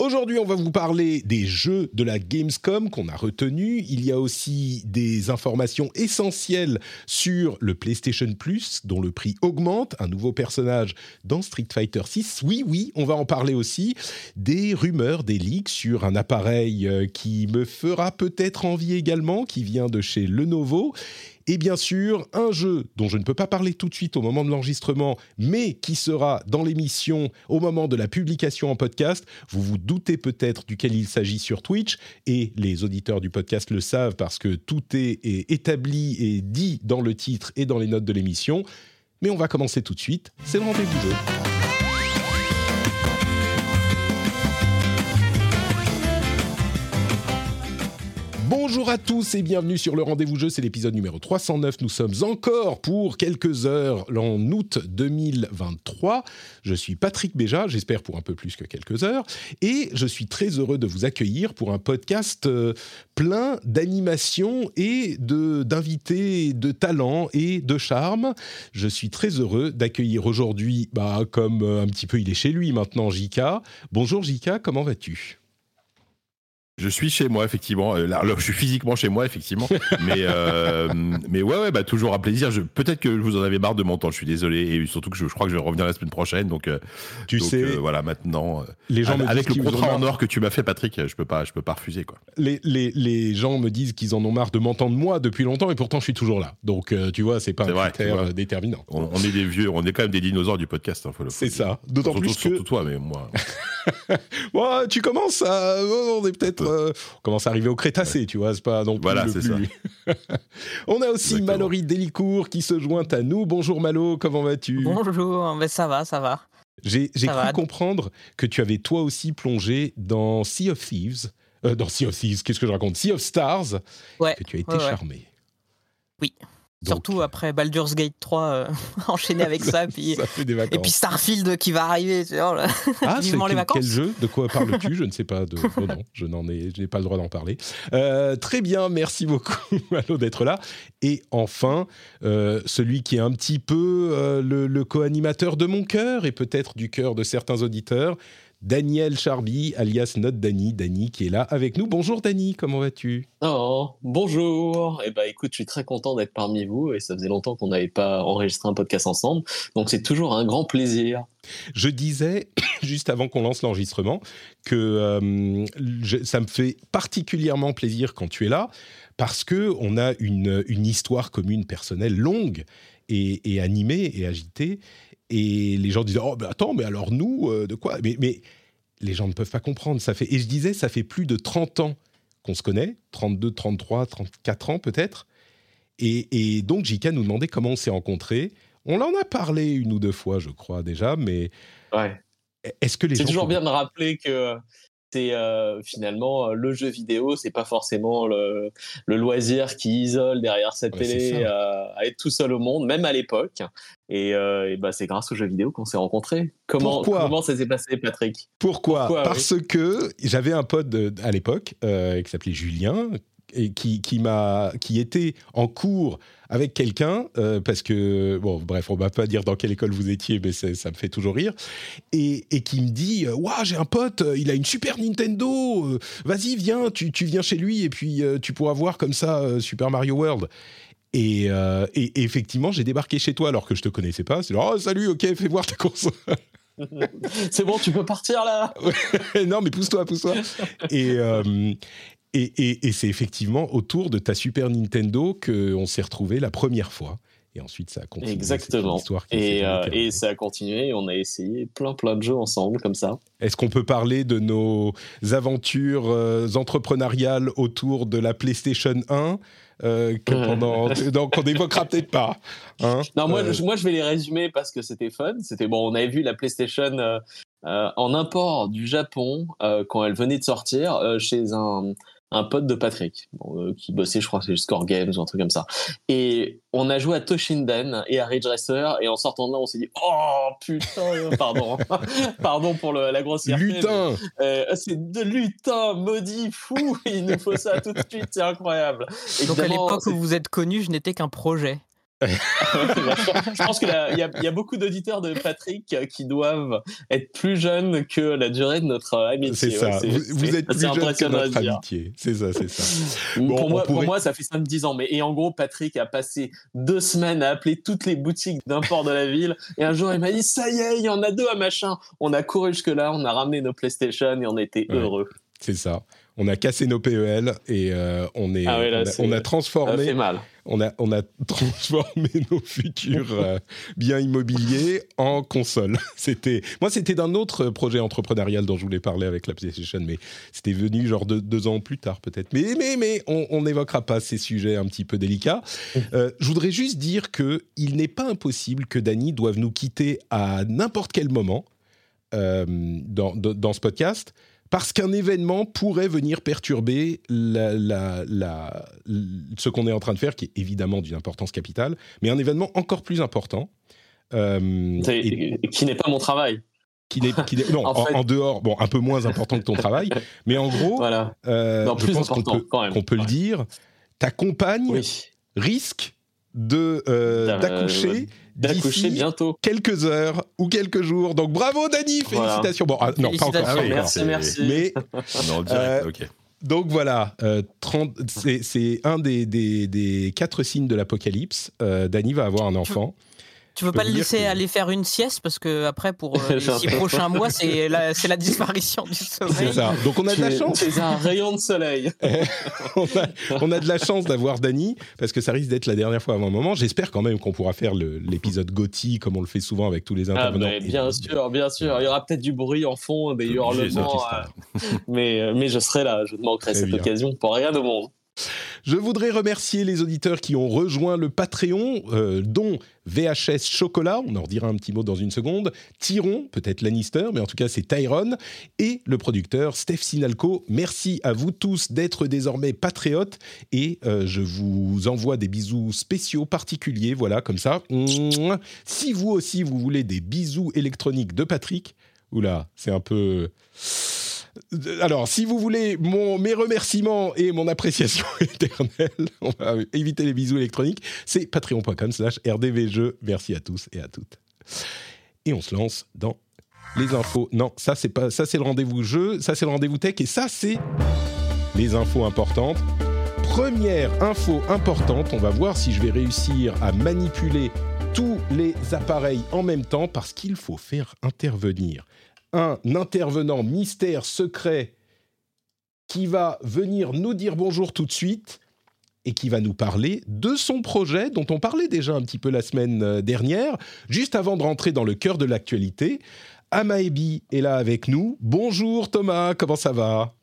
Aujourd'hui, on va vous parler des jeux de la Gamescom qu'on a retenus. Il y a aussi des informations essentielles sur le PlayStation Plus, dont le prix augmente, un nouveau personnage dans Street Fighter 6. Oui, oui, on va en parler aussi. Des rumeurs, des leaks sur un appareil euh, qui me fera peut-être envie également, qui vient de chez Lenovo. Et bien sûr, un jeu dont je ne peux pas parler tout de suite au moment de l'enregistrement, mais qui sera dans l'émission au moment de la publication en podcast. Vous vous doutez peut-être duquel il s'agit sur Twitch, et les auditeurs du podcast le savent parce que tout est, établi et dit dans le titre et dans les notes de l'émission. Mais on va commencer tout de suite. C'est le rendez-vous. Bonjour à tous et bienvenue sur le rendez-vous jeu, c'est l'épisode numéro 309. Nous sommes encore pour quelques heures en août 2023. Je suis Patrick Béja, j'espère pour un peu plus que quelques heures, et je suis très heureux de vous accueillir pour un podcast euh, plein d'animation et de d'invités de talent et de charme. Je suis très heureux d'accueillir aujourd'hui, bah, comme euh, un petit peu il est chez lui maintenant, Jika. Bonjour Jika, comment vas-tu? Je suis chez moi effectivement. Euh, Là, là, je suis physiquement chez moi effectivement, mais euh, mais ouais ouais bah toujours un plaisir. Peut-être que vous en avez marre de mon temps. Je suis désolé et surtout que je, je crois que je vais revenir la semaine prochaine. Donc euh, Tu donc, sais, euh, voilà maintenant. les gens me avec le contrat en or que tu m'as fait Patrick, je peux pas je peux pas refuser quoi. les, les, les gens me disent qu'ils en ont marre de m'entendre moi depuis longtemps et pourtant je suis toujours là. Donc euh, tu vois, c'est pas un vrai, critère déterminant. On, on est des vieux, on est quand même des dinosaures du podcast. Hein, C'est ça. D'autant Surtout, plus que surtout toi, mais moi. Ouais, tu commences à oh, on est peut-être euh, on commence à arriver au Crétacé, tu vois, c'est pas non plus Voilà, le c'est plus. on a aussi Exactement. Mallory Delicourt qui se joint à nous. Bonjour Malo, comment vas-tu? Bonjour, mais ça va, ça va. J'ai j'ai ça cru va. comprendre que tu avais toi aussi plongé dans Sea of Thieves. Euh, dans Sea of Thieves, qu'est-ce que je raconte? Sea of Stars, Ouais, que tu as été ouais, ouais. charmé. Oui. Donc, surtout après Baldur's Gate 3, euh, enchaîné avec ça, puis, ça fait des et puis Starfield qui va arriver. tu vois. Ah, c'est quel, jeu? De quoi parles-tu? Je ne sais pas. De... Oh non, je n'en ai, je n'ai pas le droit d'en parler. Euh, très bien, merci beaucoup Malo d'être là. Et enfin, euh, celui qui est un petit peu le, le co-animateur de mon cœur et peut-être du cœur de certains auditeurs, Daniel Charby, alias Note Dany, Dany qui est là avec nous. Bonjour Dany, comment vas-tu? Oh, bonjour. Eh ben, écoute, je suis très content d'être parmi vous et ça faisait longtemps qu'on n'avait pas enregistré un podcast ensemble. Donc, c'est toujours un grand plaisir. Je disais, juste avant qu'on lance l'enregistrement, que euh, je- ça me fait particulièrement plaisir quand tu es là, parce que on a une, une histoire commune personnelle longue et, et animée et agitée. Et les gens disaient, oh, mais attends, mais alors nous, euh, de quoi? Mais, mais les gens ne peuvent pas comprendre. Ça fait, et je disais, ça fait plus de 30 ans qu'on se connaît, 32, 33, 34 ans peut-être. Et, et donc, Jika nous demandait comment on s'est rencontrés. On en a parlé une ou deux fois, je crois déjà, mais Ouais. est-ce que les C'est toujours bien de rappeler que c'est euh, finalement euh, le jeu vidéo, c'est pas forcément le, le loisir qui isole derrière Ouais, c'est télé euh, à être tout seul au monde, même à l'époque. Et, euh, et ben, c'est grâce aux jeux vidéo qu'on s'est rencontrés. Comment, Pourquoi comment ça s'est passé, Patrick? Pourquoi, Pourquoi, Parce que j'avais un pote de- à l'époque qui s'appelait Julien et qui, qui, m'a, qui était en cours avec quelqu'un, euh, parce que, bon, bref, on va pas dire dans quelle école vous étiez, mais ça me fait toujours rire, et, et qui me dit, euh, Ouah, j'ai un pote, euh, il a une Super Nintendo, vas-y, viens, tu, tu viens chez lui, et puis tu pourras voir comme ça Super Mario World. Et, euh, et- et effectivement, j'ai débarqué chez toi alors que je te connaissais pas. C'est genre, oh, salut, ok, fais voir ta console. C'est bon, tu peux partir là non, mais pousse-toi, pousse-toi. et, euh, et, et- et c'est effectivement autour de ta Super Nintendo qu'on s'est retrouvés la première fois. Et ensuite, ça a continué. Exactement. Et, euh, et ça a continué. On a essayé plein plein de jeux ensemble comme ça. Est-ce qu'on peut parler de nos aventures euh, entrepreneuriales autour de la PlayStation 1 euh, que pendant, donc, qu'on évoquera peut-être pas hein Non, moi, Euh, je, moi je vais les résumer parce que c'était fun. C'était bon, on avait vu la PlayStation en import du Japon quand elle venait de sortir chez un, un pote de Patrick, qui bossait, je crois, chez Score Games ou un truc comme ça. Et on a joué à Toshinden et à Ridge Racer, et en sortant de là, on s'est dit Oh putain, pardon, pardon pour le, la grossièreté. Lutin C'est de lutin, maudit, fou, il nous faut ça tout de suite, c'est incroyable. Donc à l'époque où vous êtes connu, je n'étais qu'un projet. Je pense qu'il y, y, a beaucoup d'auditeurs de Patrick qui doivent être plus jeunes que la durée de notre amitié. C'est ça. vous, êtes plus jeune que notre amitié. C'est ça, c'est ça. pour, moi, pour, moi, ça fait 5-10 ans. Mais, et en gros, Patrick a passé deux semaines à appeler toutes les boutiques d'import de la ville. Et un jour, il m'a dit Ça y est, il y en a deux à machin. On a couru jusque-là, on a ramené nos PlayStation et on était heureux. C'est ça on a cassé nos PEL et euh, on, est, ah on, a, transformé. mal. On a, on a transformé nos futurs euh, biens immobiliers en consoles. C'était, moi, c'était d'un autre projet entrepreneurial dont je voulais parler avec la PlayStation, mais c'était venu genre deux, ans plus tard peut-être. Mais, mais, mais on n'évoquera pas ces sujets un petit peu délicats. Euh, je voudrais juste dire que il n'est pas impossible que Dany doive nous quitter à n'importe quel moment dans, dans ce podcast parce qu'un événement pourrait venir perturber la, ce qu'on est en train de faire, qui est évidemment d'une importance capitale, mais un événement encore plus important. Euh, qui n'est pas mon travail. Qui n'est, non, en, dehors, bon, un peu moins important que ton travail, mais en gros, voilà. Euh, je pense qu'on peut, qu'on peut le dire, ta compagne risque de euh, d'accoucher d'accoucher bientôt. quelques heures ou quelques jours. Donc bravo Dani félicitations. Bon ah, non pas encore. Ah merci merci. Mais non, direct, ok. donc voilà, euh, c'est un des, des, des, quatre signes de l'apocalypse. Euh, Dany va avoir un enfant. Tu veux pas le laisser aller faire une sieste parce que après pour euh, les six prochains mois c'est la, la disparition du sommeil. C'est ça. Donc on a de la chance. C'est un rayon de soleil. on, a, de la chance d'avoir Dany parce que ça risque d'être la dernière fois avant un moment. J'espère quand même qu'on pourra faire l'épisode Gotti comme on le fait souvent avec tous les ah, intervenants. bien sûr, bien sûr. Il y aura peut-être du bruit en fond, des hurlements, euh, mais euh, mais je serai là. Je ne manquerai cette occasion pour rien au monde. Je voudrais remercier les auditeurs qui ont rejoint le Patreon, euh, dont VHS Chocolat, on en redira un petit mot dans une seconde, Tyron, peut-être Lannister, mais en tout cas c'est Tyron, et le producteur Steph Sinalco. Merci à vous tous d'être désormais patriotes, et euh, je vous envoie des bisous spéciaux particuliers, voilà, comme ça. Si vous aussi vous voulez des bisous électroniques de Patrick, oula, c'est un peu alors, si vous voulez mon, mes remerciements et mon appréciation éternelle, on va éviter les bisous électroniques, c'est patreon.com slash rdvjeux. Merci à tous et à toutes. Et on se lance dans les infos. Non, ça c'est pas ça c'est le rendez-vous jeu, ça c'est le rendez-vous tech et ça c'est les infos importantes. Première info importante, on va voir si je vais réussir à manipuler tous les appareils en même temps parce qu'il faut faire intervenir un intervenant mystère secret qui va venir nous dire bonjour tout de suite et qui va nous parler de son projet dont on parlait déjà un petit peu la semaine euh, dernière, juste avant de rentrer dans le cœur de l'actualité. Amaebi est là avec nous. Bonjour Thomas, comment ça va?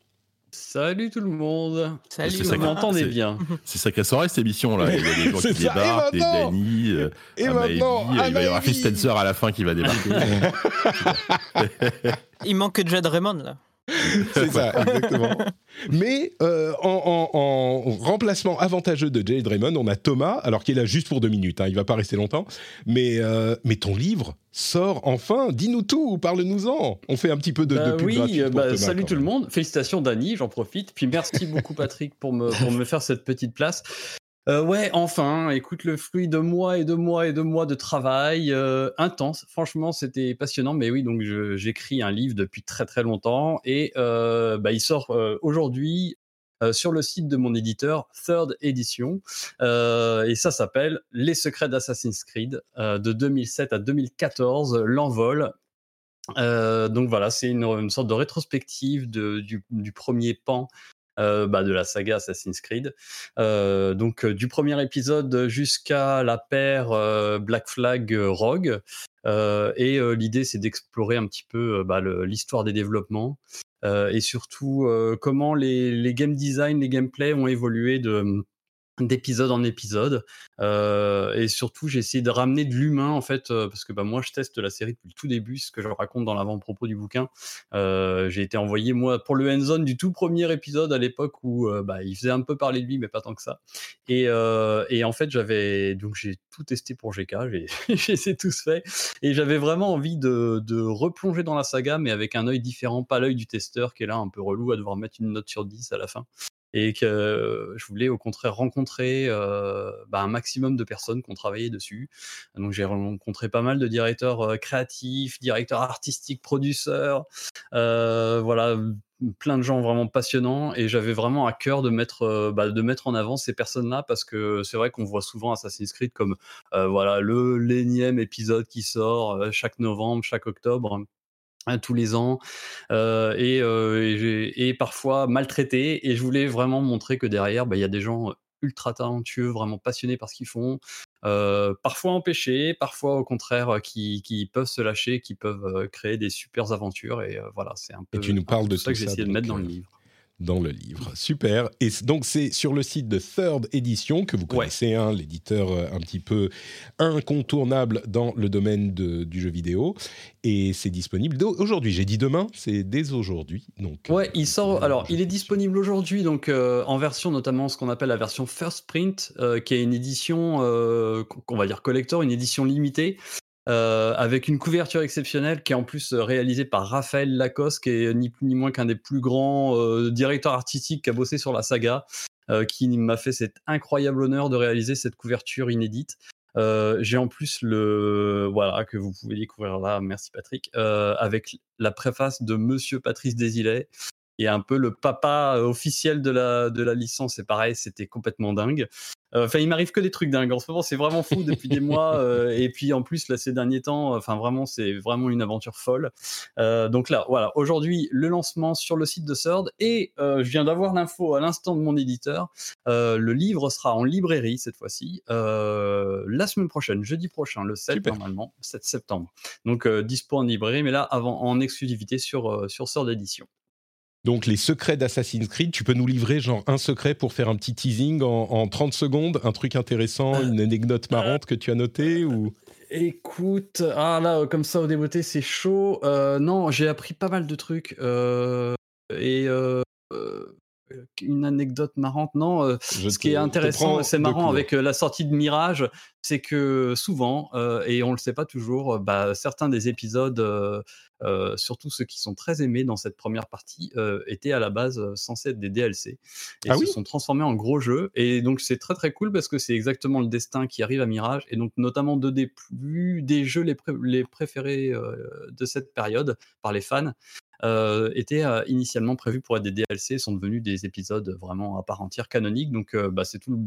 Salut tout le monde. Salut. Vous m'entendez bien. C'est ça qu'elle sera cette émission là. Il y a des gens qui débarquent, des Danny, euh, et maintenant, il va y avoir Phil Spencer à la fin qui va débarquer. il manque que Jed Raymond là. C'est ça, exactement. Mais euh, en, remplacement avantageux de Jade Raymond, on a Thomas, alors qu'il est là juste pour deux minutes, hein, il va pas rester longtemps. Mais, euh, mais ton livre sort enfin, dis-nous tout, parle-nous-en. On fait un petit peu de, bah pub oui, bah, Salut tout le monde, félicitations Dani, j'en profite. Puis merci beaucoup Patrick pour me, pour me faire cette petite place. Euh, ouais, enfin, écoute, le fruit de mois et de mois et de mois de travail euh, intense. Franchement, c'était passionnant. Mais oui, donc j'écris un livre depuis très très longtemps et euh, bah, il sort aujourd'hui sur le site de mon éditeur, Third Edition. et ça s'appelle Les secrets d'Assassin's Creed de 2007 à 2014, l'envol. donc voilà, c'est une, sorte de rétrospective du, premier pan euh, bah, de la saga Assassin's Creed. Euh, donc euh, du premier épisode jusqu'à la paire Black Flag Rogue. et l'idée c'est d'explorer un petit peu bah, l'histoire des développements et surtout comment les, les, game design, les gameplay ont évolué de d'épisode en épisode. Euh, et surtout, j'ai essayé de ramener de l'humain, en fait, euh, parce que bah, moi, je teste la série depuis le tout début, ce que je raconte dans l'avant-propos du bouquin. Euh, j'ai été envoyé, moi, pour le hands-on du tout premier épisode à l'époque où bah, il faisait un peu parler de lui, mais pas tant que ça. Et, et en fait, j'avais. Donc, j'ai tout testé pour GK, j'ai essayé tous fait. Et j'avais vraiment envie de, de, replonger dans la saga, mais avec un œil différent, pas l'œil du testeur qui est là un peu relou à devoir mettre une note sur 10 à la fin et que je voulais au contraire rencontrer euh, bah, un maximum de personnes qui ont travaillé dessus. Donc j'ai rencontré pas mal de directeurs euh, créatifs, directeurs artistiques, producteurs, euh, voilà, plein de gens vraiment passionnants et j'avais vraiment à cœur de mettre, bah, de mettre en avant ces personnes-là parce que c'est vrai qu'on voit souvent Assassin's Creed comme voilà le l'énième épisode qui sort chaque novembre, chaque octobre Hein, tous les ans euh, et, euh, et, parfois maltraités. Et je voulais vraiment montrer que derrière, bah, il y a des gens ultra talentueux, vraiment passionnés par ce qu'ils font, euh, parfois empêchés, parfois au contraire qui, qui, peuvent se lâcher, qui peuvent créer des super aventures. Et voilà, c'est un peu. Et tu nous parles de ça que j'ai essayé de mettre dans le livre dans le livre. Super. Et donc c'est sur le site de Third Edition que vous connaissez, hein, l'éditeur euh, un petit peu incontournable dans le domaine du jeu vidéo. Et c'est disponible aujourd'hui. J'ai dit demain, c'est dès aujourd'hui. Donc ouais, il sort. Alors il est disponible aujourd'hui, donc euh, en version notamment ce qu'on appelle la version First Print, euh, qui est une édition qu'on va dire collector, une édition limitée. Euh, avec une couverture exceptionnelle qui est en plus euh, réalisée par Raphaël Lacoste, qui est ni plus ni moins qu'un des plus grands euh, directeurs artistiques qui a bossé sur la saga, qui m'a fait cet incroyable honneur de réaliser cette couverture inédite. J'ai en plus le voilà que vous pouvez découvrir là, merci Patrick, avec la préface de Monsieur Patrice Désilet, et un peu le papa officiel de la, de la licence. C'est pareil, c'était complètement dingue. Euh, enfin, il m'arrive que des trucs dingues. En ce moment, c'est vraiment fou depuis des mois. Euh, et puis, en plus, là, ces derniers temps, enfin, vraiment, c'est vraiment une aventure folle. Euh, donc là, voilà. Aujourd'hui, le lancement sur le site de Third. Et je viens d'avoir l'info à l'instant de mon éditeur. le livre sera en librairie cette fois-ci. la semaine prochaine, jeudi prochain, le 7 normalement, 7 septembre. Donc, dispo en librairie, mais là, avant, en exclusivité sur, sur Third Edition. Donc les secrets d'Assassin's Creed, tu peux nous livrer genre un secret pour faire un petit teasing en, 30 secondes, un truc intéressant, euh, une anecdote marrante que tu as noté ou? Écoute, ah là comme ça au débeauté c'est chaud. Euh, non, j'ai appris pas mal de trucs euh, et une anecdote marrante. Non, ce qui est intéressant, c'est marrant avec la sortie de Mirage, c'est que souvent, et on ne le sait pas toujours, bah, certains des épisodes, surtout ceux qui sont très aimés dans cette première partie, étaient à la base censés être des DLC et ah se sont transformés en gros jeux. Et donc c'est très très cool parce que c'est exactement le destin qui arrive à Mirage et donc notamment deux des plus des jeux les, les préférés de cette période par les fans. Euh, étaient euh, initialement prévus pour être des DLC, sont devenus des épisodes vraiment à part entière canoniques. Donc euh, bah, c'est tout le,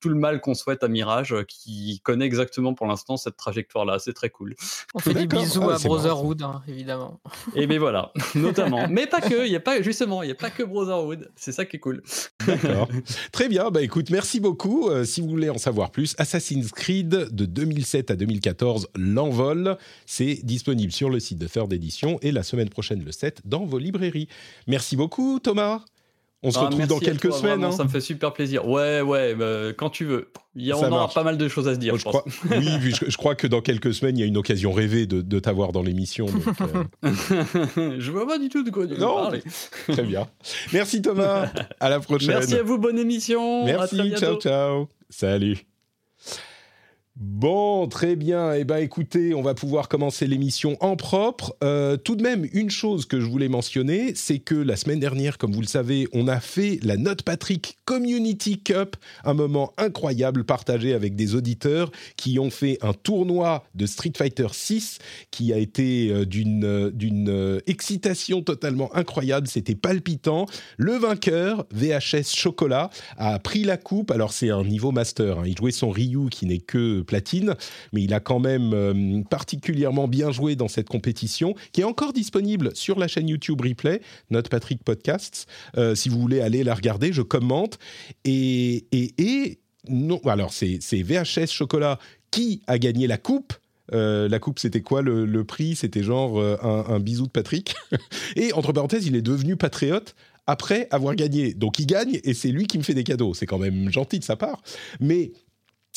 tout le mal qu'on souhaite à Mirage, qui connaît exactement pour l'instant cette trajectoire-là. C'est très cool. On fait des bisous ah, à Brotherhood, hein, évidemment. Et bien voilà, notamment. Mais pas que, il y a pas justement, il n'y a pas que Brotherhood. C'est ça qui est cool. D'accord. Très bien. Bah écoute, merci beaucoup. si vous voulez en savoir plus, Assassin's Creed de 2007 à 2014, l'envol, c'est disponible sur le site de Third Edition et la semaine prochaine le 7 dans vos librairies. Merci beaucoup, Thomas. On se ah, retrouve dans quelques semaines. Hein. Ça me fait super plaisir. Ouais, ouais, bah, quand tu veux. Il y a, on aura pas mal de choses à se dire. Je, crois, oui, je, crois que dans quelques semaines, il y a une occasion rêvée de, t'avoir dans l'émission. Euh. je vois pas du tout de quoi tu non. Très bien. Merci Thomas. À la prochaine. Merci à vous. Bonne émission. Merci. ciao, ciao. Salut. Bon, très bien. Eh bien, écoutez, on va pouvoir commencer l'émission en propre. Euh, tout de même, une chose que je voulais mentionner, c'est que la semaine dernière, comme vous le savez, on a fait la Note Patrick Community Cup, un moment incroyable partagé avec des auditeurs qui ont fait un tournoi de Street Fighter 6 qui a été euh, d'une euh, d'une excitation totalement incroyable. C'était palpitant. Le vainqueur, VHS Chocolat, a pris la coupe. Alors, c'est un niveau master. Hein. Il jouait son Ryu qui n'est que platine, mais il a quand même euh, particulièrement bien joué dans cette compétition, qui est encore disponible sur la chaîne YouTube Replay, notre Patrick Podcasts. Euh, si vous voulez aller la regarder, je commente. Et, et, non, alors c'est VHS Chocolat qui a gagné la coupe. Euh, la coupe, c'était quoi le, prix? C'était genre un, un, bisou de Patrick. et entre parenthèses, il est devenu patriote après avoir gagné. Donc il gagne et c'est lui qui me fait des cadeaux. C'est quand même gentil de sa part. Mais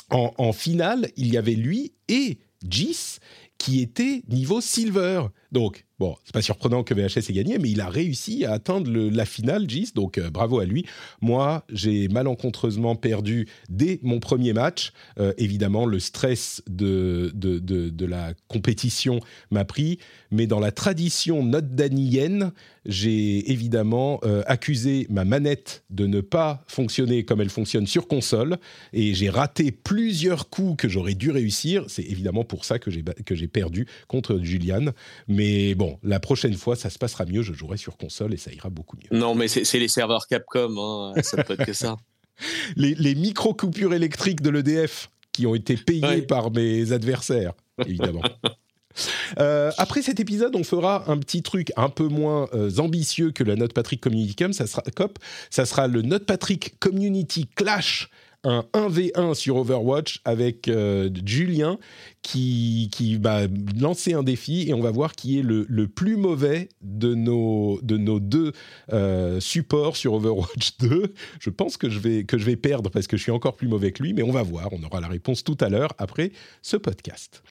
en, finale, il y avait lui et Gis qui étaient niveau silver. Donc Bon, c'est pas surprenant que VHS ait gagné, mais il a réussi à atteindre la finale, Gis, donc euh, bravo à lui. Moi, j'ai malencontreusement perdu dès mon premier match. Euh, évidemment, le stress de, la compétition m'a pris, mais dans la tradition note danienne, j'ai évidemment euh, accusé ma manette de ne pas fonctionner comme elle fonctionne sur console, et j'ai raté plusieurs coups que j'aurais dû réussir. C'est évidemment pour ça que j'ai perdu contre Julian. Mais bon, la prochaine fois, ça se passera mieux. Je jouerai sur console et ça ira beaucoup mieux. Non, mais c'est les serveurs Capcom, hein. ça ne peut être que ça. les, micro-coupures électriques de l'EDF qui ont été payées par mes adversaires, évidemment. Euh, après cet épisode, on fera un petit truc un peu moins euh, ambitieux que la Note Patrick Community ça sera, COP. Ça sera le Note Patrick Community Clash un 1v1 sur Overwatch avec euh, Julien qui, qui va lancer un défi et on va voir qui est le, plus mauvais de nos, de nos deux euh, supports sur Overwatch 2. Je pense que je, vais, que je vais perdre parce que je suis encore plus mauvais que lui, mais on va voir. On aura la réponse tout à l'heure après ce podcast.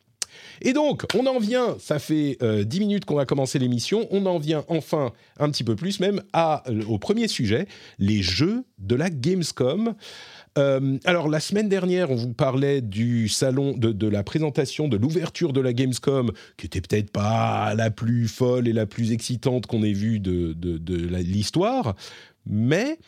Et donc, on en vient, ça fait euh, dix 10 minutes qu'on a commencé l'émission, on en vient enfin un petit peu plus même à, au premier sujet, les jeux de la Gamescom. Euh, alors, la semaine dernière, on vous parlait du salon, de, la présentation, de l'ouverture de la Gamescom, qui était peut-être pas la plus folle et la plus excitante qu'on ait vue de, l'histoire, mais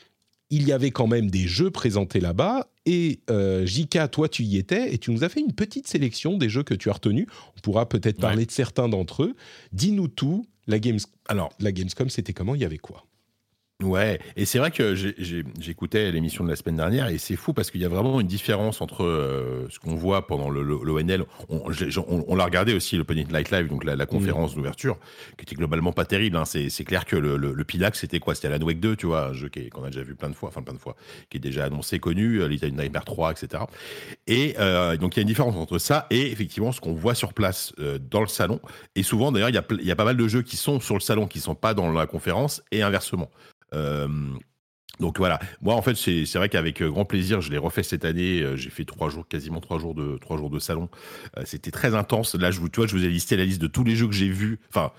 il y avait quand même des jeux présentés là-bas. Et euh, Jika, toi, tu y étais et tu nous as fait une petite sélection des jeux que tu as retenus. On pourra peut-être parler de certains d'entre eux. Dis-nous tout. La, Games... Alors, la Gamescom, c'était comment? Il y avait quoi? Ouais, et c'est vrai que j'écoutais l'émission de la semaine dernière et c'est fou parce qu'il y a vraiment une différence entre euh, ce qu'on voit pendant l'ONL. On, on, l'a regardé aussi, le Pony Night Live, donc la, conférence d'ouverture, qui était globalement pas terrible. Hein. C'est clair que le, le, Pilax, c'était quoi? C'était Alan Wake 2, tu vois, un jeu qu'on a déjà vu plein de fois, enfin plein de fois, qui est déjà annoncé, connu, euh, Little Nightmare 3, etc. Et euh, donc il y a une différence entre ça et effectivement ce qu'on voit sur place dans le salon. Et souvent, d'ailleurs, il y a, y a pas mal de jeux qui sont sur le salon, qui sont pas dans la conférence et inversement. Euh, donc voilà, moi en fait c'est vrai qu'avec euh, grand plaisir je l'ai refait cette année. Euh, j'ai fait trois jours, quasiment trois jours de trois jours de salon. C'était très intense. Là je vous, tu vois, je vous ai listé la liste de tous les jeux que j'ai vus, enfin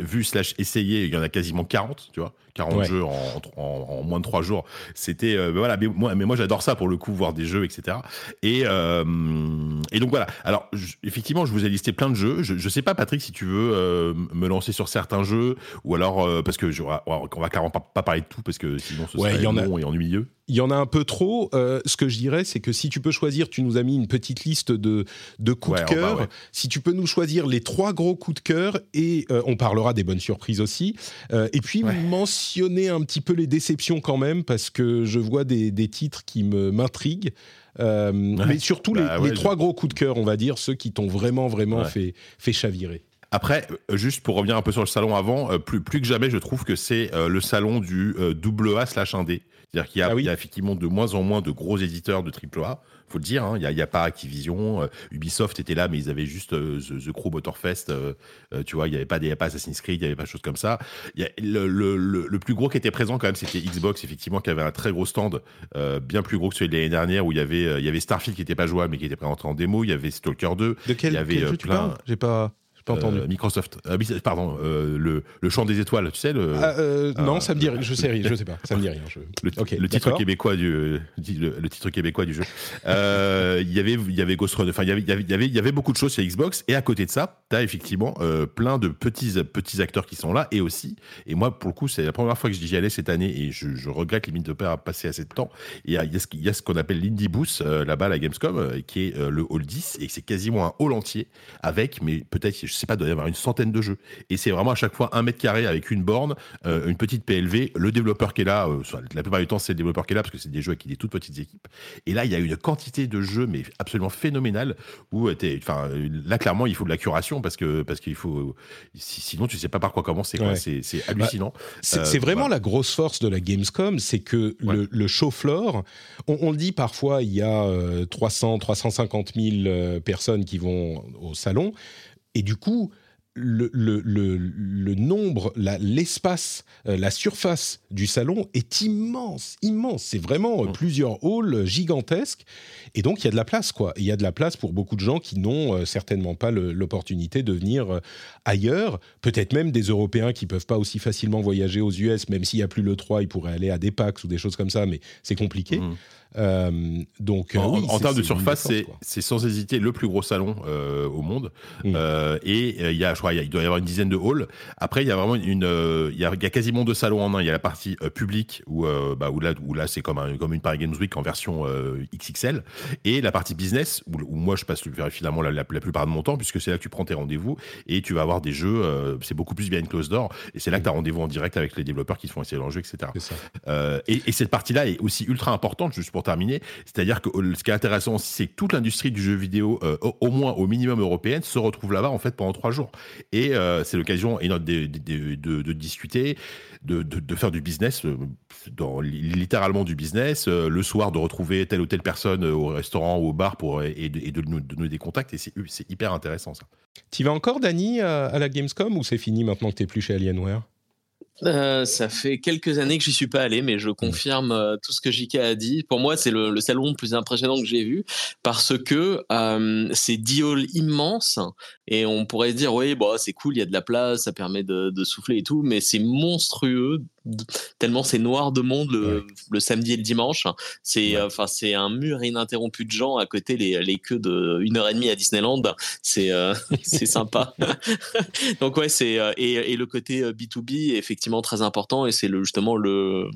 vu slash essayé. Il y en a quasiment 40, tu vois. 40 jeux en, moins de 3 jours. C'était euh, voilà, mais moi, mais moi j'adore ça pour le coup, voir des jeux, etc. Et, euh, et donc voilà. Alors effectivement, je vous ai listé plein de jeux. Je, je sais pas, Patrick, si tu veux euh, me lancer sur certains jeux, ou alors parce que je, on va clairement pas, parler de tout parce que sinon ce serait long et ennuyeux il y en a un peu trop. Euh, ce que je dirais, c'est que si tu peux choisir, tu nous as mis une petite liste de, de coups de cœur. Si tu peux nous choisir les trois gros coups de cœur, et euh, on parlera des bonnes surprises aussi. Euh, et puis mentionner un petit peu les déceptions quand même, parce que je vois des, des titres qui m'intriguent. mais surtout les, bah les trois gros coups de cœur, on va dire, ceux qui t'ont vraiment, vraiment fait, fait chavirer. Après, juste pour revenir un peu sur le salon avant, plus, plus que jamais, je trouve que c'est le salon du double A slash 1D. C'est-à-dire qu'il y, a ah effectivement de moins en moins de gros éditeurs de AAA. Faut le dire, hein. il n'y a, pas Activision, euh, Ubisoft était là, mais ils avaient juste euh, The, Crew Motorfest. Euh, tu vois, il n'y avait pas, pas Assassin's Creed, il n'y avait pas de choses comme ça. le, plus gros qui était présent quand même, c'était Xbox, effectivement, qui avait un très gros stand, bien plus gros que celui de l'année dernière, où il y avait, il y avait Starfield qui n'était pas jouable, mais qui était présenté en démo. Il y avait Stalker 2. De quel, il y avait jeu tu parles? J'ai pas entendu. Euh, Microsoft. Euh, pardon, euh, le, le chant des étoiles, tu sais le. Ah, non, ça me dit, je sais, je sais pas, ça me dit rien. Le, le titre québécois du, le, titre québécois du jeu. Il y avait, il y avait Ghost Runner. Enfin, il y avait, il y avait, il y avait beaucoup de choses sur Xbox. Et à côté de ça, tu as effectivement plein de petits, petits acteurs qui sont là. Et aussi, et moi, pour le coup, c'est la première fois que j'y allais cette année et je, je regrette limite de pas passer assez de temps. Il y a, il y a ce qu'on appelle l'Indie Booth là-bas, la Gamescom, qui est le hall 10 et c'est quasiment un hall entier avec, mais peut-être, je sais pas, doit y avoir une centaine de jeux. Et c'est vraiment à chaque fois un mètre carré avec une borne, euh, une petite PLV, le développeur qui est là, euh, la plupart du temps c'est le développeur qui est là parce que c'est des jeux avec des toutes petites équipes. Et là, il y a une quantité de jeux, mais absolument phénoménale, où euh, enfin, là, clairement, il faut de la curation parce que parce qu'il faut. Sinon, tu sais pas par quoi commencer. C'est bah, hallucinant. c'est vraiment la grosse force de la Gamescom, c'est que le, show floor, on, le dit parfois, il y a 300, 350 000 personnes qui vont au salon. Et du coup, le, le, le, nombre, l'espace, euh, la, surface du salon est immense, immense. C'est vraiment euh, mmh. plusieurs halls gigantesques. Et donc, il y a de la place, quoi. Il y a de la place pour beaucoup de gens qui n'ont euh, certainement pas l'opportunité de venir ailleurs. Peut-être même des Européens qui peuvent pas aussi facilement voyager aux US, même s'il n'y a plus le 3, ils pourraient aller à des PAX ou des choses comme ça, mais c'est compliqué. Mmh. Euh, donc, euh, en, termes de surface, c'est sans hésiter le plus gros salon euh, au monde. Mm. et il y a, je crois, il, doit y avoir une dizaine de halls. Après, il y a vraiment une, il y a, quasiment deux salons en un. Il y a la partie publique où, bah, où là, où là, c'est comme un, comme une Paris Games Week en version XXL, et la partie business où, moi je passe finalement la, la, plupart de mon temps puisque c'est là que tu prends tes rendez-vous et tu vas avoir des jeux. c'est beaucoup plus bien une close door et c'est là que tu as rendez-vous en direct avec les développeurs qui te font essayer leur jeu, etc. Et, et, cette partie-là est aussi ultra importante juste pour C'est-à-dire que euh, ce qui est intéressant aussi, c'est que toute l'industrie du jeu vidéo, euh, au, moins au minimum européenne, se retrouve là-bas en fait pendant trois jours. Et euh, c'est l'occasion de, de, de, discuter, de, faire du business, dans, littéralement du business. le soir, de retrouver telle ou telle personne au restaurant ou au bar pour, et, de, nous donner des contacts. Et c'est hyper intéressant ça. Tu vas encore, Dany, à la Gamescom ou c'est fini maintenant que tu n'es plus chez Alienware? Euh, ça fait quelques années que j'y suis pas allé, mais je confirme euh, tout ce que JK a dit. Pour moi, c'est le, salon le plus impressionnant que j'ai vu parce que euh, c'est 10 halls et on pourrait dire oui, bon, c'est cool, il y a de la place, ça permet de, de souffler et tout, mais c'est monstrueux tellement c'est noir de monde le, samedi et le dimanche. C'est enfin c'est un mur ininterrompu de gens à côté les, les queues de une heure et demie à Disneyland. C'est c'est sympa. Donc ouais c'est et, et, le côté B2B est effectivement très important et c'est le justement le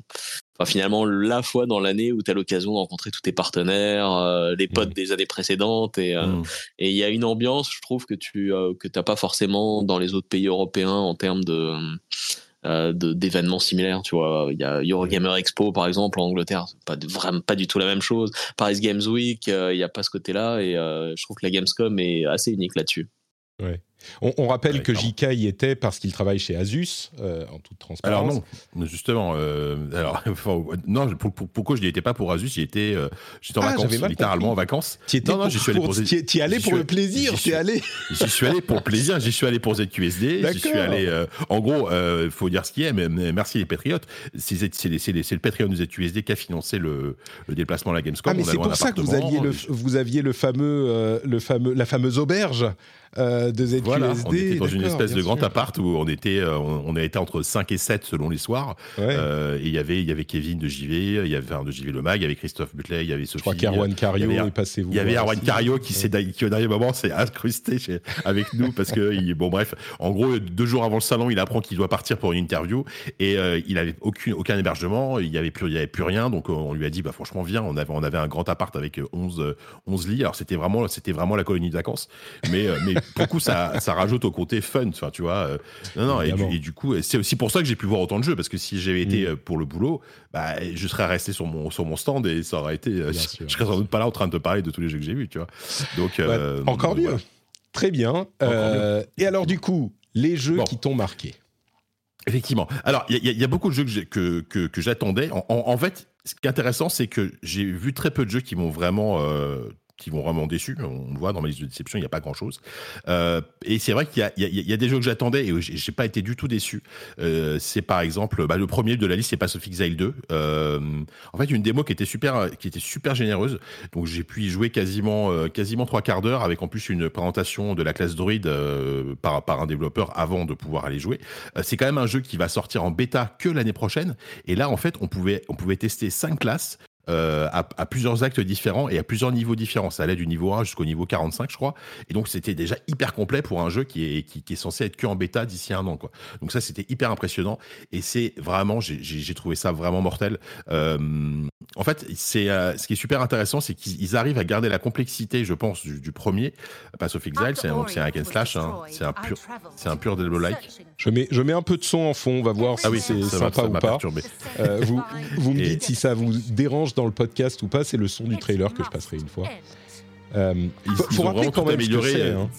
Enfin, finalement la fois dans l'année où tu as l'occasion de rencontrer tous tes partenaires, les potes des années précédentes et mmh. et il y a une ambiance, je trouve que tu que t'as pas forcément dans les autres pays européens en termes de euh, d'événements similaires. Tu vois, il y a Eurogamer Expo par exemple en Angleterre, pas vraiment pas du tout la même chose. Paris Games Week, euh, il n'y a pas ce côté-là et euh, je trouve que la Gamescom est assez unique là-dessus. Ouais. On, rappelle que JK y était parce qu'il travaille chez Asus, euh, en toute transparence. Alors non, justement. Euh, alors, non, pourquoi je n'y étais pas pour Asus J'y étais, euh, j'étais en ah, vacances, littéralement en vacances. non, non, j'y suis allé pour. Tu y allé pour le plaisir. J'y allé. J'y suis allé pour le plaisir. J'y suis allé pour ZQSD. J'y suis allé. en gros, il faut dire ce qui est. Mais, merci les Patriotes. C'est le Patreon de ZQSD qui a financé le, déplacement à la Gamescom. Ah, mais c'est pour ça que vous aviez le, vous aviez le fameux, le fameux, la fameuse auberge de ZQSD. Voilà, on était dans une espèce de grand appart où on était, euh, on, a été entre 5 et 7 selon les soirs. Euh, et il y avait, il y avait Kevin de JV, il y avait un de JV Le Mag, il y avait Christophe Butley, il y avait Sophie. Je crois qu'Erwan Cario est passé vous. Il y avait Erwan Cario qui s'est, qui au dernier moment s'est incrusté chez, avec nous parce que, il, bon bref, en gros, deux jours avant le salon, il apprend qu'il doit partir pour une interview et euh, il avait aucun, aucun hébergement, il y avait plus, il y avait plus rien, donc on lui a dit, bah franchement viens, on avait, on avait un grand appart avec 11, 11 lits, alors c'était vraiment, c'était vraiment la colonie de vacances, mais, mais pour coup ça, ça rajoute au côté fun, tu vois. Euh, non, non, et du, coup, c'est aussi pour ça que j'ai pu voir autant de jeux, parce que si j'avais été mm. euh, pour le boulot, bah, je serais resté sur mon, sur mon stand et ça aurait été. Euh, je, serais sans doute pas là en train de te parler de tous les jeux que j'ai vus, tu vois. Donc, encore mieux. Très bien. et alors, du coup, les jeux qui t'ont marqué Effectivement. Alors, il y, a beaucoup de jeux que, que, que, j'attendais. En, en, fait, ce qui est intéressant, c'est que j'ai vu très peu de jeux qui m'ont vraiment qui vont vraiment déçus. On le voit dans ma liste de déception, il n'y a pas grand chose. Euh, et c'est vrai qu'il y, a des jeux que j'attendais et j'ai pas été du tout déçu. Euh, c'est par exemple bah, le premier de la liste, c'est of Exile 2. Euh, en fait, une démo qui était super, qui était super généreuse. Donc j'ai pu y jouer quasiment, quasiment trois quarts d'heure avec en plus une présentation de la classe droid par, par un développeur avant de pouvoir aller jouer. c'est quand même un jeu qui va sortir en bêta que l'année prochaine. Et là, en fait, on pouvait, on pouvait tester cinq classes euh, à, plusieurs actes différents et à plusieurs niveaux différents. Ça allait du niveau 1 jusqu'au niveau 45, je crois. Et donc, c'était déjà hyper complet pour un jeu qui est, qui, censé être que en bêta d'ici un an. Donc, ça, c'était hyper impressionnant. Et c'est vraiment, j'ai trouvé ça vraiment mortel. Euh, en fait, c'est euh, ce qui est super intéressant, c'est qu'ils arrivent à garder la complexité, je pense, du, premier. Pass of Exile, c'est un, un hack and slash. Hein. C'est un pur, c'est un pur like. Je mets, je mets un peu de son en fond. On va voir ah si c'est sympa ou pas. vous, vous me dites si ça vous dérange dans le podcast ou pas, c'est le son du trailer que je passerai une fois. Euh, il faut, rappeler quand même améliorer. Hein.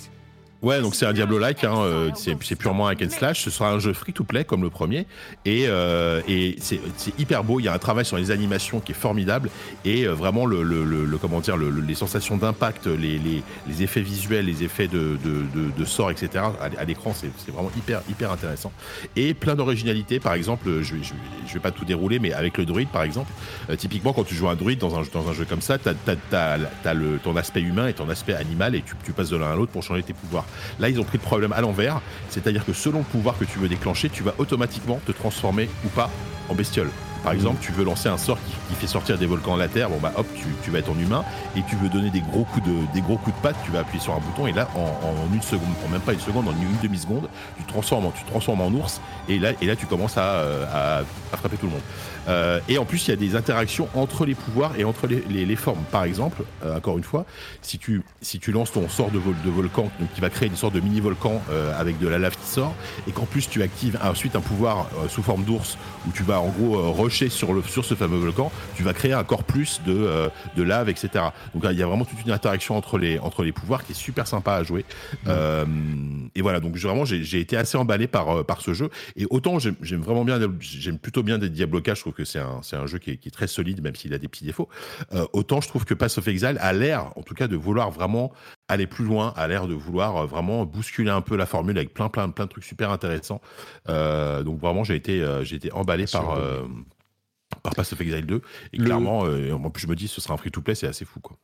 Ouais, donc c'est un Diablo-like, hein, euh, c'est purement un and slash. Ce sera un jeu free-to-play comme le premier, et, euh, et c'est hyper beau. Il y a un travail sur les animations qui est formidable, et euh, vraiment le, le, le, comment dire, les sensations d'impact, les, les, les, effets visuels, les effets de, de, de, de sort, etc. À, l'écran, c'est vraiment hyper hyper intéressant, et plein d'originalité. Par exemple, je, je, je, vais pas tout dérouler, mais avec le druide, par exemple, typiquement quand tu joues un druide dans un dans un jeu comme ça, t'as as, as, le ton aspect humain et ton aspect animal, et tu, tu passes de l'un à l'autre pour changer tes pouvoirs. Là, ils ont pris le problème à l'envers, c'est-à-dire que selon le pouvoir que tu veux déclencher, tu vas automatiquement te transformer ou pas en bestiole. Par exemple, tu veux lancer un sort qui, fait sortir des volcans de la terre, bon bah hop, tu, vas être en humain, et tu veux donner des gros coups de, des gros coups de patte, tu vas appuyer sur un bouton, et là, en, une seconde, en même pas une seconde, en une demi-seconde, tu transformes, tu transformes en ours, et là, et là tu commences à, euh, à frapper tout le monde. Euh, et en plus, il y a des interactions entre les pouvoirs et entre les, les, les formes. Par exemple, euh, encore une fois, si tu, si tu lances ton sort de, vol, de volcan, donc qui va créer une sorte de mini-volcan euh, avec de la lave qui sort, et qu'en plus tu actives ensuite un pouvoir sous forme d'ours où tu vas en gros rusher sur, le, sur ce fameux volcan, tu vas créer encore plus de, de lave, etc. Donc il y a vraiment toute une interaction entre les, entre les pouvoirs qui est super sympa à jouer. et voilà, donc vraiment j'ai été assez emballé par, par ce jeu. Et autant j'aime vraiment bien, j'aime plutôt bien des Diablo 4, je trouve que c'est un, un, jeu qui est, qui est, très solide, même s'il a des petits défauts. Euh, autant je trouve que Pass of Exile a l'air, en tout cas, de vouloir vraiment aller plus loin, a l'air de vouloir euh, vraiment bousculer un peu la formule avec plein, plein, plein de trucs super intéressants. Euh, donc vraiment, j'ai été, j'ai été emballé par, par Pass of Exile 2. Et clairement, en plus, je me dis, ce sera un free-to-play, c'est assez fou, quoi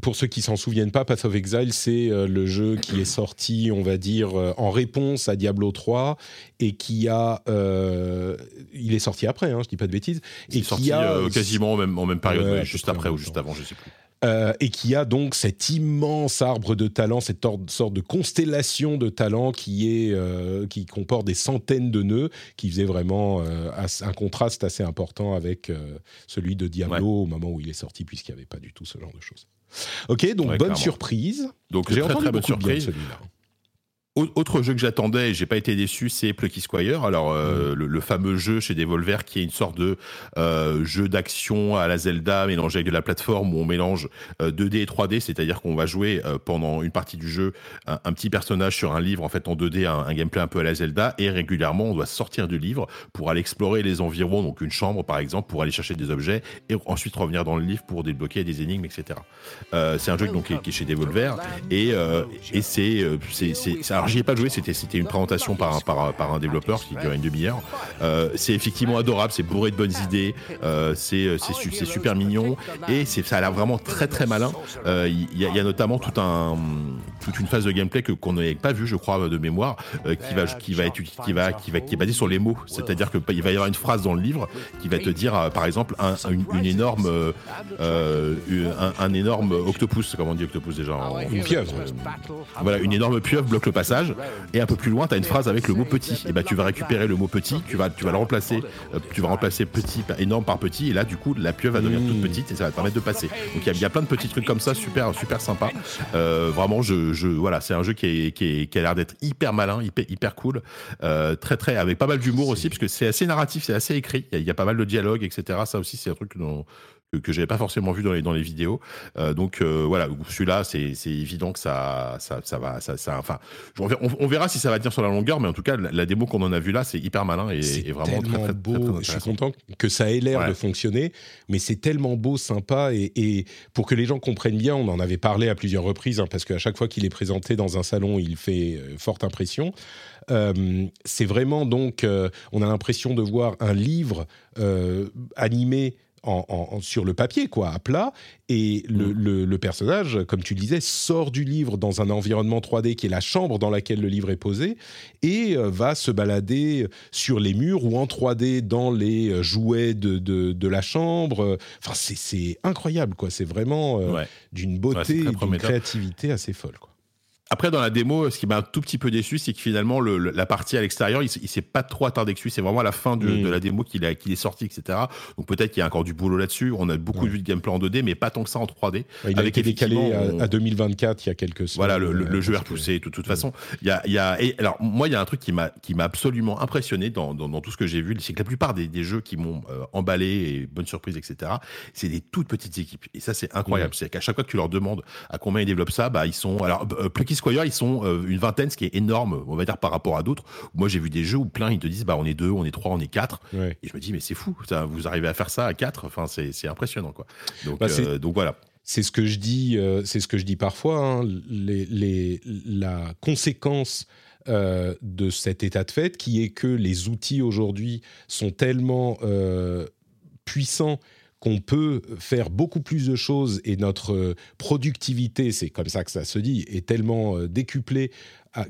pour ceux qui s'en souviennent pas, Path of Exile, c'est euh, le jeu qui est sorti, on va dire, euh, en réponse à Diablo 3 et qui a, euh, il est sorti après, hein, je dis pas de bêtises, et qui sorti, a quasiment en même, en même période, juste après ou juste avant, je sais plus. Euh, et qui a donc cet immense arbre de talent, cette sorte de constellation de talent qui est euh, qui comporte des centaines de nœuds, qui faisait vraiment euh, un contraste assez important avec celui de Diablo au moment où il est sorti, puisqu'il n'y avait pas du tout ce genre de choses. Ok, donc bonne surprise. Donc j'ai entendu très bonne surprise. celui-là. Autre jeu que j'attendais et j'ai pas été déçu, c'est Plucky Squire. Alors euh, mm. le, fameux jeu chez Devolver qui est une sorte de euh, jeu d'action à la Zelda mélangé avec de la plateforme où on mélange 2D euh, et 3D, c'est-à-dire qu'on va jouer pendant une partie du jeu un, petit personnage sur un livre en fait en 2D, un, gameplay un peu à la Zelda et régulièrement on doit sortir du livre pour aller explorer les environs, donc une chambre par exemple pour aller chercher des objets et ensuite revenir dans le livre pour débloquer des énigmes, etc. c'est un jeu donc qui est, chez Devolver et et c'est c'est alors j'y ai pas joué, c'était une présentation par, un développeur qui durait une demi-heure. Euh, c'est effectivement adorable, c'est bourré de bonnes idées, euh, c'est c'est super mignon et ça a l'air vraiment très très malin. Euh, il y, a notamment tout un toute une phase de gameplay que qu'on n'avait pas vu, je crois, de mémoire, euh, qui va qui va être qui va qui va qui est basée sur les mots. C'est-à-dire que il va y avoir une phrase dans le livre qui va te dire, euh, par exemple, un, une, énorme euh, un, un, énorme octopus, comment on dit octopus déjà Une pieuvre. voilà, une énorme pieuvre bloque le passage et un peu plus loin, tu as une phrase avec le mot petit. Et bah, tu vas récupérer le mot petit, tu vas, tu vas le remplacer, euh, tu vas remplacer petit, énorme par petit, et là, du coup, la pieuvre va devenir toute mmh. petite et ça va te permettre de passer. Donc, il y, a plein de petits trucs comme ça, super, super sympa. Euh, vraiment, je, je, voilà, c'est un jeu qui, est, qui, qui a l'air d'être hyper malin, hyper, hyper cool, euh, très, très, avec pas mal d'humour aussi, parce que c'est assez narratif, c'est assez écrit. Il y, y, a pas mal de dialogues, etc. Ça aussi, c'est un truc dont, que, que j'avais pas forcément vu dans les, dans les vidéos. Euh, donc euh, voilà, celui-là, c'est évident que ça, ça, ça va, ça, ça enfin, on, verra si ça va tenir sur la longueur, mais en tout cas, la, démo qu'on en a vue là, c'est hyper malin et, vraiment très, très, beau. je suis content que ça ait l'air de fonctionner, mais c'est tellement beau, sympa et, et, pour que les gens comprennent bien, on en avait parlé à plusieurs reprises, hein, parce qu'à chaque fois qu'il est présenté dans un salon, il fait euh, forte impression. Euh, c'est vraiment donc, on a l'impression de voir un livre animé en, sur le papier, quoi, à plat. Et mm. le, le, personnage, comme tu le disais, sort du livre dans un environnement 3D qui est la chambre dans laquelle le livre est posé et euh, va se balader sur les murs ou en 3D dans les euh, jouets de, de, la chambre. Enfin, c'est incroyable, quoi. C'est vraiment euh, d'une beauté et d'une créativité assez folle, quoi. Après, dans la démo, ce qui m'a un tout petit peu déçu, c'est que finalement, le, la partie à l'extérieur, il, il s'est pas trop attardé dessus. C'est vraiment à la fin de, mm. de la démo qu'il est sorti, etc. Donc peut-être qu'il y a encore du boulot là-dessus. On a beaucoup vu de gameplay en 2D, mais pas tant que ça en 3D. il a été décalé à, 2024 il y a quelques semaines. Voilà, le, le, jeu est repoussé. De toute, façon, il y a, il y a et alors moi, il y a un truc qui m'a qui m'a absolument impressionné dans, dans, dans, tout ce que j'ai vu, c'est que la plupart des, des jeux qui m'ont euh, emballé et bonne surprise, etc. C'est des toutes petites équipes. Et ça, c'est incroyable. C'est qu'à chaque fois que tu leur demandes à combien ils développent ça, bah ils sont alors euh, Plucky Squire, ils sont une vingtaine, ce qui est énorme, on va dire, par rapport à d'autres. Moi, j'ai vu des jeux où plein, ils te disent, bah, on est deux, on est trois, on est quatre. Et je me dis, mais c'est fou, ça, vous arrivez à faire ça à quatre. Enfin, c'est impressionnant, quoi. Donc, bah, donc voilà. C'est ce que je dis, c'est ce que je dis parfois. Hein, les, les, la conséquence euh, de cet état de fait, qui est que les outils aujourd'hui sont tellement euh, puissants qu'on peut faire beaucoup plus de choses et notre productivité, c'est comme ça que ça se dit, est tellement euh, décuplée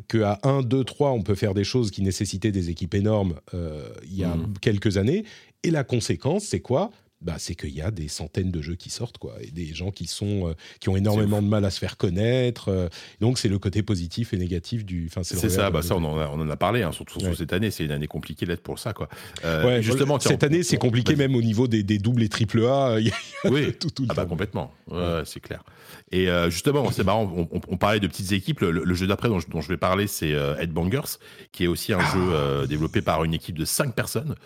qu'à 1, 2, 3, on peut faire des choses qui nécessitaient des équipes énormes il y a mmh. quelques années. Et la conséquence, c'est quoi? Bah, c'est qu'il y a des centaines de jeux qui sortent, quoi, et des gens qui sont euh, qui ont énormément de mal à se faire connaître. Euh, donc c'est le côté positif et négatif du. c'est ça, bah ça on en a, on en a parlé, hein, surtout cette année. C'est une année compliquée d'être pour ça, quoi. Euh, justement, cette année c'est compliqué même au niveau des, des doubles et triple A. oui, tout, tout ah bah, complètement. c'est clair. Et justement, c'est marrant. On, parlait de petites équipes. Le, jeu d'après dont, je vais parler, c'est Headbangers, qui est aussi un ah. jeu développé par une équipe de 5 personnes.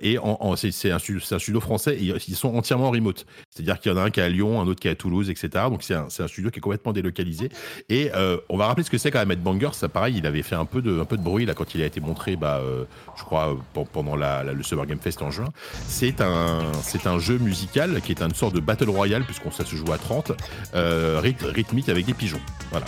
et en, c'est un, un studio français ils sont entièrement remote. C'est-à-dire qu'il y en a un qui est à Lyon, un autre qui est à Toulouse, etc. Donc c'est un, studio qui est complètement délocalisé. Et euh, on va rappeler ce que c'est quand même Ed Banger. Ça, pareil, il avait fait un peu de, un peu de bruit là quand il a été montré, bah, euh, je crois, pendant le Summer Game Fest en juin. C'est un, c'est un jeu musical qui est une sorte de battle royale puisqu'on ça se joue à 30, euh, rythmique avec des pigeons. Voilà.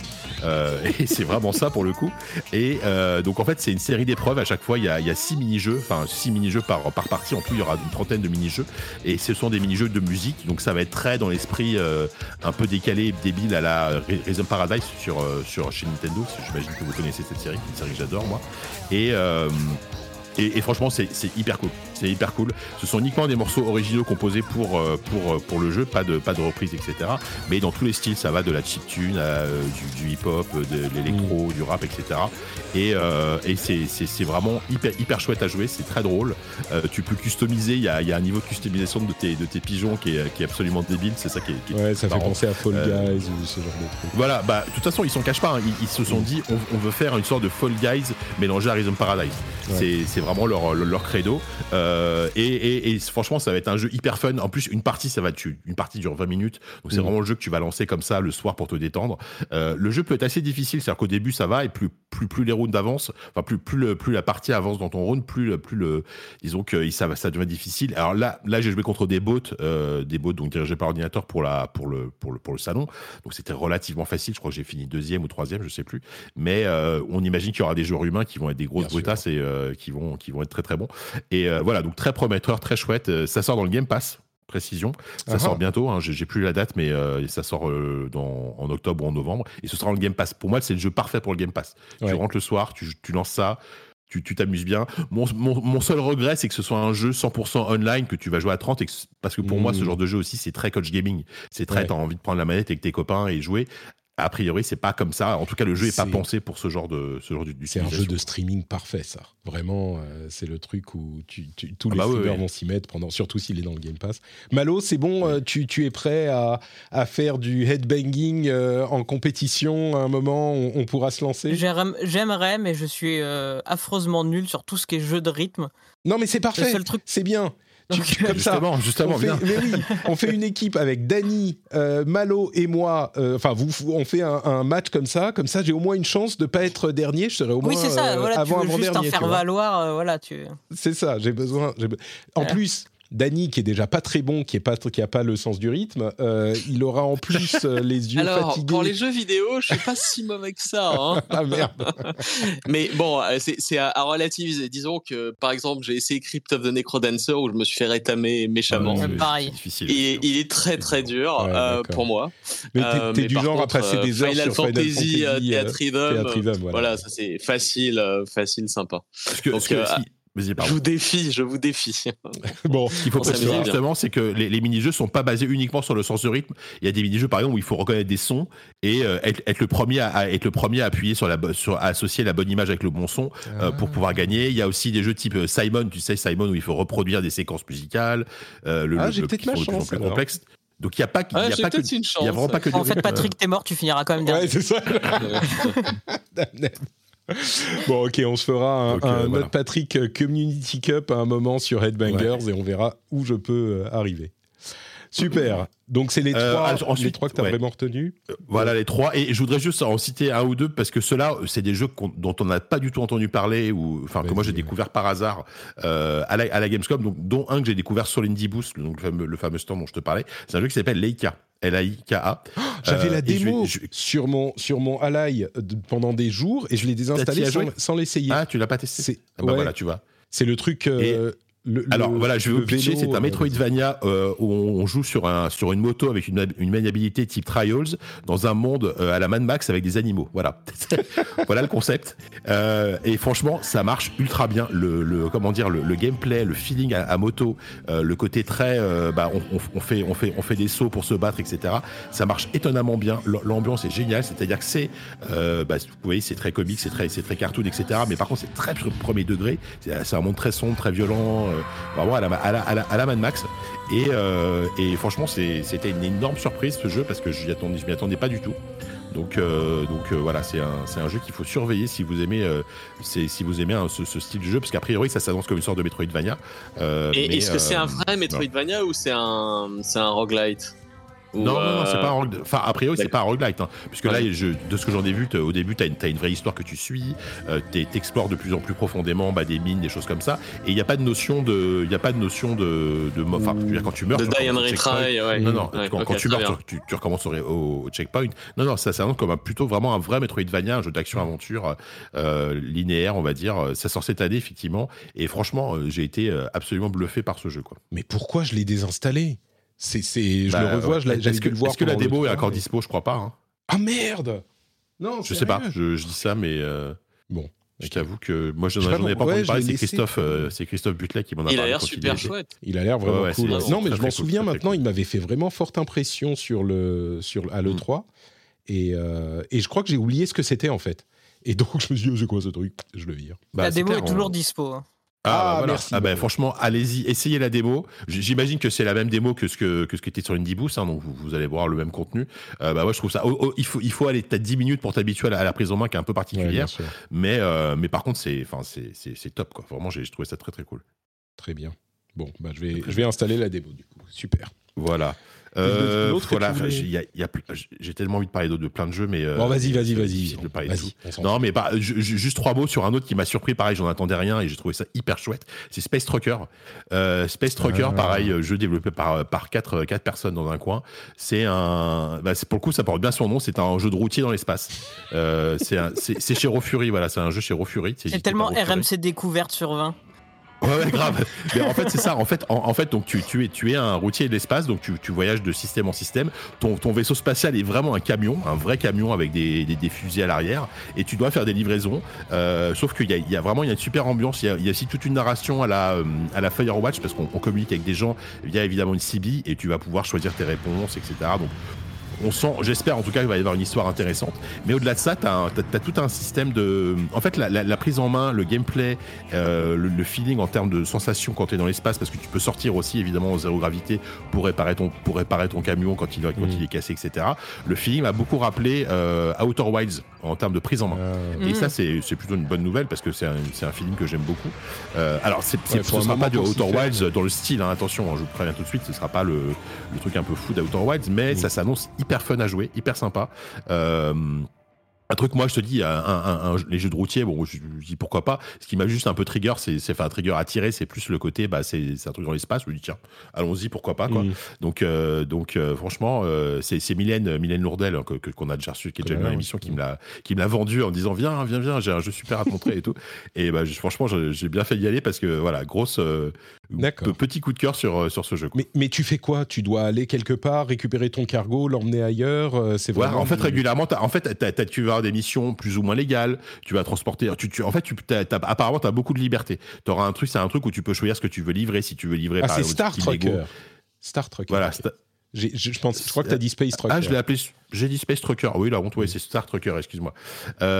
et c'est vraiment ça pour le coup. Et donc en fait, c'est une série d'épreuves. À chaque fois, il y a, il y a six mini-jeux, enfin six mini-jeux par, par partie. En tout, il y aura une trentaine de mini-jeux. Et ce sont des mini-jeux de musique, donc ça va être très dans l'esprit euh, un peu décalé débile à la Rhythm Paradise sur, euh, sur chez Nintendo. J'imagine que vous connaissez cette série, une série que j'adore moi. Et, et, franchement, c'est hyper cool. C'est hyper cool. Ce sont uniquement des morceaux originaux composés pour, euh, pour, euh, pour le jeu, pas de, pas de reprise, etc. Mais dans tous les styles, ça va de la chiptune à euh, du, du hip-hop, de l'électro, mm. du rap, etc. Et, et c'est vraiment hyper, hyper chouette à jouer. C'est très drôle. tu peux customiser. Il y a, y a, un niveau de customisation de tes, de tes pigeons qui est, qui est absolument débile. C'est ça qui est, Ouais, ça fait penser à Fall Guys ou ce genre de trucs. Voilà. Bah, de toute façon, ils s'en cachent pas. Hein. Ils, se sont mm. dit, on, veut faire une sorte de Fall Guys mélangé à Rhythm Paradise. C'est vraiment leur, leur credo. Euh, et, franchement, ça va être un jeu hyper fun. En plus, une partie, ça va être une partie dure 20 minutes. Donc, c'est mm. vraiment le jeu que tu vas lancer comme ça le soir pour te détendre. Euh, le jeu peut être assez difficile. C'est-à-dire qu'au début, ça va. Et plus, plus, plus les rounds avancent, enfin, plus, plus, le, plus la partie avance dans ton round, plus, plus le, disons que ça, ça devient difficile. Alors là, là j'ai joué contre des bots, euh, des bots donc dirigés par ordinateur pour, la, pour, le, pour, le, pour le salon. Donc, c'était relativement facile. Je crois que j'ai fini deuxième ou troisième, je sais plus. Mais on imagine qu'il y aura des joueurs humains qui vont être des grosses brutasses et qui, vont, qui vont être très, très bons. Et voilà, donc très prometteur, très chouette. Euh, ça sort dans le Game Pass précision. Ça sort bientôt, hein, j'ai plus la date, mais euh, ça sort euh, dans, en octobre ou en novembre. Et ce sera dans le Game Pass. Pour moi, c'est le jeu parfait pour le Game Pass. Tu rentres le soir, tu, tu lances ça, tu t'amuses bien. Mon, mon, seul regret, c'est que ce soit un jeu 100% online, que tu vas jouer à 30, parce que pour moi, ce mmh. genre de jeu aussi, c'est très coach gaming. C'est très, t'as envie de prendre la manette avec tes copains et jouer a priori, c'est pas comme ça. En tout cas, le jeu est, pas pensé pour ce genre de ce genre C'est un jeu de streaming parfait, ça. Vraiment, euh, c'est le truc où tu, tous ah les bah streamers vont s'y mettre, pendant, surtout s'il est dans le Game Pass. Malo, c'est bon, euh, tu, tu, es prêt à, à, faire du headbanging euh, en compétition à un moment on, pourra se lancer? J'aimerais, mais je suis affreusement nul sur tout ce qui est jeu de rythme. Non, mais c'est parfait. C'est bien comme justement, ça. Justement, on fait, mais oui, on fait une équipe avec Dany, euh, Malo et moi. Euh, enfin, vous, on fait un, match comme ça. Comme ça, j'ai au moins une chance de pas être dernier. Je serai au moins oui, c'est ça. Voilà, avant, tu veux juste en faire valoir. voilà, tu. C'est ça. J'ai besoin. En plus, Danny, qui est déjà pas très bon, qui est pas qui a pas le sens du rythme, euh, il aura en plus euh, les yeux Alors, fatigués. Pour les jeux vidéo, je suis pas si mauvais que ça. Hein. ah merde. Mais bon, euh, c'est à, à, relativiser. Disons que par exemple, j'ai essayé Crypt of the Necrodancer où je me suis fait rétamer méchamment. Ah, pareil. Difficile, et, il est très très dur pour moi. Mais t'es du genre à passer des heures Final sur Fantasy, Final Fantasy Theatrhythm, voilà. voilà. ça c'est facile, facile, sympa. Parce que, je vous défie, je vous défie. bon, ce qu'il faut préciser justement, c'est que les, les mini-jeux sont pas basés uniquement sur le sens de rythme. Il y a des mini-jeux, par exemple, où il faut reconnaître des sons et euh, être, le premier à, être le premier à appuyer sur la, sur à associer la bonne image avec le bon son euh, pour ah. pouvoir gagner. Il y a aussi des jeux type euh, Simon, tu sais Simon, où il faut reproduire des séquences musicales. le, ah, j'ai peut-être ma chance. Plus complexe. Donc il n'y a pas, y a pas que, il y a vraiment pas que. En fait, Patrick, t'es mort, tu finiras quand même dernier. Ouais, c'est ça. bon, ok, on se fera un, autre Patrick Community Cup à un moment sur Headbangers et on verra où je peux euh, arriver. Super. Donc c'est les Euh, trois, ensuite, les trois que tu as ouais. vraiment retenus? Euh, Voilà les trois. Et je voudrais juste en citer un ou deux parce que ceux-là, c'est des jeux dont on n'a pas du tout entendu parler ou enfin que moi j'ai découvert par hasard euh, à, la, à la Gamescom, donc, dont un que j'ai découvert sur l'Indie Boost, donc le fameux, le fameux stand dont je te parlais. C'est un jeu qui s'appelle Leica. L-A-I-K-A. J'avais Euh, la je démo je- sur mon sur mon Ally de- pendant des jours et je l'ai désinstallé sans, l'essayer. Ah, tu l'as pas testé C'est Ah bah ouais, voilà, tu vois. c'est le truc. euh, le- Alors le- voilà, je vais vous pitcher. C'est un euh, Metroidvania euh, où on joue sur un sur une moto avec une, une maniabilité type Trials dans un monde euh, à la Mad Max avec des animaux. Voilà, voilà le concept. Euh, et franchement, ça marche ultra bien. Le, le- comment dire, le, le gameplay, le feeling à, à moto, euh, le côté très, euh, bah, on, on- on fait on fait on fait des sauts pour se battre, etc. Ça marche étonnamment bien. L'ambiance est géniale. C'est-à-dire que c'est, euh, bah, vous voyez, c'est très comique, c'est très c'est très cartoon, etc. Mais par contre, c'est très premier degré. C'est un monde très sombre, très violent. Euh, vraiment à la, à la, à la, à la Mad Max. Et, euh, et franchement, c'était une énorme surprise ce jeu parce que je attendais, je m'y attendais pas du tout. Donc, euh, donc euh, voilà, c'est un, c'est un jeu qu'il faut surveiller si vous aimez, euh, si vous aimez hein, ce, ce style de jeu, parce qu'a priori, ça s'annonce comme une sorte de Metroidvania. Et est-ce que c'est un vrai Metroidvania ou c'est un, c'est un roguelite? Ou, non, non, non, c'est euh, pas un roguelite. Enfin, a priori, c'est pas un roguelite. Hein, puisque là, je, de ce que j'en ai vu, t'as- au début, tu as, une vraie histoire que tu suis, euh, t'explores de plus en plus profondément bah, des mines, des choses comme ça. Et il n'y a pas de notion de. Il y a pas de notion de. de enfin, je veux dire, quand tu meurs. De tu die and recommences au checkpoint. retry, ouais. Non, non, Ouais, quand, tu meurs, tu, recommences au, checkpoint. Non, non, ça s'annonce comme un, plutôt vraiment un vrai Metroidvania, un jeu d'action-aventure euh, linéaire, on va dire. Ça sort cette année, effectivement. Et franchement, euh, j'ai été absolument bluffé par ce jeu. Quoi. Mais pourquoi je l'ai désinstallé? C'est c'est je Bah, le revois, ouais. je l'ai- j'avais Est-ce que, le voir. est-ce que la démo est encore dispo Je crois pas. hein. Ah merde Non, Je sais pas, je, je dis ça, mais euh, Bon. je t'avoue que moi, je n'en ai pas entendu parler. C'est. Christophe, euh, c'est Christophe Butlet qui m'en a Il a parlé. l'air super chouette. Il a l'air vraiment Ouais, ouais, cool. Non, mais je m'en cool, souviens maintenant, cool. il m'avait fait vraiment forte impression sur le sur à l'E3 et euh, et je crois que j'ai oublié ce que c'était en fait. Et donc je me suis dit, oh, c'est quoi ce truc? Je le vire. Bah, la démo clair, est toujours on- dispo. hein. Ah, bah, Ah, voilà. merci, Ah, bah, beaucoup. franchement, allez-y, essayez la démo. J'imagine que c'est la même démo que ce que, que ce qui était sur Indie Boost, hein, donc vous, vous allez voir le même contenu. Euh, bah ouais, je trouve ça. oh, oh, il faut il faut aller peut-être 10 minutes pour t'habituer à, la- à la prise en main qui est un peu particulière, mais euh, mais par contre c'est enfin c'est c'est top quoi. Vraiment, j'ai j'ai trouvé ça très très cool. Très bien. Bon, bah, je vais je vais installer la démo du coup. Super. Voilà. Euh, voilà, j'ai il y a- il y a plus- j'ai tellement envie de parler de plein de jeux, mais. euh, bon, vas-y, vas-y, vas-y. Non, mais bah, ju- ju- juste trois mots sur un autre qui m'a surpris. Pareil, j'en attendais rien et j'ai trouvé ça hyper chouette. C'est Space Trucker. Euh, Space Trucker, Ah. pareil, euh, jeu développé par par quatre quatre personnes dans un coin. C'est un, bah, pour le coup, ça porte bien son nom. C'est un jeu de routier dans l'espace. Euh, c'est chez Raw Fury, voilà. C'est un jeu chez Raw Fury. C'est tellement. RMC découverte sur 20. Ouais, grave. Mais en fait, c'est ça. En fait, en, en fait, donc tu, tu es tu es un routier de l'espace, donc tu, tu voyages de système en système. Ton, ton vaisseau spatial est vraiment un camion, un vrai camion avec des, des, des fusées à l'arrière, et tu dois faire des livraisons. Euh, sauf qu'il y a, y a vraiment il y a une super ambiance. Il y a, y a aussi toute une narration à la euh, à la Firewatch parce qu'on on communique avec des gens via évidemment une CB et tu vas pouvoir choisir tes réponses, etc. Donc on sent, j'espère en tout cas qu'il va y avoir une histoire intéressante. Mais au-delà de ça, tu as, tout un système de. En fait, la, la- la prise en main, le gameplay, euh, le, le feeling en termes de sensations quand tu es dans l'espace, parce que tu peux sortir aussi évidemment en zéro gravité pour réparer ton, pour réparer ton camion quand il, quand il est cassé, etc. Le feeling m'a beaucoup rappelé euh, Outer Wilds en termes de prise en main. Ah. Et ça, c'est c'est plutôt une bonne nouvelle parce que c'est un, c'est un feeling que j'aime beaucoup. Euh, alors, c'est, c'est- Ouais, ce un sera pas du Outer Wilds dans le style, hein, attention, hein, je vous préviens tout de suite, ce sera pas le, le truc un peu fou d'Outer Wilds, mais Mhm. ça s'annonce hyper fun à jouer, hyper sympa. Euh, un truc, moi, je te dis, un, un- un- les jeux de routier, bon, je, je dis pourquoi pas. Ce qui m'a juste un peu trigger, c'est, enfin, un trigger attiré, c'est plus le côté, bah, c'est, c'est un truc dans l'espace. Je dis, tiens, allons-y, pourquoi pas, quoi. Mhm. Donc, euh, donc euh, franchement, euh, c'est, c'est Mylène, Mylène Lourdel hein, que, qu'on a déjà reçu, qui est déjà dans l'émission, qui me l'a, qui me l'a vendu en disant, viens, viens, viens, j'ai un jeu super à te montrer et tout. Et bah, je- franchement, j'ai bien fait d'y aller parce que voilà, grosse, euh, petit coup de cœur sur, sur ce jeu. quoi. Mais, mais tu fais quoi? Tu dois aller quelque part, récupérer ton cargo, l'emmener ailleurs C'est Ouais, en fait, régulièrement, en fait, tu vas des missions plus ou moins légales. Tu vas transporter. Tu, tu- en fait, tu, t'as- apparemment, tu as beaucoup de liberté. Tu auras un truc, c'est un truc où tu peux choisir ce que tu veux livrer. Si tu veux livrer, Ah, par c'est exemple, Star. Trucker. Star Trucker. Voilà. je, pense, je crois que tu as dit Space. Ah, je l'ai appelé. J'ai dit Space Trucker. Oui, la honte, ouais, c'est Star Trucker, excuse-moi.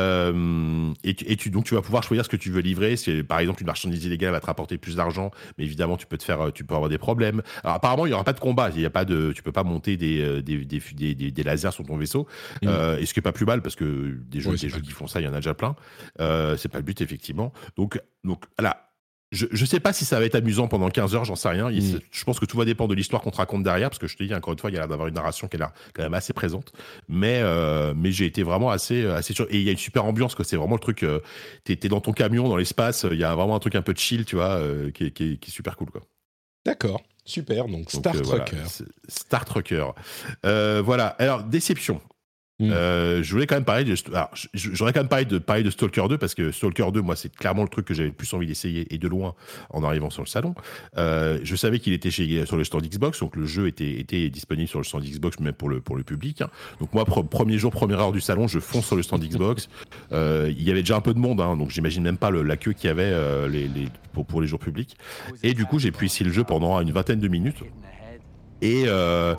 Euh, et, tu, et tu- donc, tu vas pouvoir choisir ce que tu veux livrer. C'est, par exemple, une marchandise illégale va te rapporter plus d'argent, mais évidemment, tu peux te faire, tu peux avoir des problèmes. Alors, apparemment, il y aura pas de combat. Il y a pas de, tu peux pas monter des, euh, des, des, des, des- des lasers sur ton vaisseau. Mm. Euh, et ce qui est pas plus mal parce que des jeux, Ouais, des jeux qui font ça, il y en a déjà plein. Euh, c'est pas le but, effectivement. Donc, donc, là. Je, je sais pas si ça va être amusant pendant 15 heures, j'en sais rien. Il- Mm. Je pense que tout va dépendre de l'histoire qu'on te raconte derrière, parce que je te dis encore une fois, il y a l'air d'avoir une narration qui est là, quand même assez présente. Mais, euh, mais j'ai été vraiment assez, assez sûr. Et il y a une super ambiance, que c'est vraiment le truc. euh, T'es t'es dans ton camion, dans l'espace, il y a vraiment un truc un peu chill, tu vois, euh, qui, est, qui est- qui est super cool, quoi. D'accord, super. Donc, Star euh, voilà, Trucker. Star Trucker. Voilà. Alors, déception. Mm. Euh, je voulais quand même parler de. j'aurais quand même parlé de, parler de Stalker 2 parce que Stalker 2, moi, c'est clairement le truc que j'avais le plus envie d'essayer et de loin en arrivant sur le salon. Euh, je savais qu'il était chez, sur le stand Xbox, donc le jeu était, était disponible sur le stand Xbox, même pour le, pour le public. hein. Donc, moi, pre- premier jour, première heure du salon, je fonce sur le stand Xbox. Euh, il y avait déjà un peu de monde, hein, donc j'imagine même pas le- la queue qu'il y avait les, les- pour, pour les jours publics. Et du coup, j'ai pu essayer le jeu pendant une vingtaine de minutes. Et euh,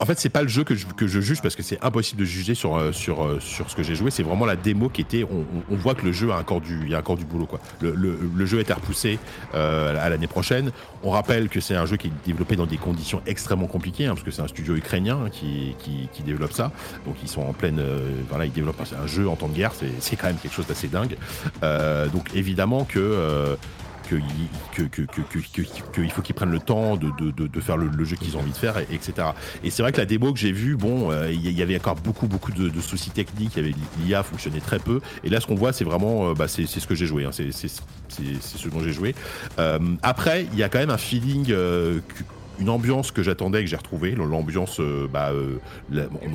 en fait, c'est pas le jeu que je, que je juge parce que c'est impossible de juger sur, euh, sur, euh, sur ce que j'ai joué. C'est vraiment la démo qui était. On, voit que le jeu a encore du, il y a encore du boulot. Quoi. Le, le- le jeu a été repoussé euh, à l'année prochaine. On rappelle que c'est un jeu qui est développé dans des conditions extrêmement compliquées hein, parce que c'est un studio ukrainien hein, qui, qui, développe ça. Donc ils sont en pleine. euh, voilà, ils développent un jeu en temps de guerre. C'est quand même quelque chose d'assez dingue. Donc évidemment que. Euh, que, que, que, que, que- que- que il faut qu'ils prennent le temps de, faire le, jeu qu'ils ont envie de faire, et- etc. Et c'est vrai que la démo que j'ai vue, bon, euh, il y, avait encore beaucoup, beaucoup de, soucis techniques, l'IA fonctionnait très peu, et là ce qu'on voit, c'est vraiment, euh, bah, c'est ce que j'ai joué, hein, c'est ce dont j'ai joué. Euh, après, il y a quand même un feeling. Une ambiance que j'attendais et que j'ai retrouvé l'ambiance euh, bah, euh,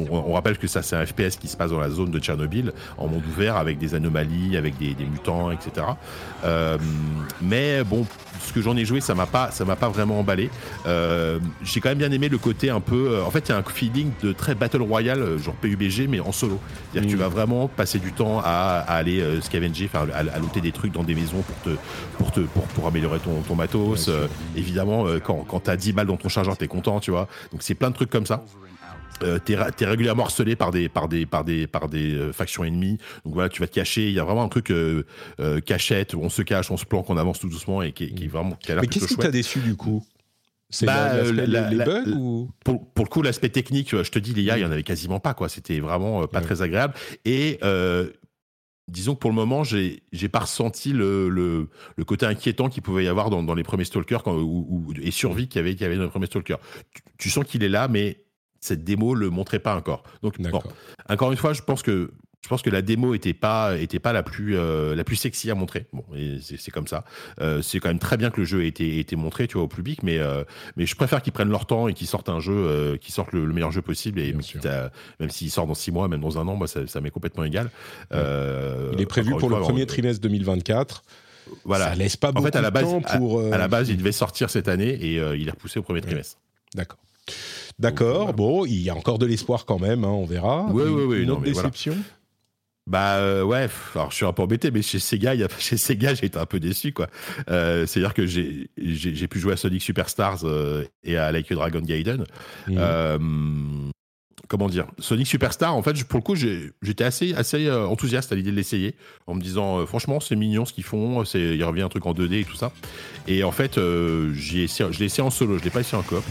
on rappelle que ça c'est un FPS qui se passe dans la zone de Tchernobyl en monde ouvert avec des anomalies avec des, des mutants etc euh, mais bon, ce que j'en ai joué, ça m'a pas, ça m'a pas vraiment emballé. Euh, j'ai quand même bien aimé le côté un peu. euh, en fait, il y a un feeling de très battle royale, euh, genre PUBG, mais en solo. C'est-à-dire que tu Mm. vas vraiment passer du temps à, à aller scavenger, à, à looter des trucs dans des maisons pour te, pour te, pour, pour améliorer ton, ton matos. Évidemment, quand, quand t'as 10 balles dans ton chargeur, t'es content, tu vois. Donc c'est plein de trucs comme ça. Euh, t'es, régulièrement harcelé par des par des par des par des euh, factions ennemies donc voilà tu vas te cacher il y a vraiment un truc euh, euh, cachette où on se cache on se planque on avance tout doucement et qui, est- qui est vraiment qui a l'air Mais qu'est-ce qui t'a déçu du coup? C'est Bah, la- la- les la- bugs la- ou? pour, pour le coup, l'aspect technique, je te dis, l'IA, il y en avait quasiment pas, quoi. C'était vraiment pas Ouais. très agréable. Et disons que pour le moment, j'ai j'ai pas ressenti le, le, le côté inquiétant qu'il pouvait y avoir dans, dans les premiers Stalkers quand, ou, ou- et survie qu'il y avait, qu'il y avait dans les premiers Stalkers. Tu, tu sens qu'il est là, mais cette démo le montrait pas encore. Donc, bon, encore une fois, je pense que je pense que la démo était pas était pas la plus euh, la plus sexy à montrer. Bon, c'est comme ça. Euh, c'est quand même très bien que le jeu ait été, ait été montré, tu vois, au public, mais euh, mais je préfère qu'ils prennent leur temps et qu'ils sortent un jeu, qu'ils sortent le, le meilleur jeu possible et à- même s'il sort dans six mois, même dans un an, moi ça, ça m'est complètement égal. Il est prévu pour le premier on- trimestre 2024. Voilà. Ça laisse pas En beaucoup fait, à la base, de temps pour. euh, à la base, il devait sortir cette année et euh, il est repoussé au premier trimestre. D'accord. D'accord. Bon, il y a encore de l'espoir quand même. hein, on verra. Oui, oui, oui, Une non, autre voilà. déception. Bah euh, ouais, alors je suis un peu embêté, mais chez Sega, y a, chez Sega, j'ai été un peu déçu quoi. Euh, C'est-à-dire que j'ai j'ai j'ai pu jouer à Sonic Superstars euh, et à Like a Dragon Gaiden. Euh, comment dire? Sonic Superstar, en fait, pour le coup, j'ai- j'étais assez assez enthousiaste à l'idée de l'essayer, en me disant franchement, c'est mignon ce qu'ils font, c'est il revient un truc en 2D et tout ça. Et en fait, j'ai essayé, je l'ai essayé en solo, je l'ai pas essayé en coop.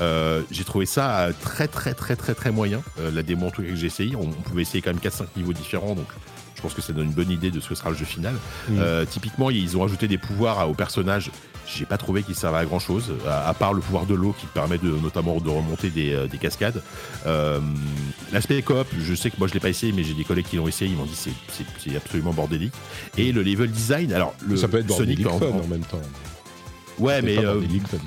Euh, j'ai trouvé ça très très très très très moyen. Euh, la démo en tout cas que j'ai essayé, on, on pouvait essayer quand même 4-5 niveaux différents, donc je pense que ça donne une bonne idée de ce que sera le jeu final. Euh, typiquement, ils ont rajouté des pouvoirs aux personnages. J'ai pas trouvé qu'ils servaient à grand chose, à, à part le pouvoir de l'eau qui permet de, notamment de remonter des, euh, des cascades. Euh, L'aspect coop, je sais que moi je l'ai pas essayé, mais j'ai des collègues qui l'ont essayé, ils m'ont dit c'est- absolument bordélique. Et le level design, alors le ça peut être Sonic en même temps. Ouais, mais euh,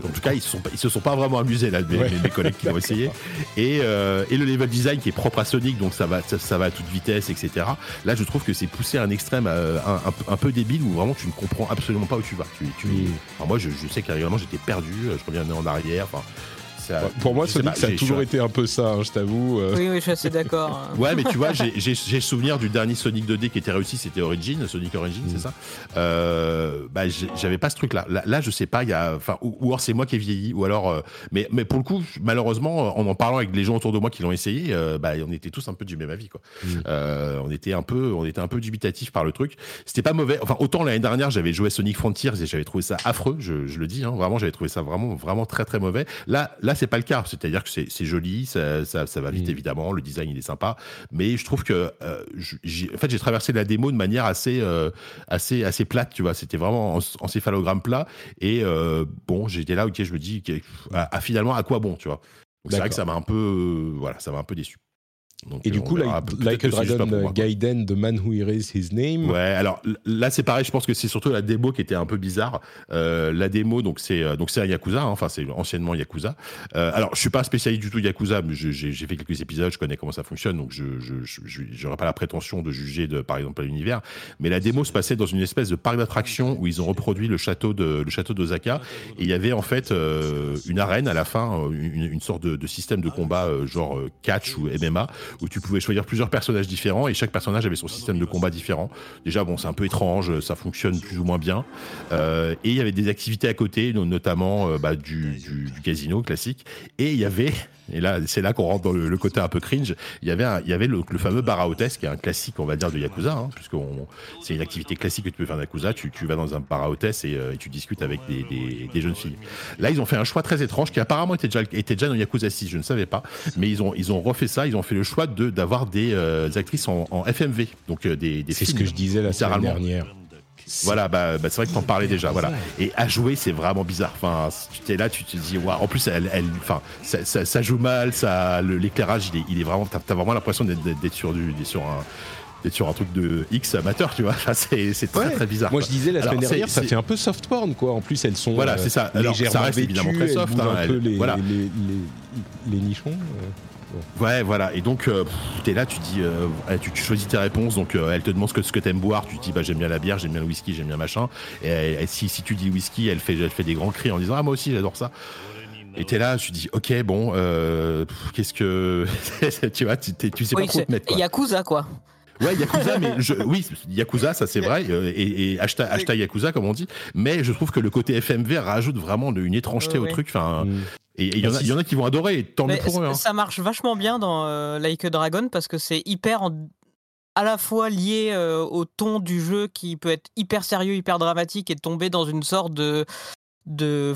en tout cas, ils se sont pas, ils se sont pas vraiment amusés là, mes, Ouais. mes- mes collègues qui l'ont essayé. Et, euh, et le level design qui est propre à Sonic, donc ça va, ça, ça va à toute vitesse, etc. Là, je trouve que c'est poussé à un extrême euh, un, un peu- un peu débile où vraiment tu ne comprends absolument pas où tu vas. Tu, tu, enfin, moi, je, je sais que régulièrement j'étais perdu, euh, je reviens en arrière. Enfin, ça- Pour moi, Sonic, pas, ça a toujours été un peu ça, hein, je t'avoue. euh. Oui, oui, je suis assez d'accord. Ouais, mais tu vois, j'ai le souvenir du dernier Sonic 2D qui était réussi, c'était Origin, Sonic Origin, Mm. c'est ça? Euh, bah, j'avais pas ce truc-là. Là, là, je sais pas, il y a, enfin, ou, ou alors c'est moi qui ai vieilli, ou alors, euh, mais, mais pour le coup, malheureusement, en en parlant avec les gens autour de moi qui l'ont essayé, euh, bah, on était tous un peu du même avis, quoi. Mm. Euh, on était un peu, on était un peu dubitatif par le truc. C'était pas mauvais. Enfin, autant l'année dernière, j'avais joué à Sonic Frontiers et j'avais trouvé ça affreux. Je, je le dis, hein, vraiment, j'avais trouvé ça vraiment, vraiment très, très mauvais. Là, là, c'est pas le cas. C'est-à-dire que c'est joli, ça, ça, va vite mm. évidemment, le design il est sympa, mais je trouve que euh, en fait j'ai traversé la démo de manière assez euh, assez assez plate, tu vois. C'était vraiment en, céphalogramme plat et euh, bon, j'étais là, ok, je me dis, à, finalement à quoi bon, tu vois? C'est vrai que ça m'a un peu, voilà, ça m'a un peu déçu et du coup, Like, a Dragon Gaiden, The Man Who Erased His Name. Ouais, alors là c'est pareil, je pense que c'est surtout la démo qui était un peu bizarre. Euh, la démo, donc c'est euh, donc c'est un Yakuza, hein, enfin c'est anciennement Yakuza. Euh, alors je suis pas spécialiste du tout Yakuza, mais j'ai fait quelques épisodes, je connais comment ça fonctionne, donc je j'aurais pas la prétention de juger de par exemple l'univers. Mais la démo se passait dans une espèce de parc d'attractions où ils ont reproduit le château de le château d'Osaka et il y avait en fait une arène à la fin, une, sorte de, de, système de combat genre catch ou MMA où tu pouvais choisir plusieurs personnages différents et chaque personnage avait son système de combat différent. Déjà, bon, c'est un peu étrange, ça fonctionne plus ou moins bien. Euh, et il y avait des activités à côté, notamment euh, bah, du, casino classique. Et il y avait, et là, c'est là qu'on rentre dans le, côté un peu cringe, il y avait, il y avait le, fameux bar qui est un classique, on va dire, de Yakuza, hein, puisque c'est une activité classique que tu peux faire dans Yakuza. Tu, vas dans un bar et, euh, et, tu discutes avec des, jeunes filles. Là, ils ont fait un choix très étrange qui apparemment était déjà, était déjà dans Yakuza 6, je ne savais pas. Mais ils ont, ils ont refait ça, ils ont fait le choix de d'avoir des euh, actrices en, FMV, donc euh, des, des C'est ce que je disais la semaine dernière. Voilà, bah, bah c'est vrai que t'en parlais déjà. Voilà. Et à jouer, c'est vraiment bizarre. Enfin, tu es là, tu te dis, waouh. En plus, elle, elle, enfin, ça, ça, joue mal. Ça, l'éclairage, il est, il est vraiment. T'as as vraiment l'impression d'être sur du, sur un sur un truc de X amateur, tu vois. c'est très très bizarre. Moi je disais la semaine dernière, ça fait un peu soft porn, quoi. En plus, elles sont voilà, euh, c'est ça. Alors, ça reste évidemment très soft. Hein, un peu les, voilà. les, les, nichons. Euh. Ouais, voilà. Et donc, euh, tu es là, tu dis, euh, tu, choisis tes réponses. Donc, euh, elle te demande ce que, ce que t'aimes boire. Tu dis, bah, j'aime bien la bière, j'aime bien le whisky, j'aime bien machin. Et, si, si tu dis whisky, elle fait, elle fait des grands cris en disant, ah, moi aussi, j'adore ça. Et t'es là, tu dis, ok, bon, qu'est-ce que. tu vois, tu, tu sais pas trop te mettre. Quoi. Yakuza, quoi. Ouais, Yakuza, mais je, oui, Yakuza, ça c'est vrai, et, et hashtag, Yakuza comme on dit. Mais je trouve que le côté FMV rajoute vraiment une étrangeté au truc. Enfin, mm. Et il y, en a qui vont adorer, tant mieux pour eux. Hein. Ça marche vachement bien dans euh, Like a Dragon parce que c'est hyper à la fois lié euh, au ton du jeu qui peut être hyper sérieux, hyper dramatique et tomber dans une sorte de de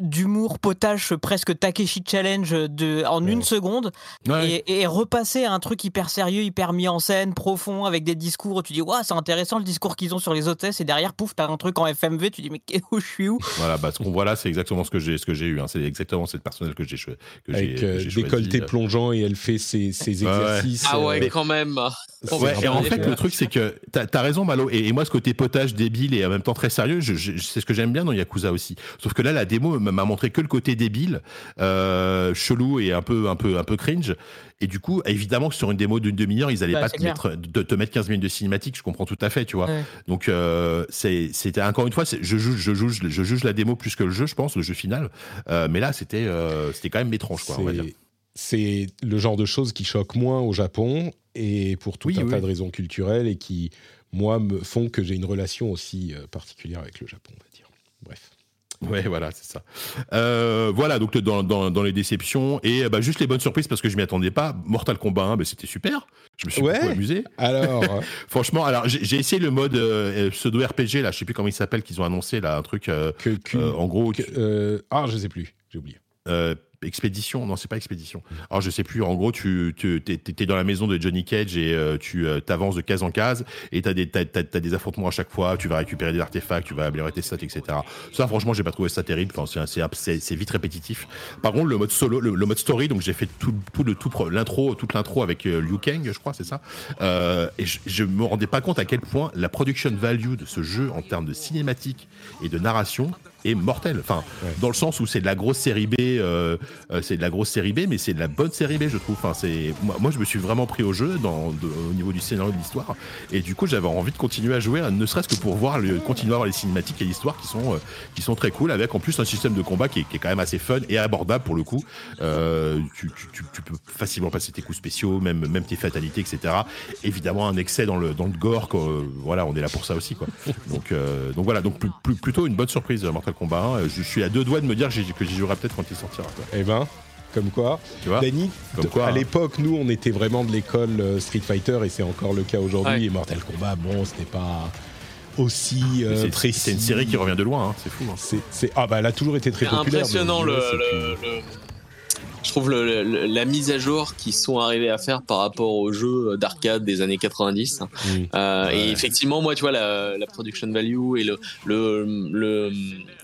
d'humour potage presque Takeshi challenge de en une seconde et, repasser à un truc hyper sérieux hyper mis en scène profond avec des discours où tu dis waouh c'est intéressant le discours qu'ils ont sur les hôtesses et derrière pouf t'as un truc en FMV tu dis mais où je suis où? Voilà bah ce qu'on voit là c'est exactement ce que j'ai ce que j'ai eu hein. c'est exactement cette personnage que j'ai que avec euh, décolleté plongeant et elle fait ses, ses exercices ah ouais euh, quand même. ouais, et en fait le truc c'est que t'as as raison Malo. Et, moi ce côté potage débile et en même temps très sérieux c'est ce que j'aime bien dans Yakuza aussi Sauf que là, la démo m'a montré que le côté débile, euh, chelou et un peu, un peu, un peu cringe. Et du coup, évidemment que sur une démo d'une demi-heure, ils allaient pas te mettre, de, te mettre 15 minutes de cinématique. Je comprends tout à fait, tu vois. Donc, euh, c'était encore une fois, je juge, je juge, je juge la démo plus que le jeu, je pense, le jeu final. Euh, mais là, c'était, c'était quand même étrange, quoi. C'est le genre de choses qui choquent moins au Japon et pour tout un tas de raisons culturelles et qui, moi, me font que j'ai une relation aussi particulière avec le Japon, on va dire. Bref. Ouais, voilà, c'est ça. Euh, voilà, donc dans, dans, dans, les déceptions et bah, juste les bonnes surprises parce que je m'y attendais pas. Mortal Kombat 1, bah, c'était super. Je me suis beaucoup amusé. Alors, franchement, alors j'ai essayé le mode euh, pseudo RPG là, je sais plus comment il s'appelle, qu'ils ont annoncé là, un truc. Euh, en gros, ah, je sais plus, j'ai oublié. Expédition Non, c'est pas Expédition. Alors, je sais plus. En gros, tu, tu es, dans la maison de Johnny Cage et euh, tu euh, t'avances de case en case et tu as, as, des affrontements à chaque fois. Tu vas récupérer des artefacts, tu vas améliorer tes stats, etc. Ça, franchement, j'ai pas trouvé ça terrible. Enfin, c'est vite répétitif. Par contre, le mode solo, le, mode story, donc j'ai fait tout, tout le tout l'intro, toute l'intro avec euh, Liu Kang, je crois, c'est ça. et je, je me rendais pas compte à quel point la production value de ce jeu en termes de cinématique et de narration est mortel. Enfin, dans le sens où c'est de la grosse série B, euh, euh, c'est de la grosse série B, mais c'est de la bonne série B, je trouve. Enfin, c'est moi, je me suis vraiment pris au jeu dans, au niveau du scénario de l'histoire, et du coup, j'avais envie de continuer à jouer, ne serait-ce que pour voir le, continuer à voir les cinématiques et l'histoire qui sont euh, qui sont très cool, avec en plus un système de combat qui est, qui est quand même assez fun et abordable pour le coup. Tu, tu, tu, peux facilement passer tes coups spéciaux, même même tes fatalités, etc. Évidemment, un excès dans le dans le gore, voilà, on est là pour ça aussi, quoi. Donc donc voilà, donc plus, plutôt une bonne surprise, Mortal combat. Hein. Je suis à deux doigts de me dire que j'y jouerai peut-être quand il sortira. Eh ben, comme quoi. Tu vois Danny, à hein. l'époque, nous, on était vraiment de l'école euh, Street Fighter et c'est encore le cas aujourd'hui. Et Mortal Kombat, bon, c'était pas aussi euh, précis. C'est une série qui revient de loin, hein. c'est fou. C'est, ah bah elle a toujours été très populaire. Impressionnant le, Je trouve le- le- la mise à jour qu'ils sont arrivés à faire par rapport aux jeux d'arcade des années 90. Mm. Euh, Et effectivement, moi, tu vois, la, la production value et le, le, le-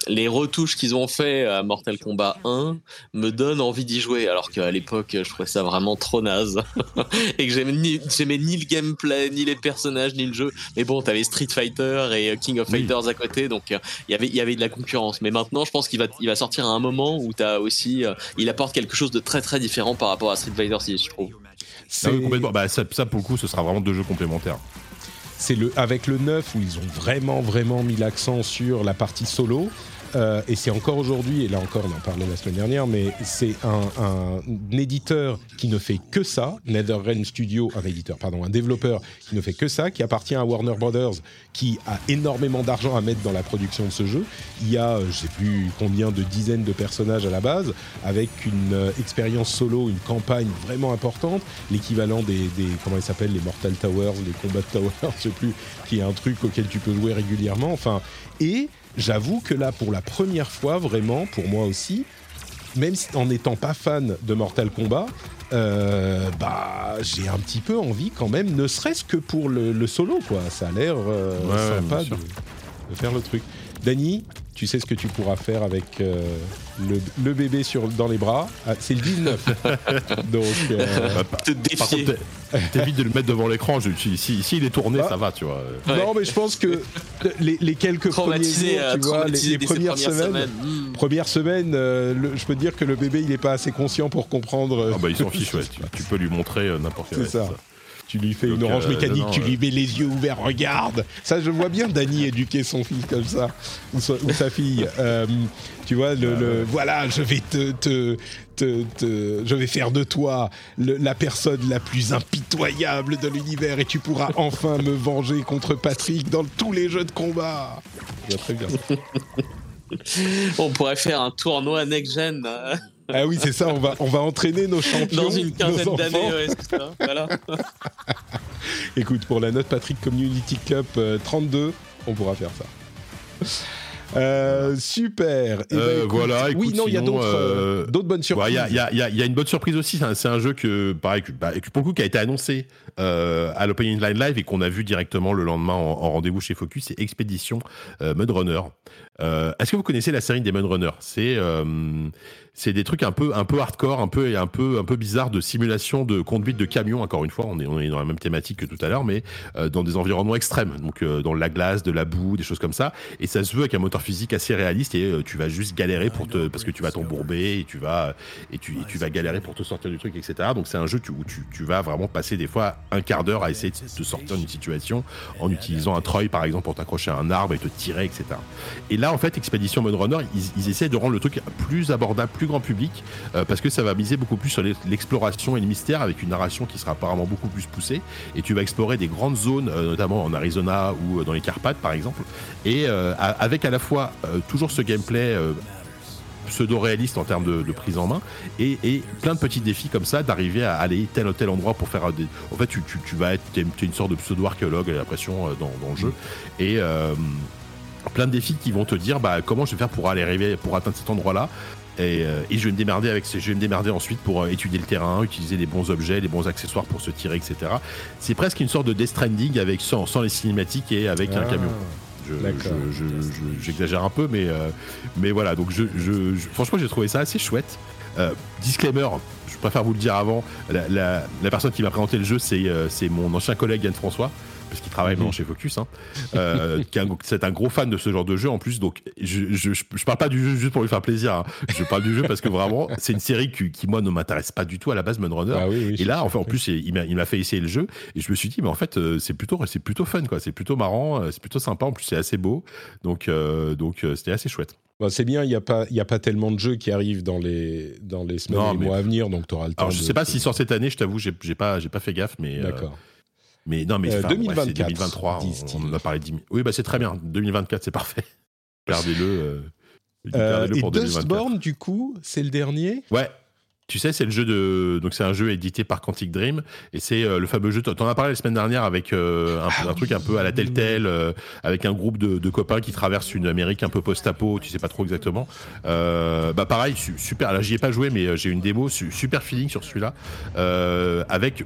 les retouches qu'ils ont fait à Mortal Kombat 1 me donnent envie d'y jouer. Alors qu'à l'époque, je trouvais ça vraiment trop naze. et que j'aimais ni, le gameplay, ni les personnages, ni le jeu. Mais bon, t'avais Street Fighter et euh, King of. Fighters à côté, donc euh, il y avait il y avait de la concurrence. Mais maintenant, je pense qu'il va, il va sortir à un moment où t'as aussi, euh, il apporte quelque chose de très très différent par rapport à Street Fighter 6, je trouve. C'est Ah oui, complètement. Bah, ça, ça, pour le coup, ce sera vraiment deux jeux complémentaires. c'est le avec le 9 où ils ont vraiment vraiment mis l'accent sur la partie solo. Euh, et c'est encore aujourd'hui, et là encore on en parlait la semaine dernière, mais c'est un, un éditeur qui ne fait que ça, NetherRealm Studio, un éditeur, pardon, un développeur qui ne fait que ça, qui appartient à Warner Brothers, qui a énormément d'argent à mettre dans la production de ce jeu. Il y a, euh, je sais plus combien de dizaines de personnages à la base, avec une euh, expérience solo, une campagne vraiment importante, l'équivalent des, des comment ils s'appellent, les Mortal Towers, les Combat Towers, je sais plus, qui est un truc auquel tu peux jouer régulièrement. Enfin, et j'avoue que là, pour la première fois, vraiment, pour moi aussi, même en n'étant pas fan de Mortal Kombat, euh, bah, j'ai un petit peu envie quand même, ne serait-ce que pour le, le solo, quoi. Ça a l'air euh, Ouais, sympa de faire le truc. Dany, tu sais ce que tu pourras faire avec euh, le, le bébé sur, dans les bras. Ah, c'est le 19. Donc, euh, Bah, par- Te par contre, t'évites de le mettre devant l'écran. Je- Si, si, si il est tourné, Ah. ça va, tu vois. Ouais. Non, mais je pense que les, les quelques premiers Traumatisé, jours, euh, tu vois, les, traumatisé les dès ses premières semaines, Hmm. première semaine, euh, le- je peux te dire que le bébé, il n'est pas assez conscient pour comprendre. Ah bah, il s'en fiche, ouais. Tu, tu peux lui montrer euh, n'importe quel C'est ça. Tu lui fais Donc, une orange euh, mécanique, non, tu lui mets les yeux ouverts, regarde. Ça, je vois bien Dany éduquer son fils comme ça, ou, sa, ou sa fille. Euh, tu vois, le, le- voilà, je vais te, te, te- te- je vais faire de toi le- la personne la plus impitoyable de l'univers et tu pourras enfin me venger contre Patrick dans tous les jeux de combat. Bien, très bien. On pourrait faire un tournoi next-gen euh, Ah oui, c'est ça. On va, on va entraîner nos champions, dans une quinzaine d'années. Ouais, c'est ça. Voilà. Écoute, pour la note Patrick Community Cup euh, 32, on pourra faire ça. Euh, super. Eh ben, Euh, écoute, voilà, oui, non, il y a d'autres euh, euh, d'autres bonnes surprises. Il y, a, il y a- il y a- il y a une bonne surprise aussi. C'est un, c'est un jeu que, pareil, que, bah, que pour le coup, qui a été annoncé euh, à l'Opening Line Live et qu'on a vu directement le lendemain en, en rendez-vous chez Focus. C'est Expédition euh, Mudrunner. Euh, Est-ce que vous connaissez la série des Mudrunner C'est euh, c'est des trucs un peu un peu hardcore, un peu un peu un peu bizarre de simulation de conduite de camion. Encore une fois, on est on est dans la même thématique que tout à l'heure, mais euh, dans des environnements extrêmes, donc dans la glace, de la boue, des choses comme ça. Et ça se veut avec un moteur physique assez réaliste et tu vas juste galérer pour te parce que tu vas t'embourber et tu vas et tu, et tu vas galérer pour te sortir du truc, etc. Donc c'est un jeu où tu, tu vas vraiment passer des fois un quart d'heure à essayer de te sortir d'une situation en utilisant un treuil par exemple pour t'accrocher à un arbre et te tirer, etc. Et là en fait Expédition Mudrunner ils, ils essaient de rendre le truc plus abordable, plus grand public euh, parce que ça va miser beaucoup plus sur l'e- l'exploration et le mystère avec une narration qui sera apparemment beaucoup plus poussée. Et tu vas explorer des grandes zones euh, notamment en Arizona ou euh, dans les Carpates par exemple. Et avec à la fois toujours ce gameplay pseudo-réaliste en termes de, de prise en main et, et plein de petits défis comme ça d'arriver à aller tel ou tel endroit pour faire des... en fait tu, tu, tu vas être une sorte de pseudo-archéologue j'ai l'impression dans, dans le jeu. Et euh, plein de défis qui vont te dire bah, comment je vais faire pour aller arriver pour atteindre cet endroit là et, euh, et je vais me démerder avec ces- je vais me démerder ensuite pour euh, étudier le terrain, utiliser les bons objets, les bons accessoires pour se tirer, etc. C'est presque une sorte de Death Stranding avec sans, sans les cinématiques et avec un Ah, camion. Je- D'accord. je- je- je- J'exagère un peu, mais, euh, mais voilà. Donc, franchement, j'ai trouvé ça assez chouette. Euh, disclaimer, je préfère vous le dire avant. La, la- la personne qui m'a présenté le jeu, c'est euh, c'est mon ancien collègue Yann François, parce qu'il travaille maintenant chez Focus. hein. Euh, qui c'est un gros fan de ce genre de jeu en plus. Donc, je, je, parle pas du jeu juste pour lui faire plaisir. hein. Je parle du jeu parce que vraiment, c'est une série qui, qui, moi, ne m'intéresse pas du tout à la base, Runner. Ah oui, oui, Et là, enfin, en plus, il m'a, fait essayer le jeu et je me suis dit, mais en fait, euh, c'est plutôt, c'est plutôt fun, quoi. C'est plutôt marrant, euh, c'est plutôt sympa. En plus, c'est assez beau, donc, euh, donc, c'était assez chouette. Bon, c'est bien, il n'y a, pas- y a pas tellement de jeux qui arrivent dans les, dans les semaines Non, et les mois à venir, donc tu auras le temps. Alors, je de- sais pas s'il sort cette année. Je t'avoue, j'ai, pas, pas fait gaffe, mais. euh, D'accord. Mais non, mais Euh, enfin, ouais, 2024, c'est 2023. on- en a parlé 10 000. Oui, bah c'est très bien. 2024, c'est parfait. Gardez-le. euh, Euh, et pour 2024. Dustborn, du coup, c'est le dernier Ouais. Tu sais, c'est le jeu de. Donc, c'est un jeu édité par Quantic Dream. Et c'est euh, le fameux jeu. T'en as parlé la semaine dernière avec euh, un, Ah un truc un peu à la Telltale, avec un groupe de, de copains qui traversent une Amérique un peu post-apo, tu sais pas trop exactement. Bah, pareil, su- super. Là, j'y ai pas joué, mais j'ai une démo, su- super feeling sur celui-là. Avec.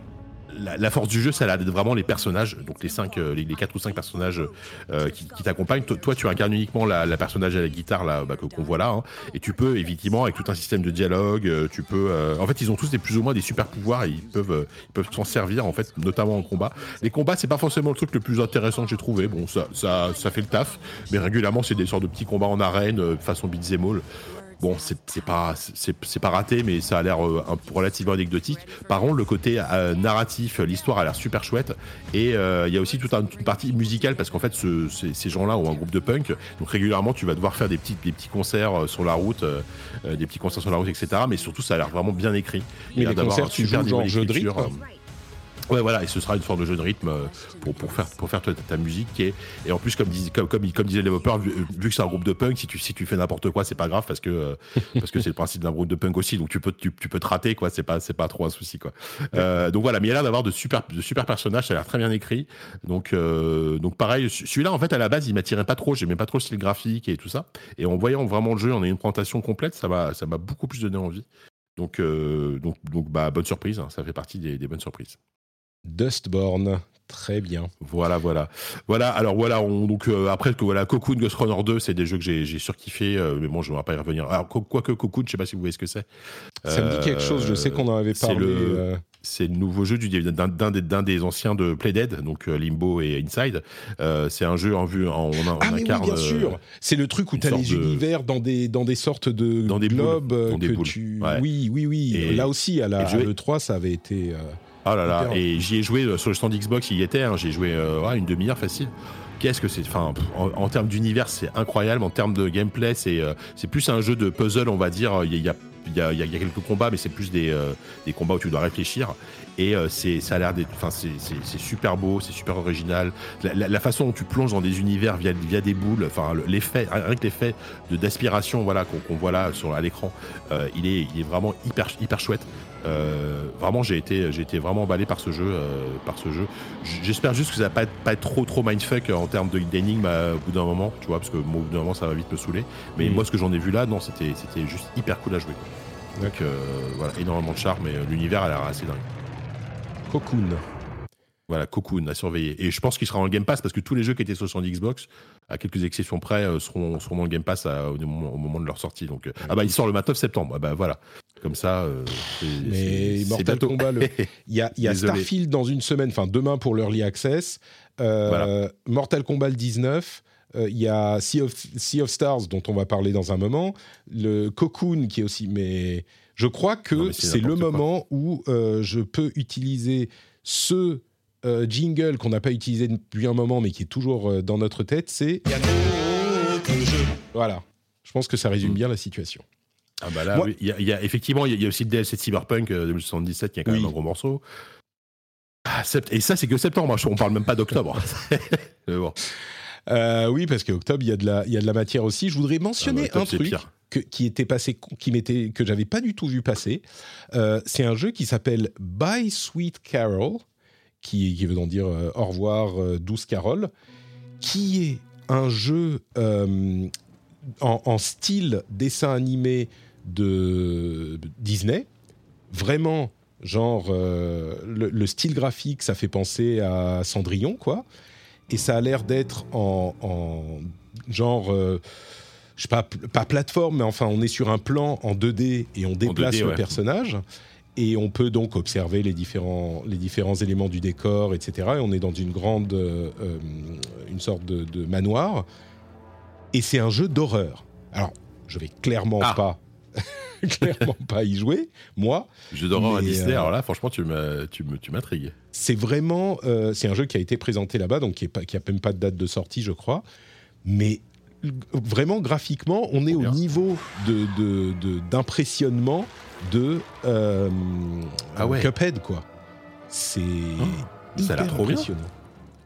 La, force du jeu, d'être vraiment les personnages, donc les cinq, euh, les, quatre ou cinq personnages euh, qui, t'accompagnent. Toi, tu incarnes uniquement la, personnage à la guitare là, bah, qu'on voit là, hein. et tu peux effectivement avec tout un système de dialogue, euh, tu peux. euh, en fait, ils ont tous des plus ou moins des super pouvoirs et ils peuvent, ils peuvent s'en servir en fait, notamment en combat. Les combats, c'est pas forcément le truc le plus intéressant que j'ai trouvé. Bon, ça, ça, fait le taf, mais régulièrement, c'est des sortes de petits combats en arène, façon beat'em all. Bon, c'est pas, c'est pas raté, mais ça a l'air euh, relativement anecdotique. Par contre, le côté euh, narratif, l'histoire a l'air super chouette. Et euh, il y a aussi toute un- une partie musicale, parce qu'en fait, ce- ces, ces gens-là ont un groupe de punk. Donc régulièrement, tu vas devoir faire des petits, des petits concerts sur la route, des petits concerts sur la route, etc. Mais surtout, ça a l'air vraiment bien écrit. Mais les concerts, un tu joues genre jeu de rythme Ouais, voilà, et ce sera une forme de jeu de rythme euh, pour, pour faire, pour faire ta, ta musique. Et en plus, comme, dis- comme, comme, comme disait le développeur, vu, vu que c'est un groupe de punk, si tu, si tu fais n'importe quoi, c'est pas grave parce que euh, parce que c'est le principe d'un groupe de punk aussi. Donc tu peux, tu, tu peux te rater, quoi. C'est pas, c'est pas trop un souci, quoi. Euh, donc voilà, mais il a l'air d'avoir de super, de super personnages. Ça a l'air très bien écrit. Donc, euh, donc pareil, celui-là, en fait, à la base, il m'attirait pas trop. J'aimais pas trop le style graphique et tout ça. Et en voyant vraiment le jeu, on a une présentation complète, ça m'a, ça m'a beaucoup plus donné envie. Donc, euh, donc, donc, bah, bonne surprise. hein, ça fait partie des, des bonnes surprises. Dustborn, très bien. Voilà, voilà. Voilà, alors voilà, on, donc euh, après que voilà, Cocoon, Ghost Runner 2, c'est des jeux que j'ai j'ai surkiffé, euh, mais bon, je ne vais pas y revenir. Alors, quoi- quoique Cocoon, je sais pas si vous voyez ce que c'est. Ça me dit quelque chose, je sais qu'on en avait c'est parlé. le- euh, C'est le nouveau jeu du- d'un d'un des, d'un des anciens de Playdead, donc euh, Limbo et Inside. Euh, c'est un jeu en vue, en, on, on Ah oui, bien euh, sûr. C'est le truc où tu as les de- univers dans des, dans des sortes de Dans des globes euh, dans des que boules. tu... Ouais. Oui, oui, oui. Et- Là aussi, à la le à est- l'E3, ça avait été... Oh là là, et j'y ai joué euh, sur le stand Xbox, il y était, hein, j'ai joué euh, ouais, une demi-heure facile. Qu'est-ce que c'est Enfin, pff, en, en termes d'univers, c'est incroyable. En termes de gameplay, c'est euh, c'est plus un jeu de puzzle, on va dire. Il y a, il y a, il y a- il y a quelques combats, mais c'est plus des, euh, des combats où tu dois réfléchir. Et euh, c'est ça a l'air d'être. Enfin, c'est- c'est c'est super beau, c'est super original. La, la- la façon dont tu plonges dans des univers via, via des boules, enfin, le- l'effet, rien que l'effet de- d'aspiration voilà, qu'on qu'on voit là sur, à l'écran, euh, il, est, il est vraiment hyper, hyper chouette. Euh, vraiment, j'ai été, j'ai été vraiment emballé par ce jeu, euh, par ce jeu. J'espère juste que ça va pas être, pas être trop, trop mindfuck en termes de- d'énigmes euh, au bout d'un moment, tu vois, parce que moi, au bout d'un moment, ça va vite me saouler. Mais Mhm. moi, ce que j'en ai vu là, non, c'était, c'était juste hyper cool à jouer. Donc, euh, voilà, énormément de charme et euh, l'univers a l'air assez dingue. Cocoon. Voilà, Cocoon à surveiller. Et je pense qu'il sera le Game Pass parce que tous les jeux qui étaient sur son Xbox, à quelques exceptions près, euh, seront, seront dans le Game Pass à- au, moment, au moment de leur sortie. Donc, euh, ah bah, il sort le 29 septembre. Ah bah voilà. Comme ça, euh, c'est- Mais Mortal. Kombat, le- Il y a, y a. Starfield dans une semaine, enfin demain pour l'Early Access. Euh, Voilà. Mortal Kombat le 19. Euh, Il y a sea of, Sea of Stars dont on va parler dans un moment. Le Cocoon qui est aussi. Mais je crois que c'est le quoi. moment où je peux utiliser ce euh, jingle qu'on n'a pas utilisé depuis un moment mais qui est toujours euh, dans notre tête. C'est. Il y a d'autres jeux. Voilà. Je pense que ça résume bien la situation. Ah bah là, Moi- oui, il y, a- il y a effectivement, il y, a- il y a aussi le DLC de Cyberpunk euh, 2077 qui est quand Oui. même un gros morceau. Ah, sept- et ça, c'est que septembre. hein, On parle même pas d'octobre. Mais bon, Euh, oui, parce qu'octobre, il y, a de la- il y a de la matière aussi. Je voudrais mentionner octobre, un Ah, c'est truc pire. que- qui était passé, qui m'était, que j'avais pas du tout vu passer. Euh, c'est un jeu qui s'appelle Bye Sweet Carol, qui, qui veut donc dire euh, au revoir euh, douce Carole, qui est un jeu euh, en, en style dessin animé de Disney, vraiment genre le, le style graphique, ça fait penser à Cendrillon, quoi. Et ça a l'air d'être en, en genre, je sais pas, pas plateforme, mais enfin, on est sur un plan en 2D et on déplace 2D, le ouais. personnage. Et on peut donc observer les différents, les différents éléments du décor, etc. Et on est dans une grande, euh, euh, une sorte de, de manoir. Et c'est un jeu d'horreur. Alors, je vais clairement Ah. pas, clairement pas y jouer, moi. jeu d'horreur à Disney. euh, Alors là, franchement, tu m'intrigues. C'est vraiment, euh, c'est un jeu qui a été présenté là-bas, donc qui n'a qui a même pas de date de sortie, je crois. Mais vraiment graphiquement, on est au niveau de, de- de- d'impressionnement de, euh, Ah ouais. Cuphead, quoi. C'est ça a trop bien. impressionnant.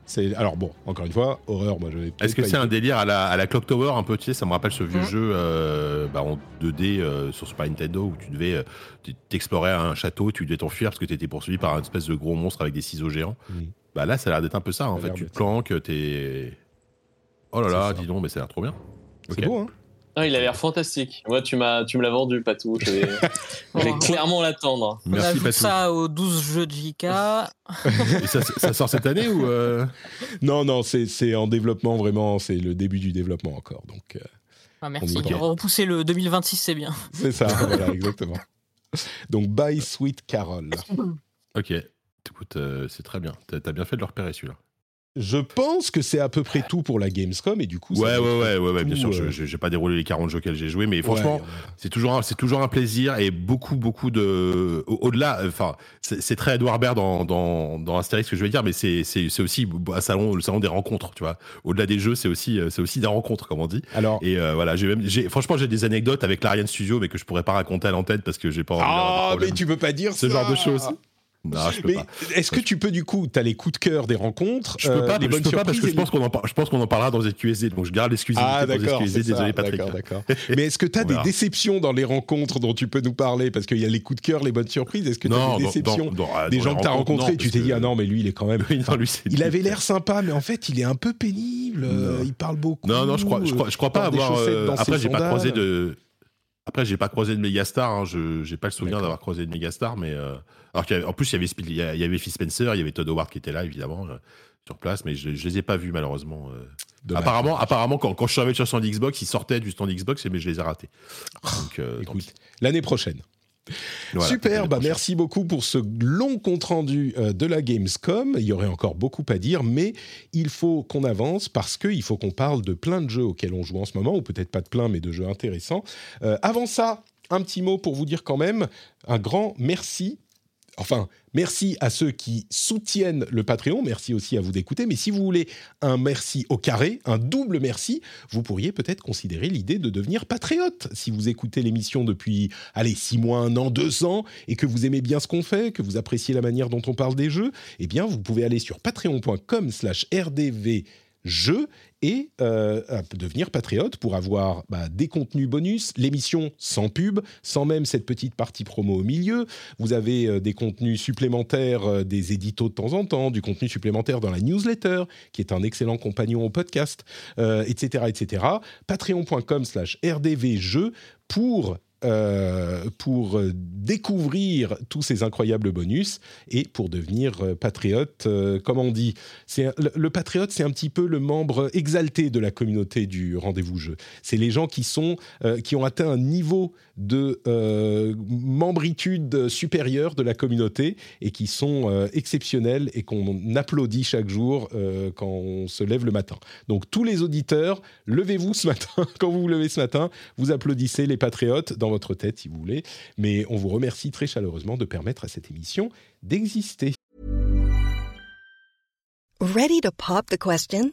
C'est alors bon, encore une fois, horreur. Moi, je Est-ce que c'est un délire à la, à la Clock Tower un peu Tu sais, ça me rappelle ce vieux Mhm. jeu euh, bah, en 2D euh, sur Super Nintendo où tu devais euh, t'explorer un château, tu devais t'enfuir parce que tu étais poursuivi par un espèce de gros monstre avec des ciseaux géants. Bah là, ça a l'air d'être un peu ça. En a fait, tu te planques, t'es. Oh là là, dis donc, mais ça a l'air trop bien. C'est Ok. beau, hein Ah, il a l'air fantastique. Moi, tu m'as, tu me l'as vendu, Patou. Je vais, je vais Oh. clairement l'attendre. On Merci, ajoute Patou. ça aux 12 jeux de JK. Et ça, ça sort cette année ou euh, Non, non, c'est c'est en développement vraiment. C'est le début du développement encore. Donc euh, Ah, merci. Repousser le 2026, c'est bien. c'est ça. voilà, exactement. Donc Bye Sweet Carol. Ok. Écoute, euh, c'est très bien. T'as t'as bien fait de le repérer celui-là. Je pense que c'est à peu près tout pour la Gamescom et du coup. Ouais, ouais, ouais, ouais, ouais, bien sûr. je- euh, je- J'ai pas déroulé les 40 jeux auxquels j'ai joué, mais franchement, ouais, c'est toujours, c'est toujours un plaisir et beaucoup, beaucoup de. au- Au-delà, enfin, c'est très Edouard Baird dans, dans, dans Astérix que je vais dire, mais c'est aussi un salon, le salon des rencontres, tu vois. Au-delà des jeux, c'est aussi, euh, c'est aussi des rencontres, comme on dit. Alors. Et euh, voilà, j'ai même, franchement, j'ai des anecdotes avec l'Ariane Studio, mais que je pourrais pas raconter à l'antenne parce que j'ai pas envie d'avoir de Ah, problème. mais tu peux pas dire Ce ça. genre de choses. Non, je peux Mais pas. est-ce que tu peux du coup, t'as les coups de cœur des rencontres, Je peux euh, pas, les je bonnes peux pas parce que je pense qu'on en, par- je pense qu'on en parlera dans ZQSD, donc je garde l'exclusivité Ah ZQSD. Désolé Patrick. D'accord, d'accord. Mais est-ce que tu as des déceptions dans les rencontres dont tu peux nous parler? Parce qu'il y a les coups de cœur, les bonnes surprises. Est-ce que tu as Non, des déceptions dans- dans- Des gens que tu as rencontrés? Tu t'es dit, ah non, mais lui, il est quand même. Non, lui, Il avait l'air sympa, mais en fait, il est un peu pénible. euh, il parle beaucoup. Non, non, je crois, je crois, je crois pas avoir. euh, après, j'ai pas croisé de. Après, j'ai pas croisé de mégastar. Hein, je j'ai pas le souvenir d'avoir croisé de mégastar, mais euh, alors qu'il y avait- en plus il y avait il y avait Phil Spencer, il y avait Todd Howard qui était là évidemment euh, sur place, mais je, je les ai pas vus malheureusement. euh. Dommage. Apparemment, apparemment quand, quand je suis arrivé sur son Xbox, ils sortaient du stand Xbox, mais je les ai ratés. Donc, euh, Écoute, l'année prochaine. Voilà, Super, bah merci beaucoup pour ce long compte rendu euh, de la Gamescom. Il y aurait encore beaucoup à dire, mais il faut qu'on avance parce qu'il faut qu'on parle de plein de jeux auxquels on joue en ce moment, ou peut-être pas de plein, mais de jeux intéressants. Euh, avant ça, un petit mot pour vous dire quand même un grand merci. Enfin, merci à ceux qui soutiennent le Patreon, merci aussi à vous d'écouter, mais si vous voulez un merci au carré, un double merci, vous pourriez peut-être considérer l'idée de devenir patriote. Si vous écoutez l'émission depuis, allez, six mois, un an, deux ans, et que vous aimez bien ce qu'on fait, que vous appréciez la manière dont on parle des jeux, eh bien, vous pouvez aller sur patreon.com slash rdvjeux et euh, devenir patriote pour avoir bah, des contenus bonus, l'émission sans pub, sans même cette petite partie promo au milieu. Vous avez euh, des contenus supplémentaires, euh, des éditos de temps en temps, du contenu supplémentaire dans la newsletter, qui est un excellent compagnon au podcast, etc., etc. Patreon.com slash rdvjeux pour euh, pour euh, découvrir tous ces incroyables bonus et pour devenir euh, patriote, comme on dit. Le, patriote, c'est un petit peu le membre exalté de la communauté du rendez-vous jeu. C'est les gens qui sont qui ont atteint un niveau de euh, membritude supérieure de la communauté et qui sont euh, exceptionnels et qu'on applaudit chaque jour euh, quand on se lève le matin. Donc tous les auditeurs, levez-vous ce matin. Quand vous vous levez ce matin, vous applaudissez les patriotes dans votre tête si vous voulez. Mais on vous remercie très chaleureusement de permettre à cette émission d'exister. Ready to pop the question?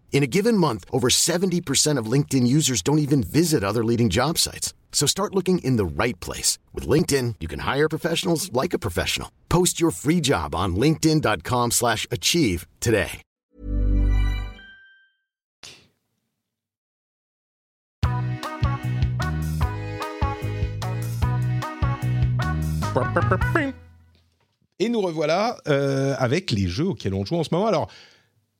In a given month, over 70% of LinkedIn users don't even visit other leading job sites. So start looking in the right place. With LinkedIn, you can hire professionals like a professional. Post your free job on linkedin.com/achieve slash achieve today. Et nous revoilà euh, avec les jeux auxquels on joue en ce moment. Alors,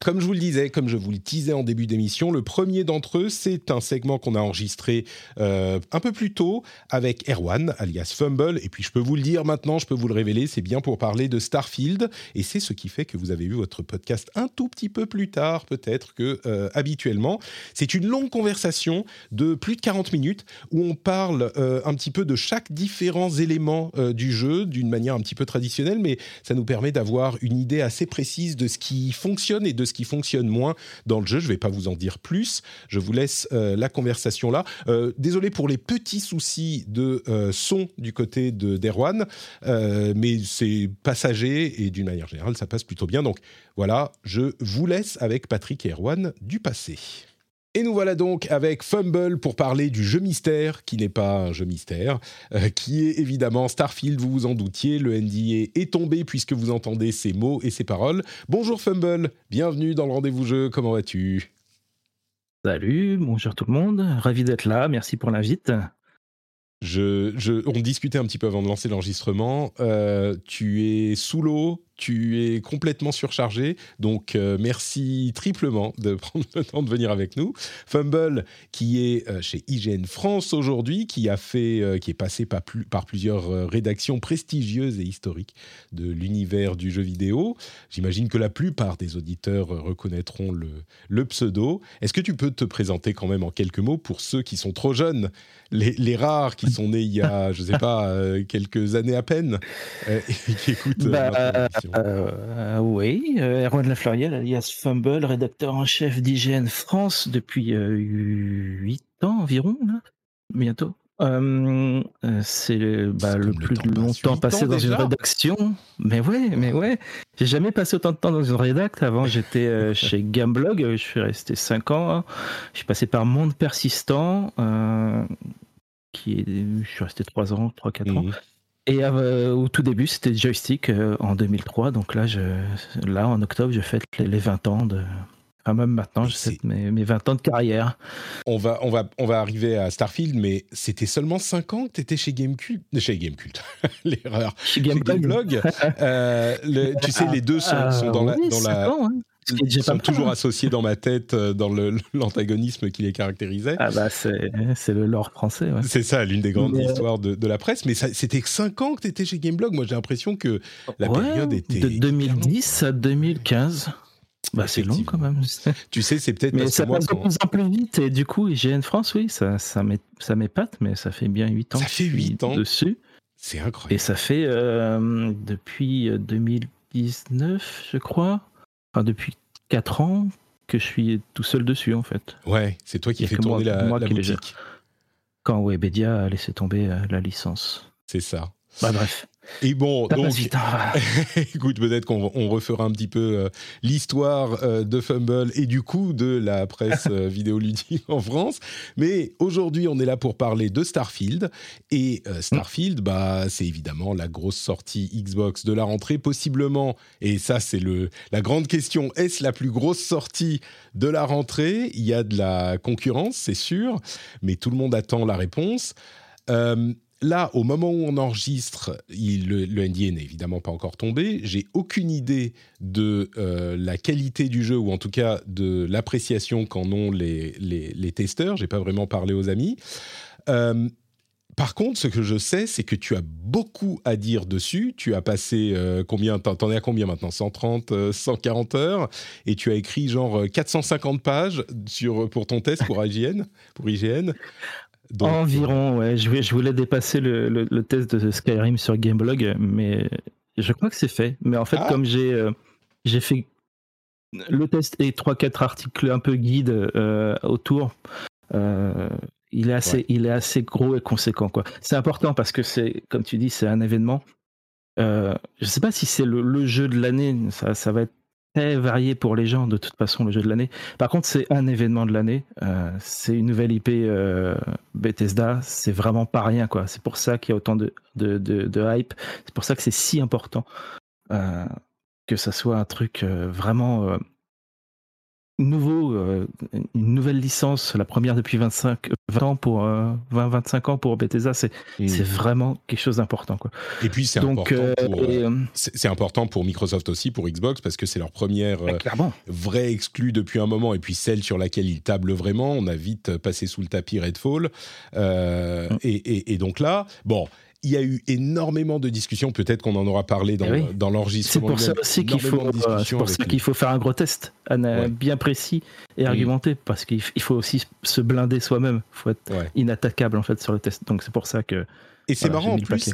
Comme je vous le disais, comme je vous le teasais en début d'émission, le premier d'entre eux, c'est un segment qu'on a enregistré euh, un peu plus tôt avec Erwan, alias Fumble. Et puis je peux vous le dire maintenant, je peux vous le révéler, c'est bien pour parler de Starfield. Et c'est ce qui fait que vous avez eu votre podcast un tout petit peu plus tard, peut-être que euh, habituellement. C'est une longue conversation de plus de 40 minutes où on parle euh, un petit peu de chaque différents élément du jeu d'une manière un petit peu traditionnelle, mais ça nous permet d'avoir une idée assez précise de ce qui fonctionne et de qui fonctionne moins dans le jeu. Je ne vais pas vous en dire plus. Je vous laisse euh, la conversation là. Euh, désolé pour les petits soucis de euh, son du côté de d'Erwan, mais c'est passager et d'une manière générale, ça passe plutôt bien. Donc voilà, je vous laisse avec Patrick et Erwan du passé. Et nous voilà donc avec Fumble pour parler du jeu mystère, qui n'est pas un jeu mystère, euh, qui est évidemment Starfield, vous vous en doutiez, le NDA est tombé puisque vous entendez ces mots et ces paroles. Bonjour Fumble, bienvenue dans le rendez-vous jeu, comment vas-tu? Salut, bonjour tout le monde, ravi d'être là, merci pour l'invite. Je, je, on discutait un petit peu avant de lancer l'enregistrement. Euh, tu es sous l'eau, tu es complètement surchargé. Donc, euh, merci triplement de prendre le temps de venir avec nous. Fumble, qui est euh, chez IGN France aujourd'hui, qui a fait, euh, qui est passé par, par plusieurs rédactions prestigieuses et historiques de l'univers du jeu vidéo. J'imagine que la plupart des auditeurs reconnaîtront le, le pseudo. Est-ce que tu peux te présenter quand même en quelques mots pour ceux qui sont trop jeunes, les, les rares qui sont nés il y a, je ne sais pas, quelques années à peine et qui écoutent bah, euh, oui, euh, Erwan Lafleuriel, alias Fumble, rédacteur en chef d'IGN France depuis euh, 8 ans environ, là, bientôt. Euh, c'est bah, le plus longtemps passé dans une rédaction. Mais ouais, mais ouais. J'ai jamais passé autant de temps dans une rédaction. Avant, j'étais chez Gameblog. Je suis resté 5 ans. Je suis passé par Monde Persistant. qui est, je suis resté 3 ans, 3-4 ans. Et euh, au tout début, c'était Joystick euh, en 2003. Donc là, je, là, en octobre, je fête les, 20 ans de. Enfin, même maintenant, je fête mes, mes, 20 ans de carrière. On va, on va, on va arriver à Starfield, mais c'était seulement 5 ans que tu étais chez Gamecult. Chez Gamecult, l'erreur. Chez Gameblog. euh, tu sais, les deux sont, sont dans la. Dans la... Ans, hein. Ils sont toujours associés dans ma tête euh, dans l'antagonisme qui les caractérisait. Ah bah c'est le lore français. Ouais. C'est ça, l'une des grandes histoires de, de, la presse. Mais c'était 5 ans que tu étais chez Gameblog. Moi j'ai l'impression que la ouais, période était... De 2010 à 2015. Bah, c'est long quand même. Tu sais, c'est peut-être mais parce ça que moi, passe de plus en plus vite et du coup, IGN France, oui, ça, ça m'épate, mais ça fait bien 8 ans. Ça fait 8 ans dessus. C'est incroyable. Et ça fait euh, depuis 2019, je crois, enfin depuis 4 ans que je suis tout seul dessus en fait. Ouais, c'est toi qui fais tourner moi, la, moi la qui boutique. Quand Webedia a laissé tomber euh, la licence. C'est ça. Bah bref. Et bon, donc, écoute, peut-être qu'on on refera un petit peu euh, l'histoire euh, de Fumble et du coup de la presse euh, vidéoludique en France. Mais aujourd'hui, on est là pour parler de Starfield. Et euh, Starfield, bah, c'est évidemment la grosse sortie Xbox de la rentrée, possiblement. Et ça, c'est le la grande question. Est-ce la plus grosse sortie de la rentrée? Il y a de la concurrence, c'est sûr, mais tout le monde attend la réponse. Là, au moment où on enregistre, il, le, le, NDA n'est évidemment pas encore tombé. J'ai aucune idée de euh, la qualité du jeu, ou en tout cas de l'appréciation qu'en ont les, les, les testeurs. J'ai pas vraiment parlé aux amis. Euh, par contre, ce que je sais, c'est que tu as beaucoup à dire dessus. Tu as passé euh, combien T'en es à combien maintenant? 130, euh, 140 heures, et tu as écrit genre 450 pages sur pour ton test pour IGN, pour IGN. Donc, Environ, ouais. Je voulais, je voulais dépasser le, le, le, test de Skyrim sur Gameblog, mais je crois que c'est fait. Mais en fait, ah. comme j'ai euh, j'ai fait le test et 3-4 articles un peu guides euh, autour, euh, il, est assez, ouais. il est assez gros et conséquent. quoi. C'est important parce que, c'est comme tu dis, c'est un événement. je ne sais pas si c'est le, le, jeu de l'année, ça, ça va être très varié pour les gens de toute façon le jeu de l'année. Par contre, c'est un événement de l'année. Euh, c'est une nouvelle IP euh, Bethesda. C'est vraiment pas rien quoi. C'est pour ça qu'il y a autant de, hype. C'est pour ça que c'est si important euh, que ça soit un truc vraiment nouveau, euh, une nouvelle licence, la première depuis 25, 20 ans pour 20, 25 ans pour Bethesda, c'est c'est vraiment quelque chose d'important. quoi. Et puis c'est Donc, important, euh, pour, euh, euh, c'est important pour Microsoft aussi, pour Xbox, parce que c'est leur première euh, vraie exclue depuis un moment, et puis celle sur laquelle ils tablent vraiment. On a vite passé sous le tapis Redfall. Euh, Mm. et, et- et donc là, bon. Il y a eu énormément de discussions, peut-être qu'on en aura parlé dans, Eh oui. dans C'est l'enregistrement. pour ça lui-même. aussi qu'il faut, Énormément de euh, c'est pour ça les- qu'il faut faire un gros test, euh, Ouais. bien précis et argumenté, parce qu'il faut aussi se blinder soi-même. Il faut être Ouais. inattaquable en fait sur le test. Donc c'est pour ça que Et c'est voilà, marrant en plus, paquet.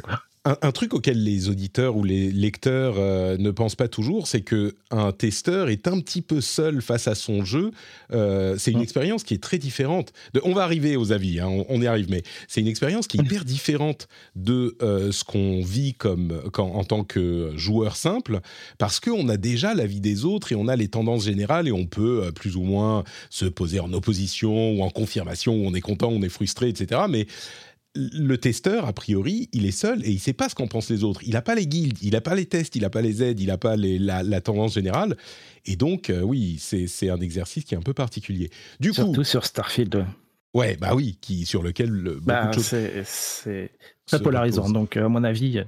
Un, un truc auquel les auditeurs ou les lecteurs euh, ne pensent pas toujours, c'est que un testeur est un petit peu seul face à son jeu. Euh, c'est une Mm. expérience qui est très différente. De- on va arriver aux avis, hein, on, on y arrive, mais c'est une expérience qui est hyper différente de euh, ce qu'on vit comme quand, en tant que joueur simple, parce qu'on a déjà l'avis des autres et on a les tendances générales et on peut plus ou moins se poser en opposition ou en confirmation, où on est content, on est frustré, etc. Mais le testeur, a priori, il est seul et il sait pas ce qu'en pensent les autres. Il n'a pas les guildes, il n'a pas les tests, il n'a pas les aides, il n'a pas les- la, la tendance générale. Et donc, euh, oui, c'est un exercice qui est un peu particulier. Du Surtout coup, sur Starfield. ouais, bah oui, qui, sur lequel Bah, c'est très polarisant. Donc, euh, à mon avis,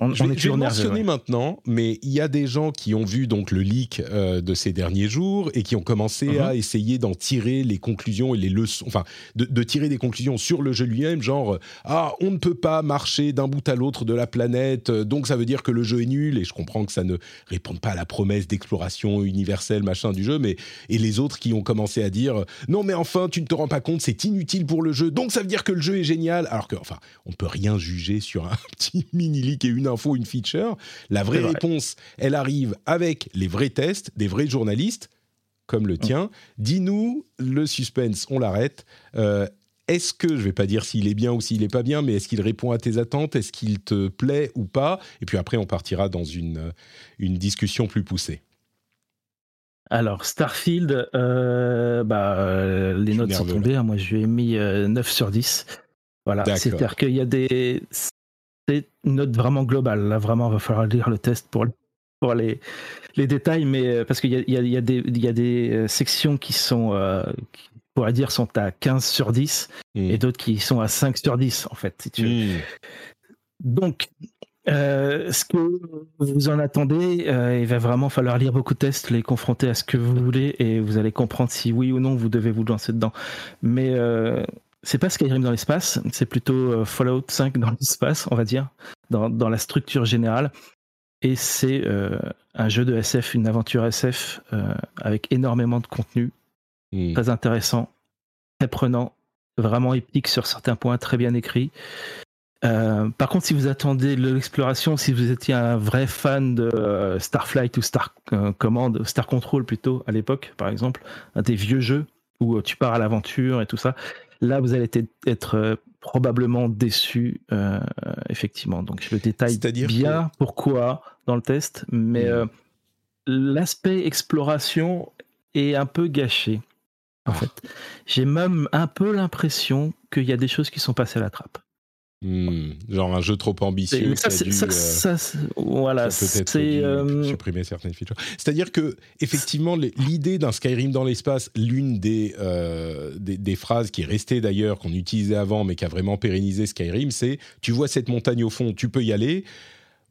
on, Je on vais, est je vais mentionner ouais. maintenant, mais il y a des gens qui ont vu donc le leak euh, de ces derniers jours et qui ont commencé Mhm. à essayer d'en tirer les conclusions et les leçons, enfin, de, de tirer des conclusions sur le jeu lui-même, genre euh, ah on ne peut pas marcher d'un bout à l'autre de la planète, euh, donc ça veut dire que le jeu est nul. Et je comprends que ça ne réponde pas à la promesse d'exploration universelle machin du jeu, mais et les autres qui ont commencé à dire non mais enfin tu ne te rends pas compte, c'est inutile pour le jeu, donc ça veut dire que le jeu est génial. Alors que enfin on ne peut rien juger sur un petit mini leak et une info, une feature. La vraie vrai. réponse, elle arrive avec les vrais tests, des vrais journalistes comme le tien. Dis-nous le suspense, on l'arrête. Euh, est-ce que, je vais pas dire s'il est bien ou s'il est pas bien, mais est-ce qu'il répond à tes attentes? Est-ce qu'il te plaît ou pas? Et puis après, on partira dans une, une discussion plus poussée. Alors, Starfield, euh, bah, euh, les notes sont tombées. hein. Moi, je lui ai mis euh, 9 sur 10. Voilà, c'est-à-dire qu'il y a des. C'est une note vraiment globale. Là, vraiment, il va falloir lire le test pour, pour les, les détails, mais euh, parce qu'il y a, y a- y a y a des euh, sections qui sont, euh, qui, on pourrait dire, sont à 15 sur 10 Mm. et d'autres qui sont à 5 sur 10, en fait, si tu veux. Mm. Donc, euh, ce que vous en attendez, euh, il va vraiment falloir lire beaucoup de tests, les confronter à ce que vous voulez, et vous allez comprendre si oui ou non vous devez vous lancer dedans. Mais c'est pas Skyrim dans l'espace, c'est plutôt euh, Fallout 5 dans l'espace, on va dire, dans, dans la structure générale. Et c'est euh, un jeu de SF, une aventure SF euh, avec énormément de contenu, très intéressant, très prenant, vraiment épique sur certains points, très bien écrit. Euh, par contre, si vous attendez de l'exploration, si vous étiez un vrai fan de Starflight ou Star Command, Star Control plutôt à l'époque, par exemple, des vieux jeux où tu pars à l'aventure et tout ça, là vous allez être, euh, probablement déçu, euh, effectivement. Donc je le détaille bien pourquoi dans le test, mais Mm. euh, l'aspect exploration est un peu gâché. En fait, j'ai même un peu l'impression qu'il y a des choses qui sont passées à la trappe. Mm. Genre un jeu trop ambitieux. Et ça, qui a c'est- dû, ça, euh, ça, c'est- voilà, c'est euh, supprimer certaines features. C'est-à-dire que effectivement, l'idée d'un Skyrim dans l'espace, l'une des, euh, des, des phrases qui est restée d'ailleurs, qu'on utilisait avant, mais qui a vraiment pérennisé Skyrim, c'est tu vois cette montagne au fond, tu peux y aller.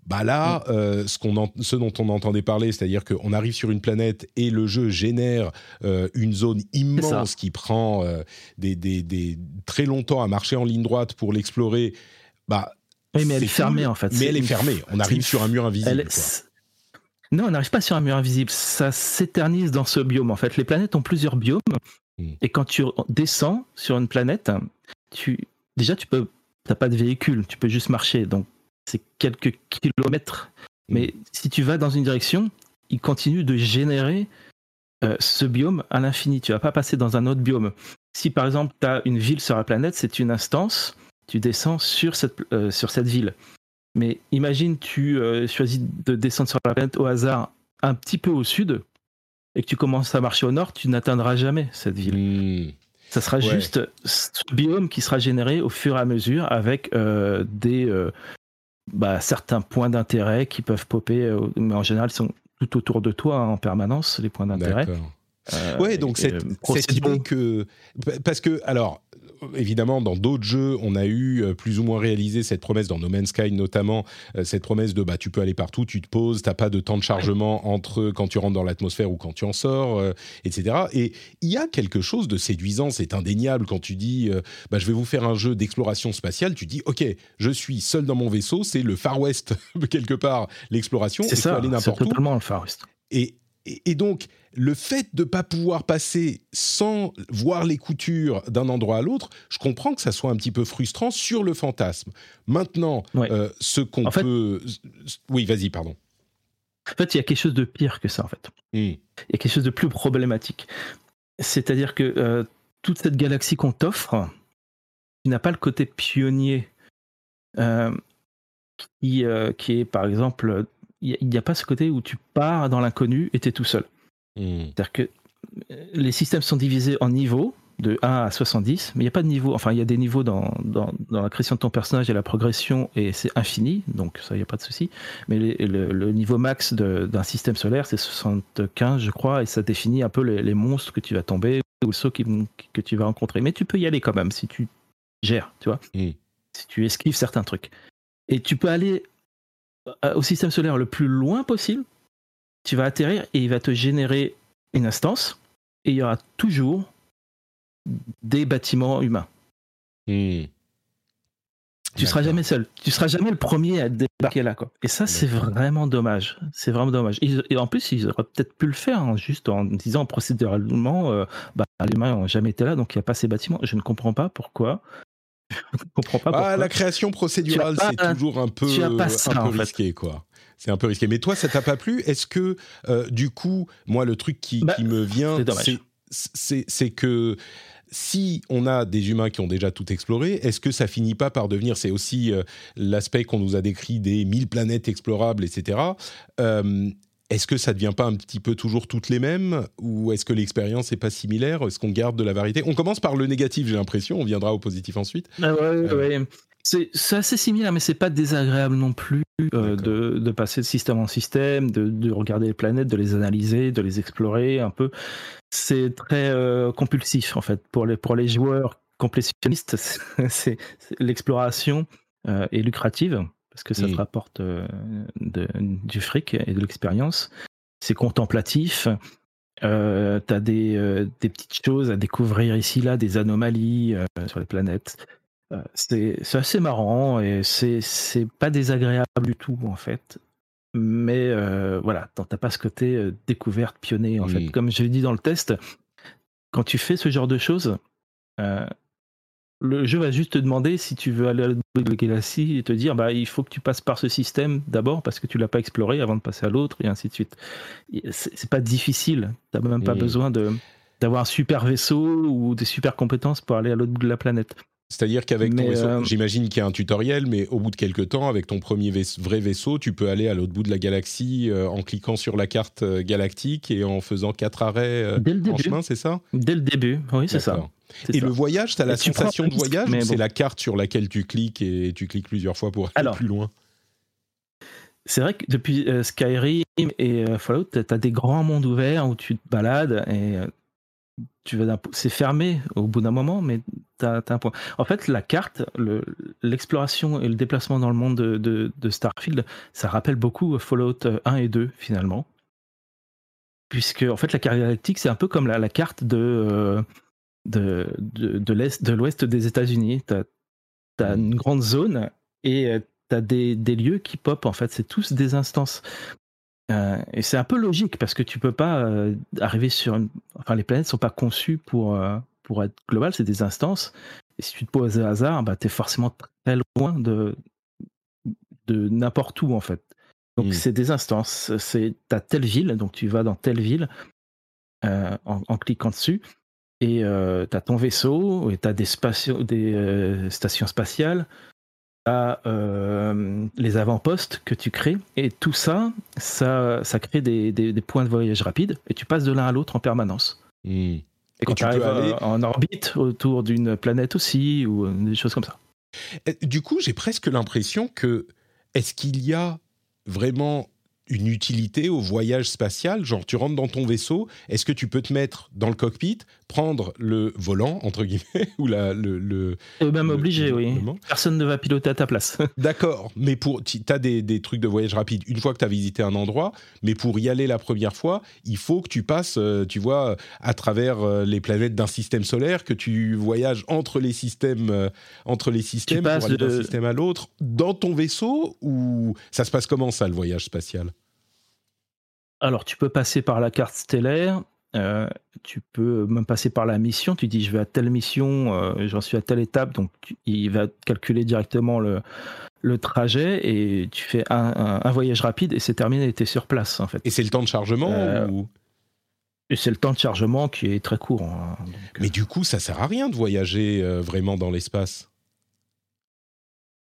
Bah là, euh, ce, qu'on en- ce dont on entendait parler, c'est-à-dire qu'on arrive sur une planète et le jeu génère euh, une zone immense qui prend euh, des, des- des- très longtemps à marcher en ligne droite pour l'explorer. Bah, oui, mais elle est fermée cool, en fait. Mais elle est une- fermée. On arrive sur un mur invisible. elle quoi. Non, on n'arrive pas sur un mur invisible. Ça s'éternise dans ce biome. En fait, les planètes ont plusieurs biomes. Hmm. Et quand tu descends sur une planète, tu déjà tu peux, t'as pas de véhicule, tu peux juste marcher. Donc c'est quelques kilomètres. Mais si tu vas dans une direction, il continue de générer euh, ce biome à l'infini. Tu vas pas passer dans un autre biome. Si par exemple tu as une ville sur la planète, c'est une instance, tu descends sur cette, euh, sur cette ville. Mais imagine tu euh, choisis de descendre sur la planète au hasard un petit peu au sud et que tu commences à marcher au nord, tu n'atteindras jamais cette ville. Mm. Ça sera Ouais. juste ce biome qui sera généré au fur et à mesure avec des bah, certains points d'intérêt qui peuvent popper, euh, mais en général ils sont tout autour de toi hein, en permanence, les points d'intérêt. Euh, Ouais, donc et, cette, cette idée que parce que alors évidemment dans d'autres jeux on a eu euh, plus ou moins réalisé cette promesse dans No Man's Sky notamment euh, cette promesse de bah tu peux aller partout, tu te poses, t'as pas de temps de chargement entre quand tu rentres dans l'atmosphère ou quand tu en sors, euh, etc. Et il y a quelque chose de séduisant, c'est indéniable quand tu dis euh, bah je vais vous faire un jeu d'exploration spatiale, tu dis ok je suis seul dans mon vaisseau, c'est le Far West quelque part l'exploration, et C'est ça, aller c'est n'importe où. totalement le Far West. Et, et, et donc, le fait de ne pas pouvoir passer sans voir les coutures d'un endroit à l'autre, je comprends que ça soit un petit peu frustrant sur le fantasme. Maintenant, Ouais. euh, ce qu'on fait- peut... Oui, vas-y, pardon. En fait, il y a quelque chose de pire que ça, en fait. Hmm. Il y a quelque chose de plus problématique. C'est-à-dire que euh, toute cette galaxie qu'on t'offre, tu n'as pas le côté pionnier euh, qui, qui est, par exemple, il n'y a, pas ce côté où tu pars dans l'inconnu et tu es tout seul. Hmm. C'est-à-dire que euh, les systèmes sont divisés en niveaux, de 1 à 70, mais il n'y a pas de niveau. Enfin, il y a des niveaux dans, dans, dans la création de ton personnage et la progression, et c'est infini, donc ça, il n'y a pas de souci. Mais les- le, le niveau max d'un système solaire, c'est 75, je crois, et ça définit un peu les, les monstres que tu vas tomber ou ceux qui, que tu vas rencontrer. Mais tu peux y aller quand même si tu gères, tu vois, Mm. si tu esquives certains trucs. Et tu peux aller euh, au système solaire le plus loin possible, tu vas atterrir et il va te générer une instance, et il y aura toujours des bâtiments humains. Hmm. Tu seras jamais seul. Tu seras jamais le premier à débarquer là, quoi. Et ça, c'est vraiment dommage. C'est vraiment dommage. Ils- et en plus, ils auraient peut-être pu le faire, hein, juste en disant procéduralement, euh, bah, les humains n'ont jamais été là, donc il n'y a pas ces bâtiments. Je ne comprends pas pourquoi. Je ne comprends pas pourquoi. Ah, la création procédurale, c'est toujours un peu, tu as pas un peu fait. risqué, quoi. C'est un peu risqué. Mais toi, ça t'a pas plu? Est-ce que, euh, du coup, moi, le truc qui, Bah, qui me vient, c'est que si on a des humains qui ont déjà tout exploré, est-ce que ça finit pas par devenir, c'est aussi euh, l'aspect qu'on nous a décrit des 1000 planètes explorables, etc. Euh, est-ce que ça devient pas un petit peu toujours toutes les mêmes? Ou est-ce que l'expérience n'est pas similaire? Est-ce qu'on garde de la variété? On commence par le négatif, j'ai l'impression, on viendra au positif ensuite. Ah ouais, Euh. ouais. C'est assez similaire, mais c'est pas désagréable non plus euh, de, de passer de système en système, de, de regarder les planètes, de les analyser, de les explorer un peu. C'est très euh, compulsif en fait pour les pour les joueurs complétionnistes. c'est- L'exploration euh, est lucrative parce que ça te rapporte euh, de- du fric et de l'expérience. C'est contemplatif. Euh, t'as des, euh, des petites choses à découvrir ici là, des anomalies euh, sur les planètes. Euh, c'est assez marrant et c'est pas désagréable du tout en fait. Mais euh, voilà, t'as pas ce côté euh, découverte, pionnier en fait. Comme je l'ai dit dans le test, quand tu fais ce genre de choses, euh, le jeu va juste te demander si tu veux aller à l'autre bout de la galaxie et te dire bah il faut que tu passes par ce système d'abord parce que tu l'as pas exploré avant de passer à l'autre et ainsi de suite. C'est pas difficile, t'as même pas besoin de d'avoir un super vaisseau ou des super compétences pour aller à l'autre bout de la planète. C'est-à-dire qu'avec ton vaisseau, euh, j'imagine qu'il y a un tutoriel, mais au bout de quelques temps, avec ton premier vrai vaisseau, tu peux aller à l'autre bout de la galaxie euh, en cliquant sur la carte euh, galactique et en faisant quatre arrêts Dès le en chemin, c'est ça? Dès le début, oui, c'est ça. Et ça. le voyage, tu as la sensation de voyage c'est la carte sur laquelle tu cliques et tu cliques plusieurs fois pour aller Alors, plus loin? C'est vrai que depuis Skyrim et Fallout, tu as des grands mondes ouverts où tu te balades et c'est fermé au bout d'un moment, mais tu as, un point. En fait, la carte, le- l'exploration et le déplacement dans le monde de, Starfield, ça rappelle beaucoup Fallout euh, 1 et 2 finalement. Puisque, en fait, la carte galactique, c'est un peu comme la, carte de, euh, de, de, l'ouest des États-Unis. Tu as, une grande zone et tu as des, des lieux qui pop, en fait. C'est tous des instances. Euh, et c'est un peu logique parce que tu peux pas euh, arriver sur une... Enfin, les planètes sont pas conçues pour, euh, pour être globales, c'est des instances. Et si tu te poses au hasard, bah, tu es forcément très loin de, de n'importe où, en fait. Donc, Mm. c'est des instances. C'est as telle ville, donc tu vas dans telle ville en, en cliquant dessus. Et tu as ton vaisseau, et tu as des, spatio- des stations spatiales, as les avant-postes que tu crées, et tout ça, ça, ça crée des, des- des points de voyage rapides, et tu passes de l'un à l'autre en permanence. Et quand tu arrives aller- euh, en orbite autour d'une planète aussi, ou euh, des choses comme ça. Euh, Du coup, j'ai presque l'impression que est-ce qu'il y a vraiment une utilité au voyage spatial? Genre, tu rentres dans ton vaisseau, est-ce que tu peux te mettre dans le cockpit, prendre le volant, entre guillemets, ou la, le... le Et même le- obligé, le- oui. Personne ne va piloter à ta place. D'accord, mais pour tu as des, des trucs de voyage rapide une fois que tu as visité un endroit, mais pour y aller la première fois, il faut que tu passes, euh, tu vois, à travers euh, les planètes d'un système solaire, que tu voyages entre les systèmes, euh, entre les systèmes pour aller d'un système à l'autre dans ton vaisseau ou ça se passe comment ça le voyage spatial? Alors, tu peux passer par la carte stellaire, euh, tu peux même passer par la mission. Tu dis, je vais à telle mission, euh, j'en suis à telle étape, donc tu- il va calculer directement le, le trajet et tu fais un, un- un voyage rapide et c'est terminé, tu es sur place en fait. Et c'est le temps de chargement Euh, ou... Et c'est le temps de chargement qui est très court. hein, donc, Mais du coup, ça sert à rien de voyager vraiment dans l'espace.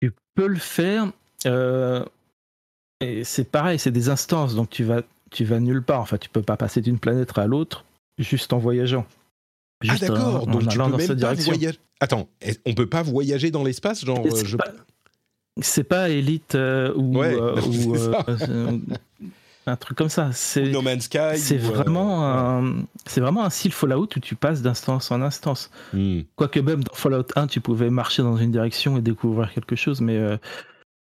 Tu peux le faire. et c'est pareil, c'est des instances, donc tu vas, tu vas nulle part. Enfin, tu peux pas passer d'une planète à l'autre juste en voyageant. Ah Juste en- d'accord, donc tu peux dans même pas direction. voyager. Attends, on peut pas voyager dans l'espace, genre euh, c'est je- pas- pas Elite euh, ou, Ouais, euh, euh, un truc comme ça. C'est No Man's Sky. c'est euh, vraiment un c'est vraiment un style Fallout où tu passes d'instance en instance. Hmm. Quoique même dans Fallout 1, tu pouvais marcher dans une direction et découvrir quelque chose, mais euh,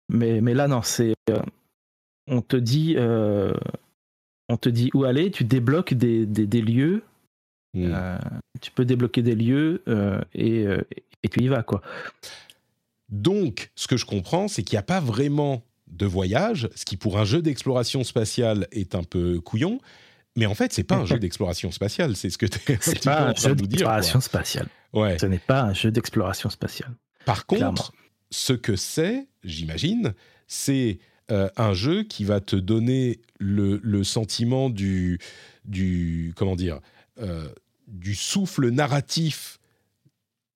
mais, mais là non, c'est euh, on te dit euh, on te dit où aller, tu débloques des, des, des lieux, Hmm. euh, tu peux débloquer des lieux euh, et, euh, et tu y vas quoi. Donc, ce que je comprends, c'est qu'il n'y a pas vraiment de voyage, ce qui pour un jeu d'exploration spatiale est un peu couillon. Mais en fait, c'est pas un jeu d'exploration spatiale, c'est ce que tu es C'est pas un jeu d'exploration spatiale. Ouais. Ce n'est pas un jeu d'exploration spatiale. Par contre, Clairement. ce que c'est, j'imagine, c'est euh, un jeu qui va te donner le, le sentiment du, du comment dire, euh, du souffle narratif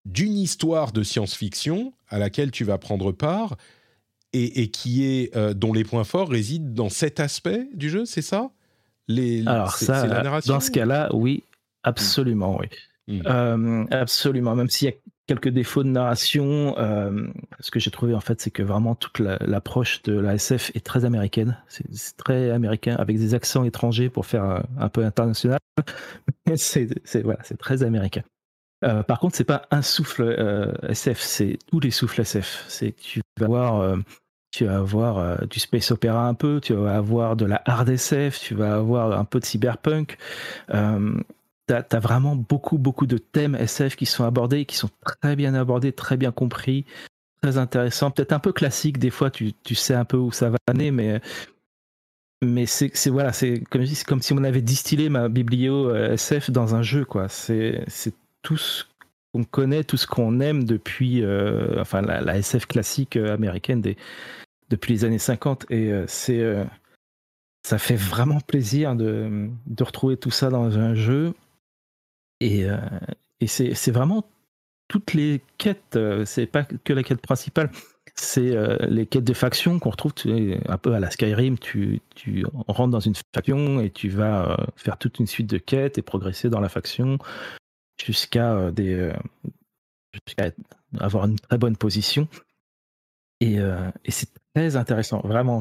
d'une histoire de science-fiction à laquelle tu vas prendre part et, et qui est euh, dont les points forts résident dans cet aspect du jeu, c'est ça? Les, Alors ça, c'est la narration dans ce cas-là, oui, absolument, oui. Mm. Euh, absolument, même s'il y a quelques défauts de narration, euh, ce que j'ai trouvé en fait, c'est que vraiment toute la- l'approche de la SF est très américaine. C'est très américain, avec des accents étrangers pour faire un, peu international. C'est voilà, très américain. Euh, par contre, c'est pas un souffle euh, SF, c'est tous les souffles SF. C'est tu vas avoir, tu vas avoir du space opéra un peu, tu vas avoir de la hard SF, tu vas avoir un peu de cyberpunk. T'as as vraiment beaucoup, beaucoup de thèmes SF qui sont abordés, qui sont très bien abordés, très bien compris, très intéressants. Peut-être un peu classique, des fois tu, tu sais un peu où ça va aller, mais, mais c'est voilà, comme comme si on avait distillé ma biblio euh, SF dans un jeu, quoi. C'est tout ce qu'on connaît, tout ce qu'on aime depuis, euh, enfin la, SF classique euh, américaine depuis les années 50, et c'est ça fait vraiment plaisir de, de retrouver tout ça dans un jeu. Et, euh, c'est vraiment toutes les quêtes, euh, c'est pas que la quête principale, c'est euh, les quêtes de faction qu'on retrouve un peu à la Skyrim. Tu, rentres dans une faction et tu vas faire toute une suite de quêtes et progresser dans la faction jusqu'à avoir une très bonne position. Et, c'est très intéressant, vraiment.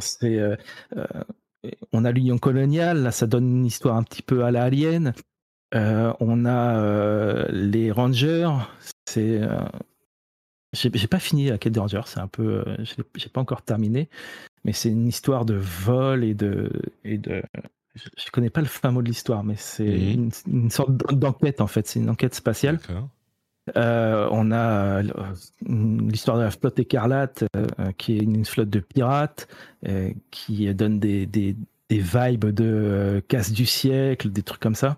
On a l'Union coloniale, là ça donne une histoire un petit peu à la Alien. Euh, on a euh, les Rangers, c'est. euh, j'ai pas fini la quête des Rangers, c'est un peu. J'ai pas encore terminé, mais c'est une histoire de vol et de. Et de je, je connais pas le fin mot de l'histoire, mais c'est Mhm. une, une sorte d'enquête en fait, c'est une enquête spatiale. On a l'histoire de la flotte écarlate, qui est une flotte de pirates, qui donne des, des, des vibes de casse du siècle, des trucs comme ça.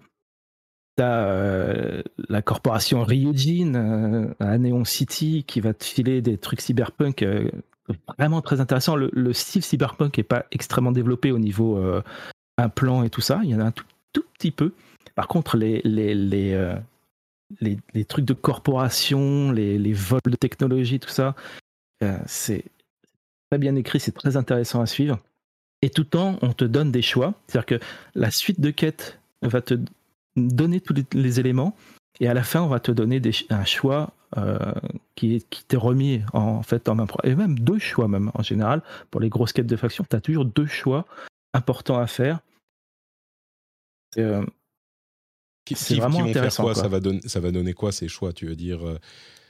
T'as euh, la corporation Ryujin euh, à Neon City qui va te filer des trucs cyberpunk euh, vraiment très intéressants. Le, le style cyberpunk est pas extrêmement développé au niveau implant et tout ça. Il y en a un tout, petit peu. Par contre, les, trucs de corporation, les, les vols de technologie, tout ça, c'est très bien écrit, c'est très intéressant à suivre. Et tout le temps, on te donne des choix. C'est-à-dire que la suite de quêtes va te donner tous les, les éléments et à la fin, on va te donner des, un choix euh, qui, est- qui t'est remis en, en fait en main propre. Et même deux choix, même en général. Pour les grosses quêtes de faction, tu as toujours deux choix important à faire. Euh, Qui, C'est qui- vraiment qui vont faire intéressant, quoi, quoi. Ça, va donner, ça va donner quoi ces choix? Tu veux dire, euh,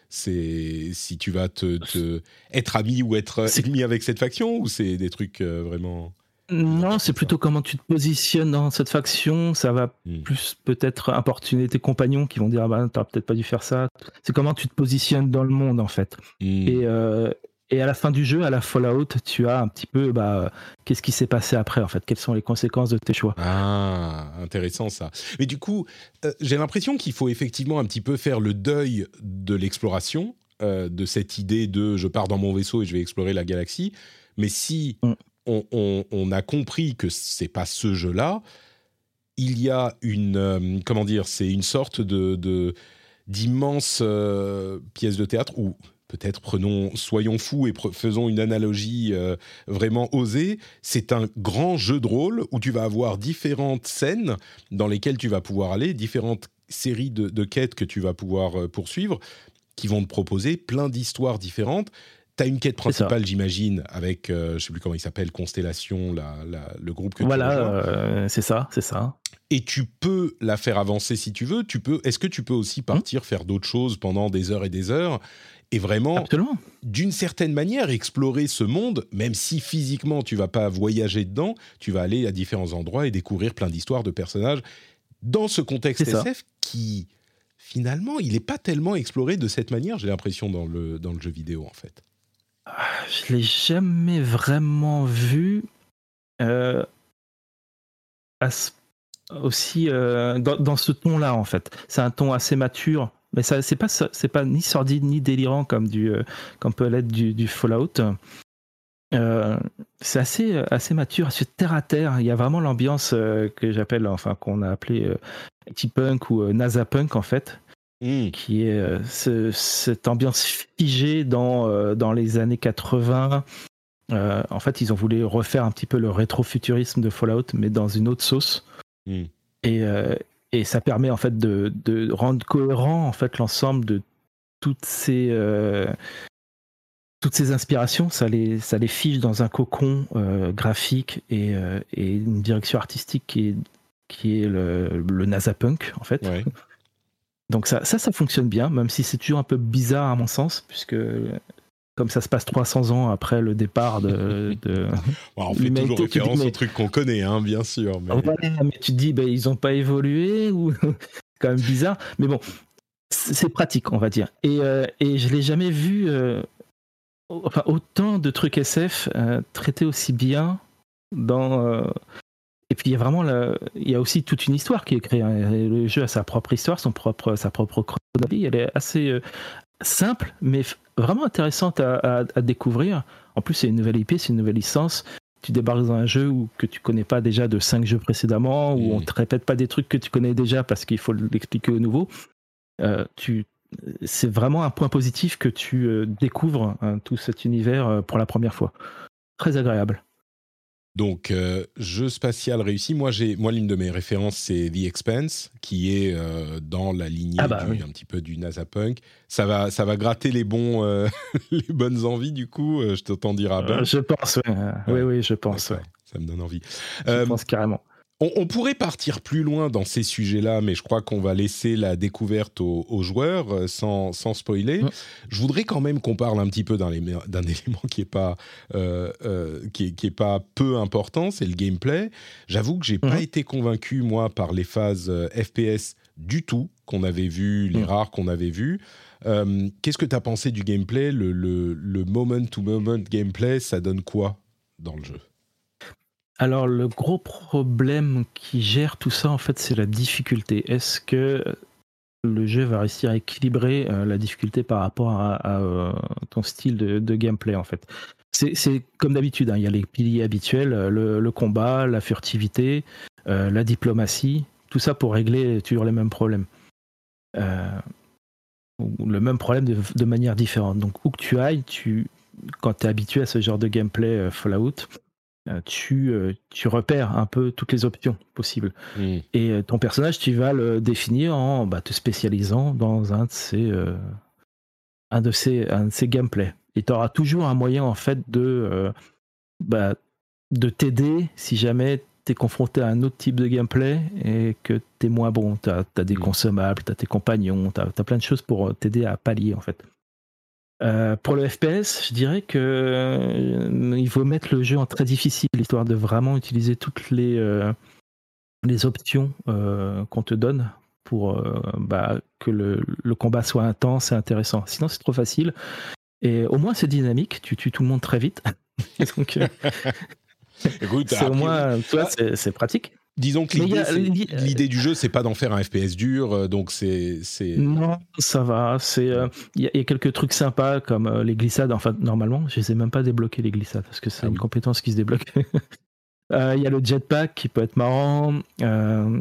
c'est si tu vas te, te- être ami ou être ennemi avec cette faction ou c'est des trucs euh, vraiment. Non, c'est plutôt comment tu te positionnes dans cette faction. Ça va Hmm. plus peut-être importuner tes compagnons qui vont dire ah bah, t'aurais peut-être pas dû faire ça. C'est comment tu te positionnes dans le monde en fait. Hmm. Et, euh, et à la fin du jeu, à la Fallout, tu as un petit peu bah, qu'est-ce qui s'est passé après en fait? Quelles sont les conséquences de tes choix? Ah, intéressant ça. Mais du coup, euh, j'ai l'impression qu'il faut effectivement un petit peu faire le deuil de l'exploration, euh, de cette idée de je pars dans mon vaisseau et je vais explorer la galaxie. Mais si Mm. On, a compris que c'est pas ce jeu-là, il y a une euh, comment dire, c'est une sorte de d'immense euh, pièce de théâtre ou peut-être prenons, soyons fous et faisons une analogie euh, vraiment osée. C'est un grand jeu de rôle où tu vas avoir différentes scènes dans lesquelles tu vas pouvoir aller, différentes séries de, quêtes que tu vas pouvoir poursuivre, qui vont te proposer plein d'histoires différentes. Tu as une quête principale, j'imagine, avec, euh, je sais plus comment il s'appelle, Constellation, la- la- le groupe que tu Voilà, euh, c'est ça, c'est ça. et tu peux la faire avancer si tu veux. Tu peux. Est-ce que tu peux aussi Mmh. partir faire d'autres choses pendant des heures et des heures et vraiment, d'une certaine manière, explorer ce monde, même si physiquement tu vas pas voyager dedans, tu vas aller à différents endroits et découvrir plein d'histoires de personnages dans ce contexte ça. SF qui finalement il n'est pas tellement exploré de cette manière. J'ai l'impression dans le dans le jeu vidéo en fait. Je l'ai jamais vraiment vu euh, aussi euh, dans, ce ton-là en fait. C'est un ton assez mature, mais ça c'est pas ni sordide ni délirant comme du euh, comme peut l'être du, Fallout. C'est assez assez mature, assez terre à terre. Il y a vraiment l'ambiance que j'appelle enfin qu'on a appelé euh, punk ou NASA punk en fait Hmm. qui est euh, ce- cette ambiance figée dans, euh, dans les années 80. Euh, en fait, ils ont voulu refaire un petit peu le rétrofuturisme de Fallout, mais dans une autre sauce. Mm. Et, et ça permet en fait de, de rendre cohérent en fait l'ensemble de toutes ces toutes ces inspirations. Ça les ça les fige dans un cocon graphique et, et une direction artistique qui est qui est le, le NASA punk en fait. Ouais. Donc ça, ça, ça fonctionne bien, même si c'est toujours un peu bizarre à mon sens, puisque comme ça se passe 300 ans après le départ de... de... Bon, on fait toujours référence mais- aux trucs qu'on connaît, hein, bien sûr. Mais... Tu te dis, ben, ils n'ont pas évolué, ou c'est quand même bizarre. Mais bon, c'est pratique, on va dire. Et, euh, et je l'ai jamais vu euh, enfin, autant de trucs SF euh, traités aussi bien dans... Et puis il y a vraiment, la- il y a aussi toute une histoire qui est créée. hein. Le jeu a sa propre histoire, son propre, sa propre chronologie. Elle est assez euh, simple, mais vraiment intéressante à, à- à découvrir. En plus, c'est une nouvelle IP, c'est une nouvelle licence. Tu débarques dans un jeu où, que tu connais pas déjà de cinq jeux précédemment, où Mm. on te répète pas des trucs que tu connais déjà parce qu'il faut l'expliquer au nouveau. Euh, tu, c'est vraiment un point positif que tu euh, découvres hein, tout cet univers pour la première fois. Très agréable. Donc, euh, jeu spatial réussi. Moi, j'ai, moi, l'une de mes références, c'est The Expanse, qui est euh, dans la lignée Ah bah du- oui. un petit peu du NASA Punk. Ça va, ça va gratter les bons, euh, les bonnes envies. Du coup, je t'entends dire ben. Euh, je pense, ouais. Oui, oui, je pense. Ouais. Ça me donne envie. Je pense carrément. On, on pourrait partir plus loin dans ces sujets-là, mais je crois qu'on va laisser la découverte aux, aux joueurs euh, sans, sans spoiler. Je voudrais quand même qu'on parle un petit peu d'un élé- d'un élément qui est pas euh, euh, qui, est, qui est pas peu important, c'est le gameplay. J'avoue que j'ai pas Mhm. été convaincu moi par les phases FPS du tout qu'on avait vu, les rares qu'on avait vus. Euh, Qu'est-ce que tu as pensé du gameplay? Le, moment-to-moment gameplay, ça donne quoi dans le jeu? Alors, le gros problème qui gère tout ça, en fait, c'est la difficulté. Est-ce que le jeu va réussir à équilibrer euh, la difficulté par rapport à, euh, ton style de, gameplay, en fait? C'est comme d'habitude, hein, il y a les piliers habituels, euh, le, combat, la furtivité, la diplomatie, tout ça pour régler toujours les mêmes problèmes. Le même problème de, de manière différente. Donc, où que tu ailles, tu, quand tu es habitué à ce genre de gameplay Fallout, tu, euh, tu repères un peu toutes les options possibles. Mm. Et euh, ton personnage, tu vas le définir en bah, te spécialisant dans un de ces, euh, un de ces, un de ces gameplays. Et tu auras toujours un moyen, en fait, de, euh, bah, de t'aider si jamais t'es confronté à un autre type de gameplay et que t'es moins bon. T'as as des Mm. consommables, t'as tes compagnons, t'as as plein de choses pour euh, t'aider à pallier en fait. Euh, pour le FPS, je dirais que euh, il faut mettre le jeu en très difficile, histoire de vraiment utiliser toutes les, euh, les options qu'on te donne pour bah, que le, le combat soit intense et intéressant. Sinon, c'est trop facile. Et au moins, c'est dynamique. Tu tues tout le monde très vite. Donc, Écoute, c'est au moins, c'est pratique. Disons que y l'idée, du jeu, c'est pas d'en faire un FPS dur, euh, donc c'est. Non, ça va. C'est euh, il y, a- il y a quelques trucs sympas comme euh, les glissades. Enfin, normalement, je les ai même pas débloqués les glissades parce que c'est Ah une oui. compétence qui se débloque. Euh, Il y a le jetpack qui peut être marrant. Euh,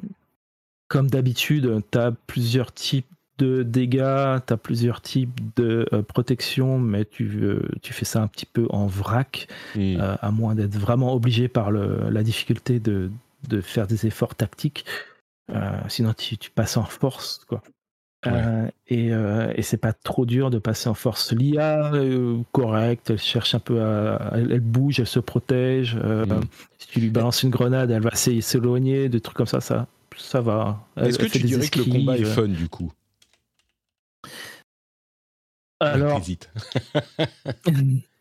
comme d'habitude, tu as plusieurs types de dégâts, tu as plusieurs types de euh, protection, mais tu, euh, tu fais ça un petit peu en vrac, euh, à moins d'être vraiment obligé par le- la difficulté de, de faire des efforts tactiques. Euh, sinon, tu, tu passes en force. Quoi. Euh, et euh, et c'est pas trop dur de passer en force. L'IA, euh, correcte, elle cherche un peu à. Elle, elle bouge, elle se protège. Mm. Si tu lui balances une grenade, elle va essayer de s'éloigner, des trucs comme ça, ça, ça va. Est-ce que tu dirais que le combat est fun du coup? Alors.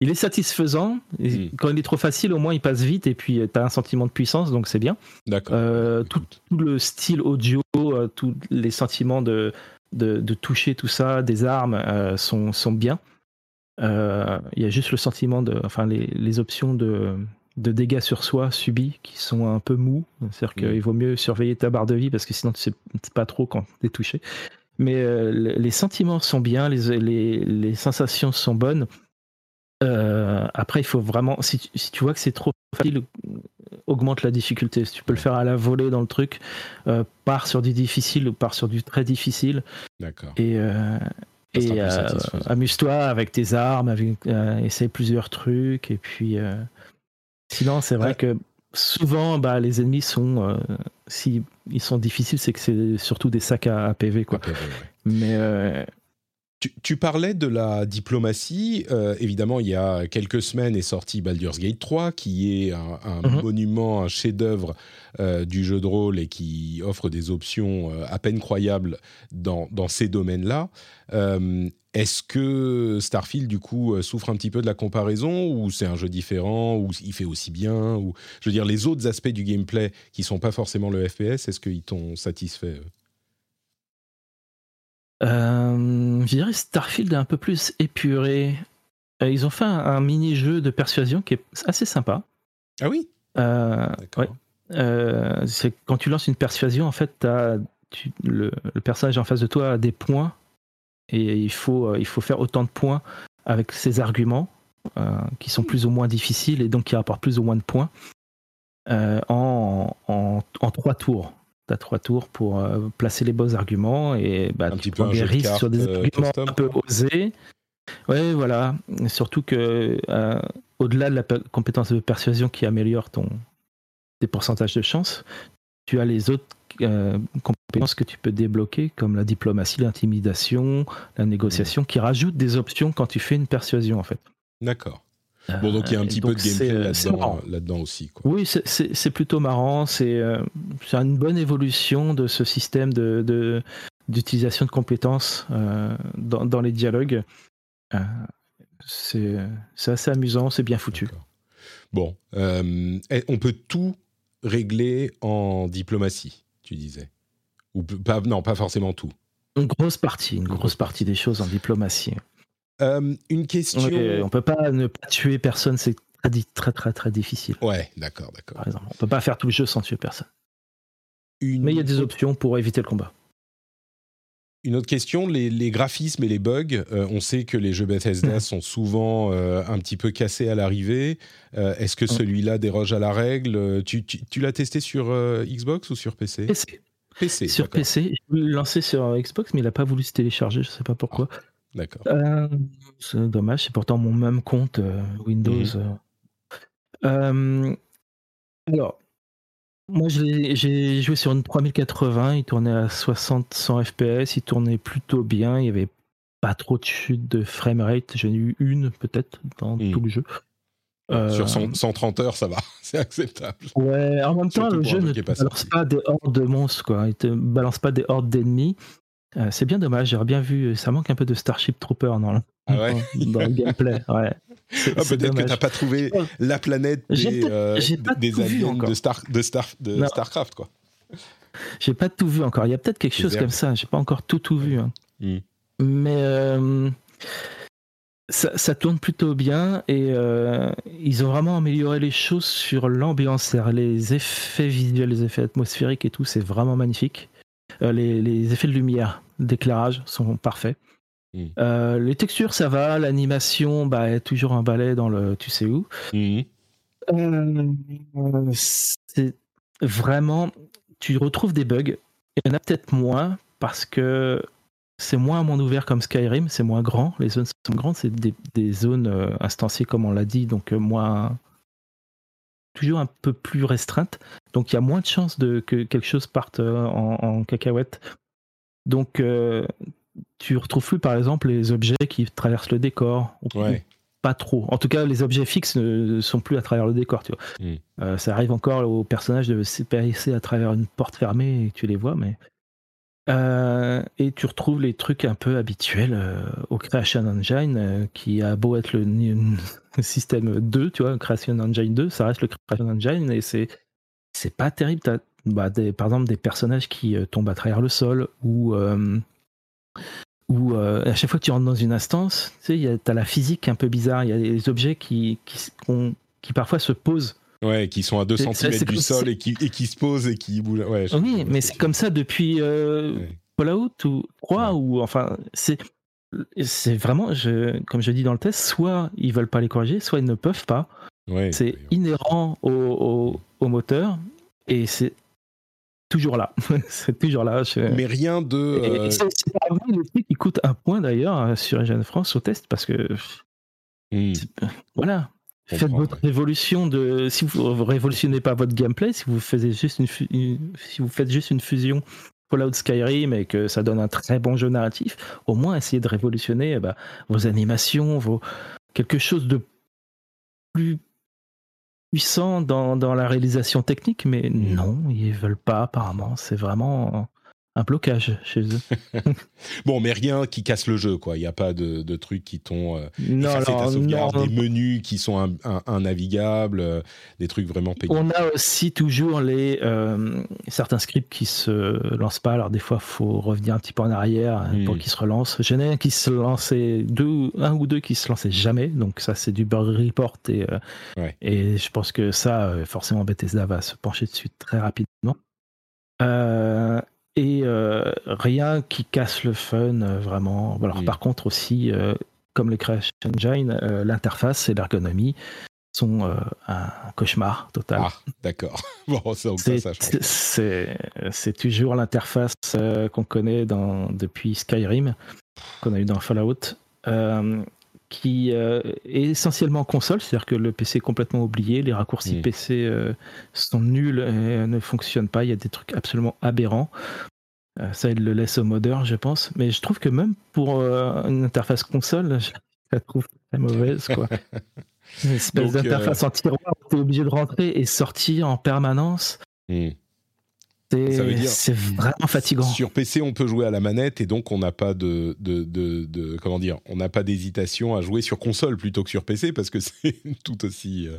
il est satisfaisant. Et Mm. Quand il est trop facile, au moins il passe vite et puis tu as un sentiment de puissance, donc c'est bien. D'accord. Euh, tout, le style audio, euh, tous les sentiments de, de, de toucher tout ça, des armes euh, sont, sont bien. Euh, Il y a juste le sentiment de, enfin les, les options de, de dégâts sur soi subis qui sont un peu mous. C'est-à-dire Mhm. qu'il vaut mieux surveiller ta barre de vie parce que sinon tu sais pas trop quand t'es touché. Mais euh, le- les sentiments sont bien, les, les, les sensations sont bonnes. Euh, après, il faut vraiment, si tu, si tu vois que c'est trop facile, augmente la difficulté. Si tu peux le faire à la volée dans le truc, euh, pars sur du difficile ou pars sur du très difficile D'accord. et, euh, et euh, amuse-toi avec tes armes, avec, essaie plusieurs trucs et puis sinon c'est vrai Ouais. que souvent bah, les ennemis sont si ils sont difficiles c'est que c'est surtout des sacs à, à PV quoi. Ouais. Mais Tu, tu parlais de la diplomatie. Euh, évidemment, il y a quelques semaines est sorti Baldur's Gate 3, qui est un, un Mhm. monument, un chef-d'œuvre euh, du jeu de rôle et qui offre des options euh, à peine croyables dans, dans ces domaines-là. Est-ce que Starfield, du coup, souffre un petit peu de la comparaison ou c'est un jeu différent ou il fait aussi bien ou Je veux dire, les autres aspects du gameplay qui sont pas forcément le FPS, est-ce qu'ils t'ont satisfait je dirais Starfield est un peu plus épuré. Euh, ils ont fait un, un mini-jeu de persuasion qui est assez sympa. Ah oui? Euh, ouais. Euh, c'est quand tu lances une persuasion, en fait, tu- le, le personnage en face de toi a des points et il faut, euh, il faut faire autant de points avec ses arguments euh, qui sont plus ou moins difficiles et donc qui rapportent plus ou moins de points euh, en, en, en trois tours. Tu as trois tours pour euh, placer les bons arguments et bah, Un tu prends des de risques sur des euh, arguments custom, un peu osés. Ouais, voilà. Surtout que euh, au-delà de la compétence de persuasion qui améliore ton tes pourcentages de chance, tu as les autres compétences que tu peux débloquer, comme la diplomatie, l'intimidation, la négociation, qui rajoutent des options quand tu fais une persuasion, en fait. D'accord. Bon, donc il y a un Euh, petit et peu de gameplay euh, c'est là-dedans, aussi. Quoi. Oui, c'est- plutôt marrant. C'est euh, une bonne évolution de ce système de, d'utilisation de compétences euh, dans, dans les dialogues. Euh, c'est assez amusant, c'est bien foutu. Bon, euh, on peut tout régler en diplomatie, tu disais. Ou pas, non, pas forcément tout. Une grosse partie, une grosse partie des choses en diplomatie. Euh, une question. Ouais, on peut pas ne pas tuer personne, c'est très, très très très difficile. Ouais, d'accord, d'accord. Par exemple, on peut pas faire tout le jeu sans tuer personne. Une, Mais il y a des options pour éviter le combat. Une autre question, les, les graphismes et les bugs. euh, on sait que les jeux Bethesda Mhm. sont souvent euh, un petit peu cassés à l'arrivée. Est-ce que Mhm. celui-là déroge à la règle? Tu, tu- tu l'as testé sur Xbox ou sur PC PC. PC. sur. PC, je voulais le lancer sur Xbox, mais il a pas voulu se télécharger, je sais pas pourquoi. D'accord. Euh, c'est dommage, c'est pourtant mon même compte euh, Windows. Mhm. euh. Alors, moi j'ai joué sur une 3080, il tournait à 60-100 FPS, il tournait plutôt bien, il y avait pas trop de chute de framerate, j'en ai eu une peut-être dans Mhm. tout le jeu. Euh, Sur 100 130 heures, ça va, c'est acceptable. Ouais, en même temps, Surtout le jeu ne te balance pas des hordes de monstres, quoi. Il te balance pas des hordes d'ennemis. Euh, c'est bien dommage, j'aurais bien vu. Ça manque un peu de Starship Trooper dans le, Ah ouais dans le gameplay. Ouais. Ah, Peut-être que t'as pas trouvé la planète des, euh, des aliens de, Star, de, Star, de Non. Starcraft, quoi. J'ai pas tout vu encore. Il y a peut-être quelque chose comme ça. J'ai pas encore tout tout vu. hein. Hmm. Mais euh, ça, ça tourne plutôt bien et euh, ils ont vraiment amélioré les choses sur l'ambiance, les effets visuels, les effets atmosphériques et tout. C'est vraiment magnifique. Euh, les, les effets de lumière, d'éclairage sont parfaits. Hmm. Euh, les textures, ça va. L'animation, bah, est toujours un balai dans le tu sais où. Mhm. Euh, c'est vraiment. Tu retrouves des bugs. Il y en a peut-être moins parce que c'est moins un monde ouvert comme Skyrim, c'est moins grand. Les zones sont grandes, c'est des, des zones instanciées comme on l'a dit, donc moins. Toujours un peu plus restreintes. Donc il y a moins de chances de, que quelque chose parte euh, en, en cacahuète. Donc euh, tu retrouves plus par exemple les objets qui traversent le décor. ou- Ouais. pas trop. En tout cas, les objets fixes ne sont plus à travers le décor. Tu vois. Mm. Euh, ça arrive encore aux personnages de se passer à travers une porte fermée et tu les vois, mais. Euh, et tu retrouves les trucs un peu habituels euh, au Creation Engine, euh, qui a beau être le, système 2, tu vois, Creation Engine 2, ça reste le Creation Engine et c'est c'est pas terrible. T'as, bah, par exemple, des personnages qui tombent à travers le sol ou euh, à chaque fois que tu rentres dans une instance, tu sais, il y a- t'as la physique un peu bizarre. Il y a des objets qui, qui parfois se posent. Ouais, qui sont à 2 C'est- cm du sol et qui, et qui se posent et qui bougent. Ouais, je- Oui, mais c'est comme ça depuis euh, Ouais. Fallout ou 3 Ouais. ou enfin c'est c'est vraiment je, comme je dis dans le test, soit ils veulent pas les corriger, soit ils ne peuvent pas. Ouais, C'est inhérent au, au, au moteur et c'est toujours là. c'est toujours là. Je- Mais rien de. Euh, c'est les trucs qui coûtent un point d'ailleurs sur IGN France au test parce que hmm. Voilà. Faites votre révolution de. Si vous révolutionnez pas votre gameplay, si vous faites juste une, fu- une- si vous faites juste une fusion Fallout Skyrim et que ça donne un très bon jeu narratif, au moins essayez de révolutionner eh ben, vos animations, vos quelque chose de plus puissant dans, dans la réalisation technique, mais non, ils veulent pas apparemment. C'est vraiment un blocage chez eux. Bon, mais rien qui casse le jeu, quoi. Il n'y a pas de, de trucs qui t'ont euh, Non, effacé ta alors, sauvegarde, non, des menus qui sont innavigables, euh, des trucs vraiment payants. On a aussi toujours les euh, certains scripts qui se lancent pas. Alors des fois, faut revenir un petit peu en arrière Mm. pour qu'ils se relancent. J'en ai un qui se lançait deux, un ou deux qui se lançaient jamais. Donc ça, c'est du bug report et euh, Ouais. et je pense que ça, forcément, Bethesda va se pencher dessus très rapidement. Euh, et euh, rien qui casse le fun euh, vraiment. Alors par contre aussi, euh, comme les Crash Engine, l'interface et l'ergonomie sont un cauchemar total. Ah, d'accord. Bon, C'est- toujours l'interface qu'on connaît dans, depuis Skyrim, qu'on a eu dans Fallout, qui euh, est essentiellement console, c'est-à-dire que le PC est complètement oublié, les raccourcis. PC euh, sont nuls et ne fonctionnent pas, il y a des trucs absolument aberrants. Euh, ça, il le laisse au modeur, je pense. Mais je trouve que même pour euh, une interface console, je la trouve très mauvaise. Quoi. Une espèce euh, d'interface en tiroir, tu es obligé de rentrer et sortir en permanence. C'est vraiment fatigant. Sur PC, on peut jouer à la manette et donc on n'a pas de, de, de, de- comment dire, on n'a pas d'hésitation à jouer sur console plutôt que sur PC parce que c'est tout aussi euh,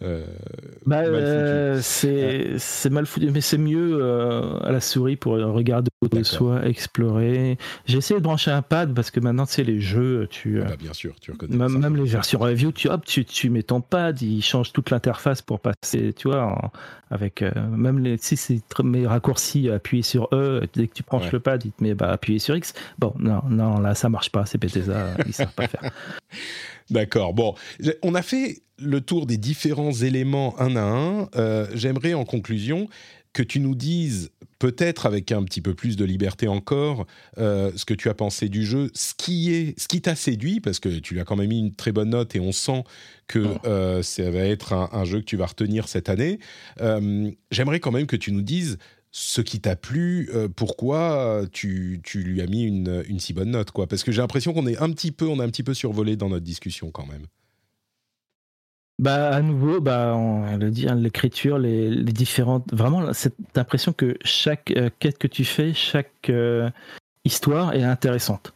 Bah, mal foutu. euh, c'est c'est mal foutu, mais c'est mieux euh, à la souris pour regarder autour de soi, explorer. J'ai essayé de brancher un pad parce que maintenant, tu sais, les jeux, tu, euh, Ah bah, bien sûr, tu reconnais même, ça. même les versions review, tu, hop, tu, tu mets ton pad, il change toute l'interface pour passer, tu vois, en- avec euh, même les, si c'est mes raccourcis, appuyer sur E, dès que tu branches Ouais. le pad, il te met bah, appuyer sur X. Bon, non, non, là, ça marche pas, c'est Bethesda, ils savent pas faire. D'accord. Bon, on a fait le tour des différents éléments un à un. Euh, J'aimerais en conclusion que tu nous dises, peut-être avec un petit peu plus de liberté encore, euh, ce que tu as pensé du jeu, ce qui est, ce qui t'a séduit, parce que tu lui as quand même mis une très bonne note et on sent que euh, ça va être un, un jeu que tu vas retenir cette année. Euh, J'aimerais quand même que tu nous dises ce qui t'a plu, pourquoi tu, tu lui as mis une, une si bonne note, quoi. Parce que j'ai l'impression qu'on est un petit peu, on a un petit peu survolé dans notre discussion quand même. Bah, à nouveau, bah, on le dit, hein, l'écriture, les, les différentes. Vraiment, cette impression que chaque euh, quête que tu fais, chaque euh, histoire est intéressante.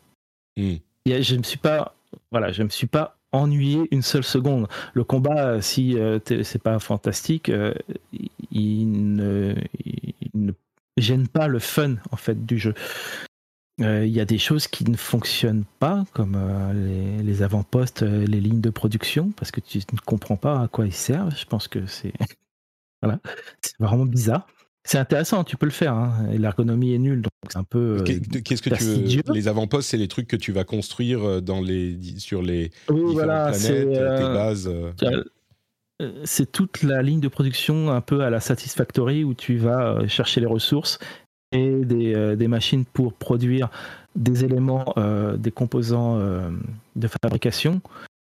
Hmm. Y a- je me suis pas, voilà, je me suis pas ennuyé une seule seconde. Le combat, euh, si euh, t'es- c'est pas fantastique, il, ne, il ne gêne pas le fun en fait du jeu. Euh, Il y a des choses qui ne fonctionnent pas, comme euh, les, les avant-postes, euh, les lignes de production, parce que tu ne comprends pas à quoi ils servent. Je pense que c'est voilà, c'est vraiment bizarre. C'est intéressant, tu peux le faire. hein, l'ergonomie est nulle, donc c'est un peu. Qu'est- Qu'est-ce que tu veux? Les avant-postes, c'est les trucs que tu vas construire dans les, sur les oui, différentes voilà, planètes, tes bases. c'est toute la ligne de production un peu à la Satisfactory où tu vas chercher les ressources et des, euh, des machines pour produire des éléments, euh, des composants euh, de fabrication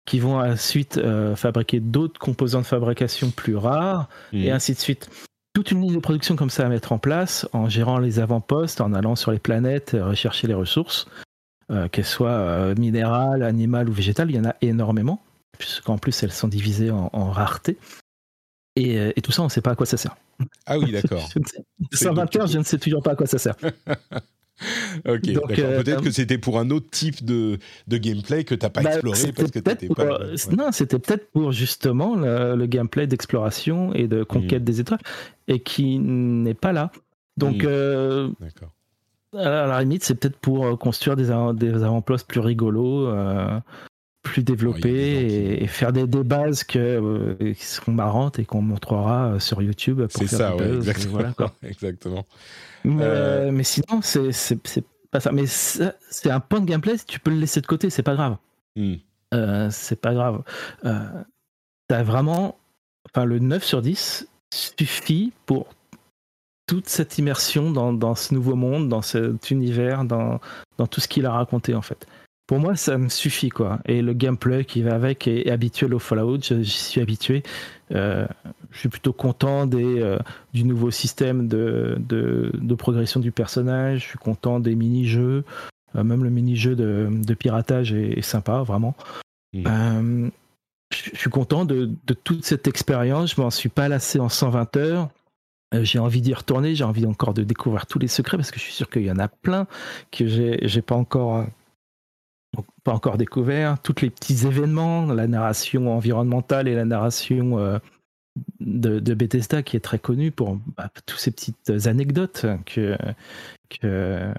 qui vont ensuite fabriquer d'autres composants de fabrication plus rares et Hmm. ainsi de suite. Toute une ligne de production comme ça à mettre en place en gérant les avant-postes, en allant sur les planètes, rechercher les ressources, euh, qu'elles soient euh, minérales, animales ou végétales, il y en a énormément, puisqu'en plus elles sont divisées en, en raretés. Et, et tout ça, on ne sait pas à quoi ça sert. Ah oui, d'accord. Je ne sais- C'est 120 heures, donc- je ne sais toujours pas à quoi ça sert. ok, d'accord. euh, Peut-être euh, que c'était pour un autre type de, de gameplay que t'as pas Bah, exploré parce que t'étais pas. euh, ouais. Non, c'était peut-être pour justement le, le gameplay d'exploration et de conquête des étoiles, et qui n'est pas là. Donc, Mm. euh, D'accord. à la limite, c'est peut-être pour construire des, des avant-postes plus rigolos, plus des gens et, et faire des, des bases que, euh, qui seront marrantes et qu'on montrera euh, sur YouTube C'est ça, ouais, et exactement. voilà, quoi. exactement. Mais, Euh, mais sinon, c'est pas ça. Mais c'est un point de gameplay, tu peux le laisser de côté, c'est pas grave. Hmm. Euh, c'est pas grave. T'as vraiment. Enfin, le 9 sur 10 suffit pour toute cette immersion dans, dans ce nouveau monde, dans cet univers, dans, dans tout ce qu'il a raconté, en fait. Pour moi, ça me suffit, quoi. Et le gameplay qui va avec est, est habituel au Fallout, j'y suis habitué. Euh, je suis plutôt content des, euh, du nouveau système de, de, de progression du personnage, je suis content des mini-jeux. Euh, même le mini-jeu de, de piratage est, est sympa, vraiment. Mm. Euh, je suis content de, de toute cette expérience. Je m'en suis pas lassé en 120 heures. J'ai envie d'y retourner. J'ai envie encore de découvrir tous les secrets parce que je suis sûr qu'il y en a plein que j'ai j'ai pas encore pas encore découvert. Tous les petits événements, la narration environnementale et la narration euh, de, de Bethesda qui est très connue pour bah, toutes ces petites anecdotes que que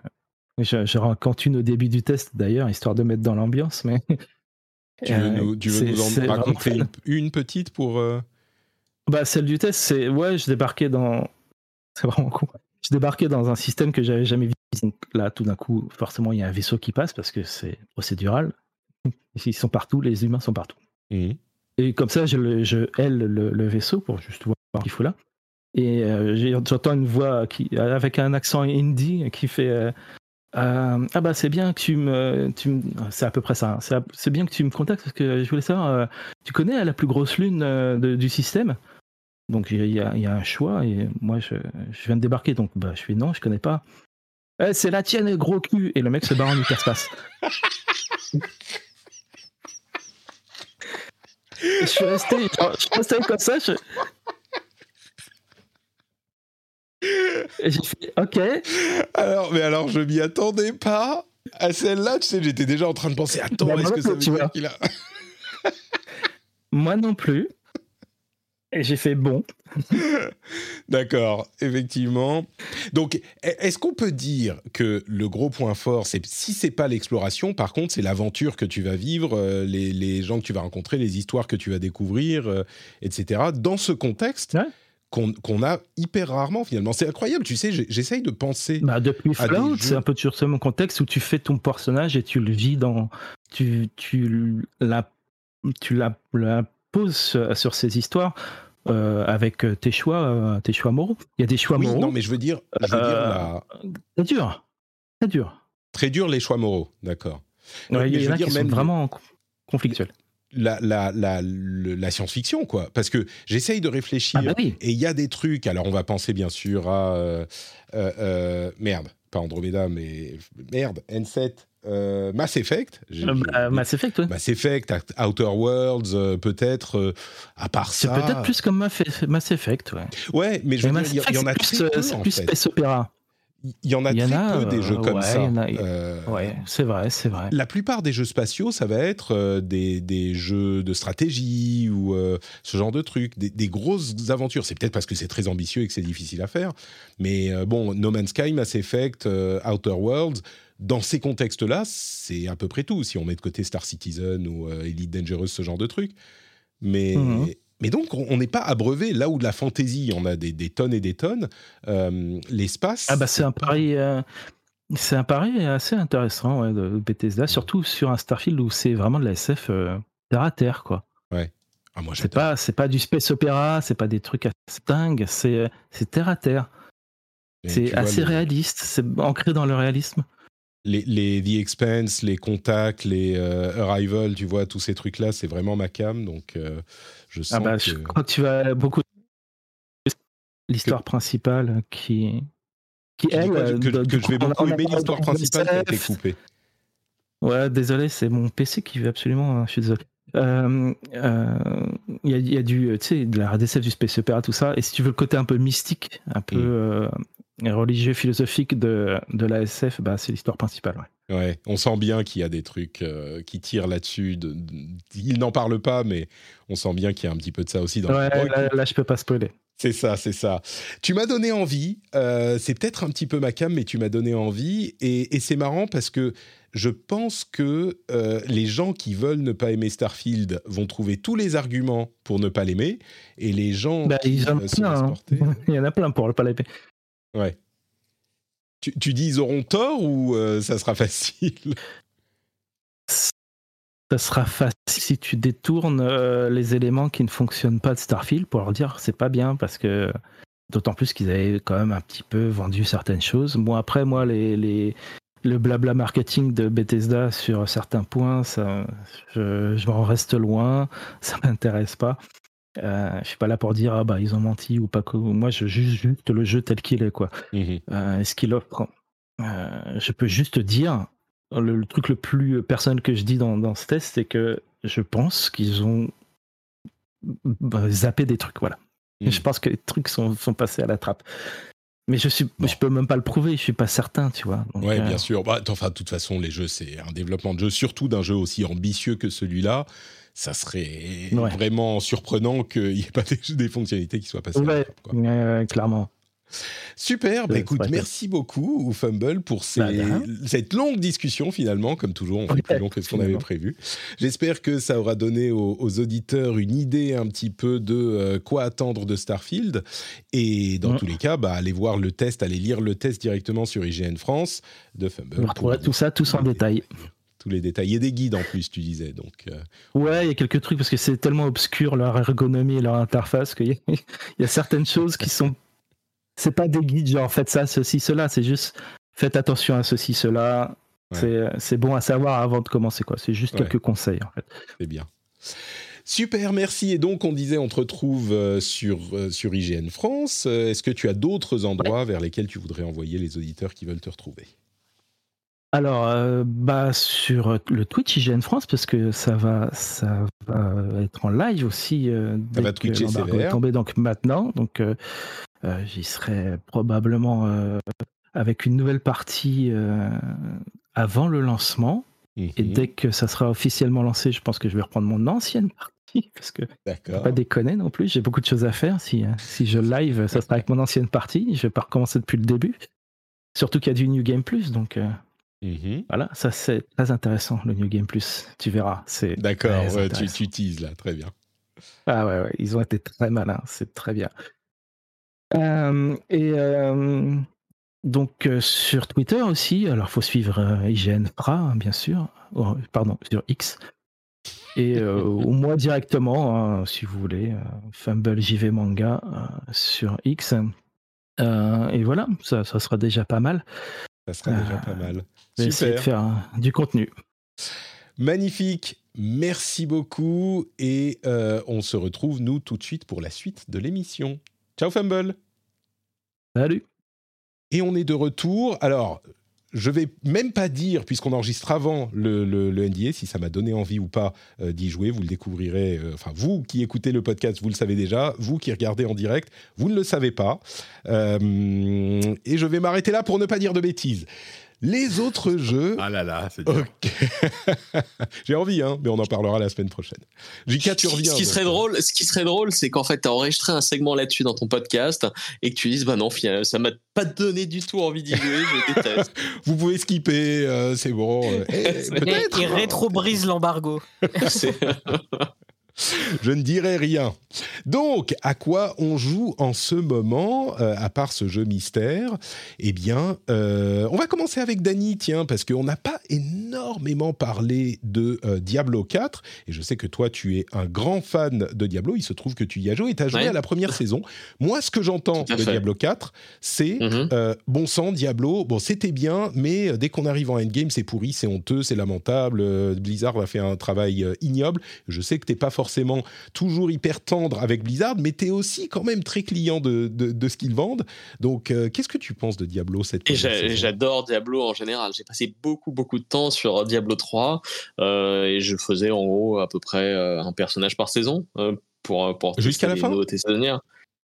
je, je raconte une au début du test d'ailleurs, histoire de mettre dans l'ambiance, mais Tu veux euh, nous, tu veux c'est- nous en raconter une, une petite pour. euh, Bah, celle du test, c'est. Ouais, je débarquais dans. C'est vraiment con. Je débarquais dans un système que j'avais jamais vu. Donc là, tout d'un coup, forcément, il y a un vaisseau qui passe parce que c'est procédural. Ils sont partout, les humains sont partout. hmm. Et comme ça, je, le- je aile le, le vaisseau pour juste voir ce qu'il faut là. Et euh, j'entends une voix qui, avec un accent hindi qui fait euh, Euh, Ah bah c'est bien que tu me... Tu me... C'est à peu près ça. hein. C'est bien que tu me contactes parce que je voulais savoir, tu connais la plus grosse lune de- du système? Donc il y, a, il y a un choix et moi je, je viens de débarquer donc bah, je fais non, je connais pas. Eh, c'est la tienne, gros cul Et le mec se barre en hyperspace. je suis resté, genre, je suis resté comme ça. Je... Et j'ai fait ok. Alors, mais alors, je m'y attendais pas. À celle-là, tu sais, j'étais déjà en train de penser, attends, Bah, est-ce que ça veut dire qu'il a... Moi non plus. Et j'ai fait bon. D'accord, effectivement. Donc, e- est-ce qu'on peut dire que le gros point fort, c'est si c'est pas l'exploration, par contre, c'est l'aventure que tu vas vivre, euh, les, les gens que tu vas rencontrer, les histoires que tu vas découvrir, euh, etc. Dans ce contexte Ouais. qu'on qu'on a hyper rarement finalement. C'est incroyable, tu sais. J'essaye de penser. Bah, depuis Fallout, c'est un peu sur ce même contexte où tu fais ton personnage et tu le vis dans. Tu, tu, la, tu la, la poses sur, sur ces histoires euh, avec euh, tes choix, euh, tes choix moraux. Il y a des choix oui, moraux. non, mais je veux dire, je veux dire Euh, la- C'est dur. Très dur les choix moraux. D'accord. Il y en a qui sont même- vraiment conflictuels. La, la, la, le- la science-fiction, quoi. Parce que j'essaye de réfléchir. Ah bah oui. Et il y a des trucs, alors on va penser bien sûr à... euh, merde, pas Andromeda, mais... Merde, N7. Euh, Mass Effect. Euh, bah, Mass Effect, ouais. Mass Effect, Outer Worlds, euh, peut-être. euh, à part C'est ça. peut-être plus comme Mass Effect, ouais. Ouais, mais je veux dire, il y, en a c'est plus, peu, c'est en plus fait. space opéra. Il y en a y en très a, peu des jeux comme ouais, ça. Ouais, c'est vrai, c'est vrai. La plupart des jeux spatiaux, ça va être des, des jeux de stratégie ou ce genre de trucs, des, des grosses aventures. C'est peut-être parce que c'est très ambitieux et que c'est difficile à faire. Mais bon, No Man's Sky, Mass Effect, Outer Worlds, dans ces contextes-là, c'est à peu près tout. Si on met de côté Star Citizen ou euh, Elite Dangerous, ce genre de trucs. Mais, Mhm. mais donc, on n'est pas abreuvé. Là où de la fantaisie, on a des, des tonnes et des tonnes. euh, L'espace. Ah bah c'est un pari, euh, c'est un pari assez intéressant ouais, de Bethesda, surtout sur un Starfield où c'est vraiment de la SF terre à terre quoi. Ah, moi, C'est pas, c'est pas du space opéra, c'est pas des trucs assez dingues, c'est, c'est terre à terre. C'est assez le- réaliste, c'est ancré dans le réalisme. Les, les The Expanse, les contacts, les euh, Arrival, tu vois, tous ces trucs-là, c'est vraiment ma cam. Donc, euh, je sens Ah bah, que... je crois que tu vas beaucoup l'histoire principale qui, qui elle, quoi, euh, que, de- que du je vais beaucoup aimer l'histoire principale qui a été coupée. Ouais, désolé, c'est mon PC qui veut absolument. hein, Je suis désolé. Euh, euh, Il y, a, il y a du, tu sais, de la RDSF, du space opéra, tout ça. Et si tu veux le côté un peu mystique, un peu Mm. Religieux, philosophique de, de la SF, bah, c'est l'histoire principale. Ouais. Ouais, on sent bien qu'il y a des trucs euh, qui tirent là-dessus. de- de- Ils n'en parlent pas, mais on sent bien qu'il y a un petit peu de ça aussi dans Ouais, le là, là, je peux pas spoiler. C'est ça, c'est ça. Tu m'as donné envie. euh, c'est peut-être un petit peu ma cam, mais tu m'as donné envie. Et, et c'est marrant parce que je pense que euh, les gens qui veulent ne pas aimer Starfield vont trouver tous les arguments pour ne pas l'aimer. Et les gens Bah, qui il y en euh, plein. hein. Il y en a plein pour le pas l'épée. Ouais. Tu, tu dis ils auront tort ou euh, ça sera facile? Ça sera facile si tu détournes euh, les éléments qui ne fonctionnent pas de Starfield pour leur dire c'est pas bien parce que d'autant plus qu'ils avaient quand même un petit peu vendu certaines choses. Moi après moi les, les le blabla marketing de Bethesda sur certains points, ça, je, je m'en reste loin, ça m'intéresse pas. Euh, je suis pas là pour dire ah bah ils ont menti ou pas moi je juge juste le jeu tel qu'il est quoi. Mhm. Euh, ce qu'il offre. Euh, je peux juste dire, le, le truc le plus personnel que je dis dans, dans ce test, c'est que je pense qu'ils ont bah, zappé des trucs, voilà. Mhm. Je pense que les trucs sont, sont passés à la trappe. Mais je suis, Bon. je peux même pas le prouver, je suis pas certain, tu vois. Donc, Ouais, euh, bien sûr. Bah, enfin, de toute façon, les jeux, c'est un développement de jeu, surtout d'un jeu aussi ambitieux que celui-là. Ça serait Ouais. vraiment surprenant qu'il n'y ait pas des, des fonctionnalités qui soient passées. Ouais, quoi. ouais, clairement. Super, bah écoute, merci beaucoup, Fumble, pour ces- Bah, cette longue discussion finalement. Comme toujours, on fait Ouais, plus long que ce qu'on avait prévu. J'espère que ça aura donné aux, aux auditeurs une idée un petit peu de euh, quoi attendre de Starfield. Et dans Mm. tous les cas, bah, allez voir le test, allez lire le test directement sur IGN France de Fumble. Vous retrouverez pour tout ça, tous en détail. Tous les détails. Il y a des guides en plus, tu disais. Donc, euh, Ouais, il y a quelques trucs parce que c'est tellement obscur leur ergonomie et leur interface qu'il y, a- il y a certaines choses qui sont. C'est pas des guides genre faites ça, ceci, cela. C'est juste faites attention à ceci, cela. Ouais. C'est- bon à savoir avant de commencer quoi. C'est juste Ouais. quelques conseils en fait. c'est bien. Super, merci. Et donc, on disait, on te retrouve euh, sur, euh, sur IGN France. Est-ce que tu as d'autres endroits vers lesquels tu voudrais envoyer les auditeurs qui veulent te retrouver? Alors, euh, bah, sur le Twitch IGN France, parce que ça va, ça va être en live aussi. euh, Ça va que l'embargo est tombé, donc maintenant. Donc, euh, euh, j'y serai probablement euh, avec une nouvelle partie euh, avant le lancement. Et Mhm. dès que ça sera officiellement lancé, je pense que je vais reprendre mon ancienne partie, parce que pas déconner non plus, j'ai beaucoup de choses à faire. Si, euh, si je live, ça sera avec mon ancienne partie. Je vais pas recommencer depuis le début. Surtout qu'il y a du New Game Plus, donc Mhm. voilà, ça c'est très intéressant, le New Game Plus. Tu verras. C'est D'accord, ouais, tu, tu teases là, très bien. Ah ouais, ouais, ils ont été très malins, c'est très bien. Euh, et euh, donc euh, sur Twitter aussi, alors faut suivre euh, IGN Pra, bien sûr, Oh, pardon, sur X. Et euh, ou moi directement, hein, si vous voulez, Fumble JV Manga sur X. Et voilà, ça, ça sera déjà pas mal. Ça sera déjà pas mal. Je vais essayer de faire euh, du contenu. Magnifique. Merci beaucoup. Et euh, on se retrouve, nous, tout de suite pour la suite de l'émission. Ciao, Fumble. Salut Et on est de retour. Alors, je vais même pas dire, puisqu'on enregistre avant le, le, le NDA, si ça m'a donné envie ou pas euh, d'y jouer. Vous le découvrirez. euh, Enfin, vous qui écoutez le podcast, vous le savez déjà. Vous qui regardez en direct, vous ne le savez pas. Euh, et je vais m'arrêter là pour ne pas dire de bêtises. Les autres jeux. Ah là là, c'est dur. Ok. J'ai envie, hein, mais on en parlera la semaine prochaine. Jika, tu reviens. Ce qui donc. serait drôle, ce qui serait drôle, c'est qu'en fait, tu as enregistré un segment là-dessus dans ton podcast et que tu dises, bah non, ça m'a pas donné du tout envie d'y jouer, je déteste. Vous pouvez skipper, euh, c'est bon. euh, peut-être. Il rétro-brise l'embargo. Je ne dirai rien. Donc, à quoi on joue en ce moment, euh, à part ce jeu mystère? Eh bien, euh, on va commencer avec Dany, tiens, parce qu'on n'a pas énormément parlé de euh, Diablo 4. Et je sais que toi, tu es un grand fan de Diablo. Il se trouve que tu y as joué et tu as joué Ouais. à la première saison. Moi, ce que j'entends de fait. Diablo 4, c'est Mhm. euh, bon sang, Diablo, bon, c'était bien, mais dès qu'on arrive en endgame, c'est pourri, c'est honteux, c'est lamentable. Blizzard a fait un travail ignoble. Je sais que t'es pas forcément toujours hyper tendre avec Blizzard, mais t'es aussi quand même très client de, de, de ce qu'ils vendent. Donc, euh, qu'est-ce que tu penses de Diablo cette Et j'adore Diablo en général. J'ai passé beaucoup, beaucoup de temps sur Diablo 3 euh, et je faisais en gros à peu près euh, un personnage par saison pour, pour Jusqu'à la les fin? nouveautés saisonnières.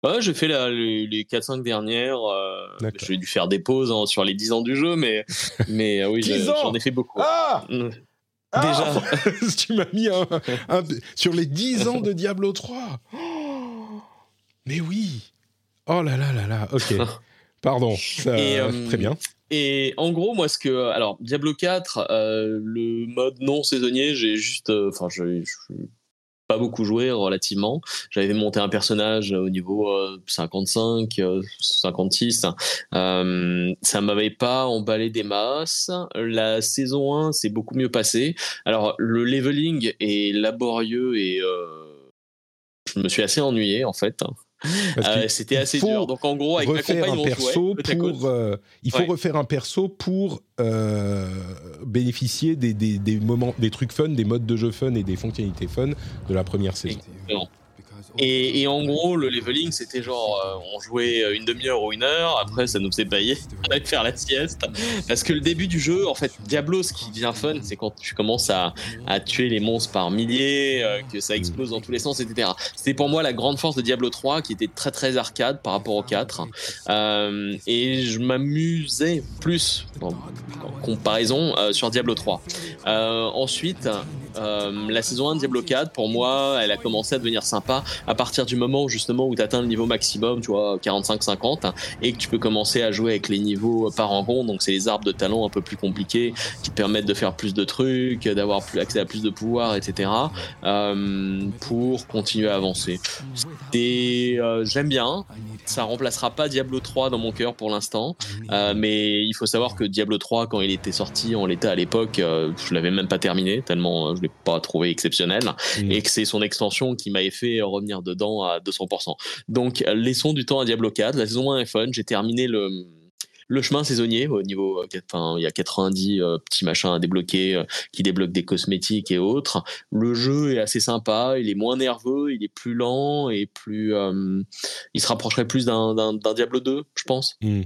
Ouais, j'ai fait la- les, les 4-5 dernières. euh, j'ai dû faire des pauses hein, sur les 10 ans du jeu, mais, mais euh, oui, 10 j'ai- ans j'en ai fait beaucoup. Ah Ah Tu m'as mis un, un- sur les 10 ans de Diablo 3. Oh mais oui Oh là là là là, ok. Pardon, ça- Et, euh, très bien. Et en gros, moi, ce que. Alors, Diablo 4, euh, le mode non saisonnier, j'ai juste. euh, Enfin, je. je- pas beaucoup joué relativement. J'avais monté un personnage au niveau euh, 55, euh, 56. Euh, ça m'avait pas emballé des masses. La saison 1, c'est beaucoup mieux passé. Alors, le leveling est laborieux et euh, je me suis assez ennuyé en fait. Euh, C'était assez dur. Donc, en gros, avec ma compagne, un perso jouait. pour euh, il faut Ouais. refaire un perso pour euh, bénéficier des, des, des moments des trucs fun des modes de jeu fun et des fonctionnalités fun de la première saison Exactement. Et, et en gros, le leveling, c'était genre, euh, on jouait une demi-heure ou une heure, après ça nous faisait bailler, on allait faire la sieste. Parce que le début du jeu, en fait, Diablo, ce qui devient fun, c'est quand tu commences à, à tuer les monstres par milliers, euh, que ça explose dans tous les sens, etc. C'était pour moi la grande force de Diablo 3, qui était très très arcade par rapport au 4. Euh, et je m'amusais plus, en, en comparaison, sur Diablo 3. Euh, ensuite, euh, la saison 1 de Diablo 4, pour moi, elle a commencé à devenir sympa à partir du moment justement où tu atteins le niveau maximum, tu vois, 45-50, et que tu peux commencer à jouer avec les niveaux par rencontre. Donc, c'est les arbres de talent un peu plus compliqués qui te permettent de faire plus de trucs, d'avoir accès à plus de pouvoir, etc. euh, pour continuer à avancer. Euh, j'aime bien. Ça remplacera pas Diablo 3 dans mon cœur pour l'instant, euh, mais il faut savoir que Diablo 3, quand il était sorti en l'état à l'époque, euh, je l'avais même pas terminé tellement euh, je l'ai pas trouvé exceptionnel, et que c'est son extension qui m'avait fait revenir dedans à 200%. Donc euh, laissons du temps à Diablo 4. La saison 1 est fun. J'ai terminé le le chemin saisonnier au niveau, euh, enfin, il y a 90 euh, petits machins à débloquer euh, qui débloquent des cosmétiques et autres. Le jeu est assez sympa, il est moins nerveux, il est plus lent et plus, il se rapprocherait plus d'un Diablo 2, je pense. Hmm.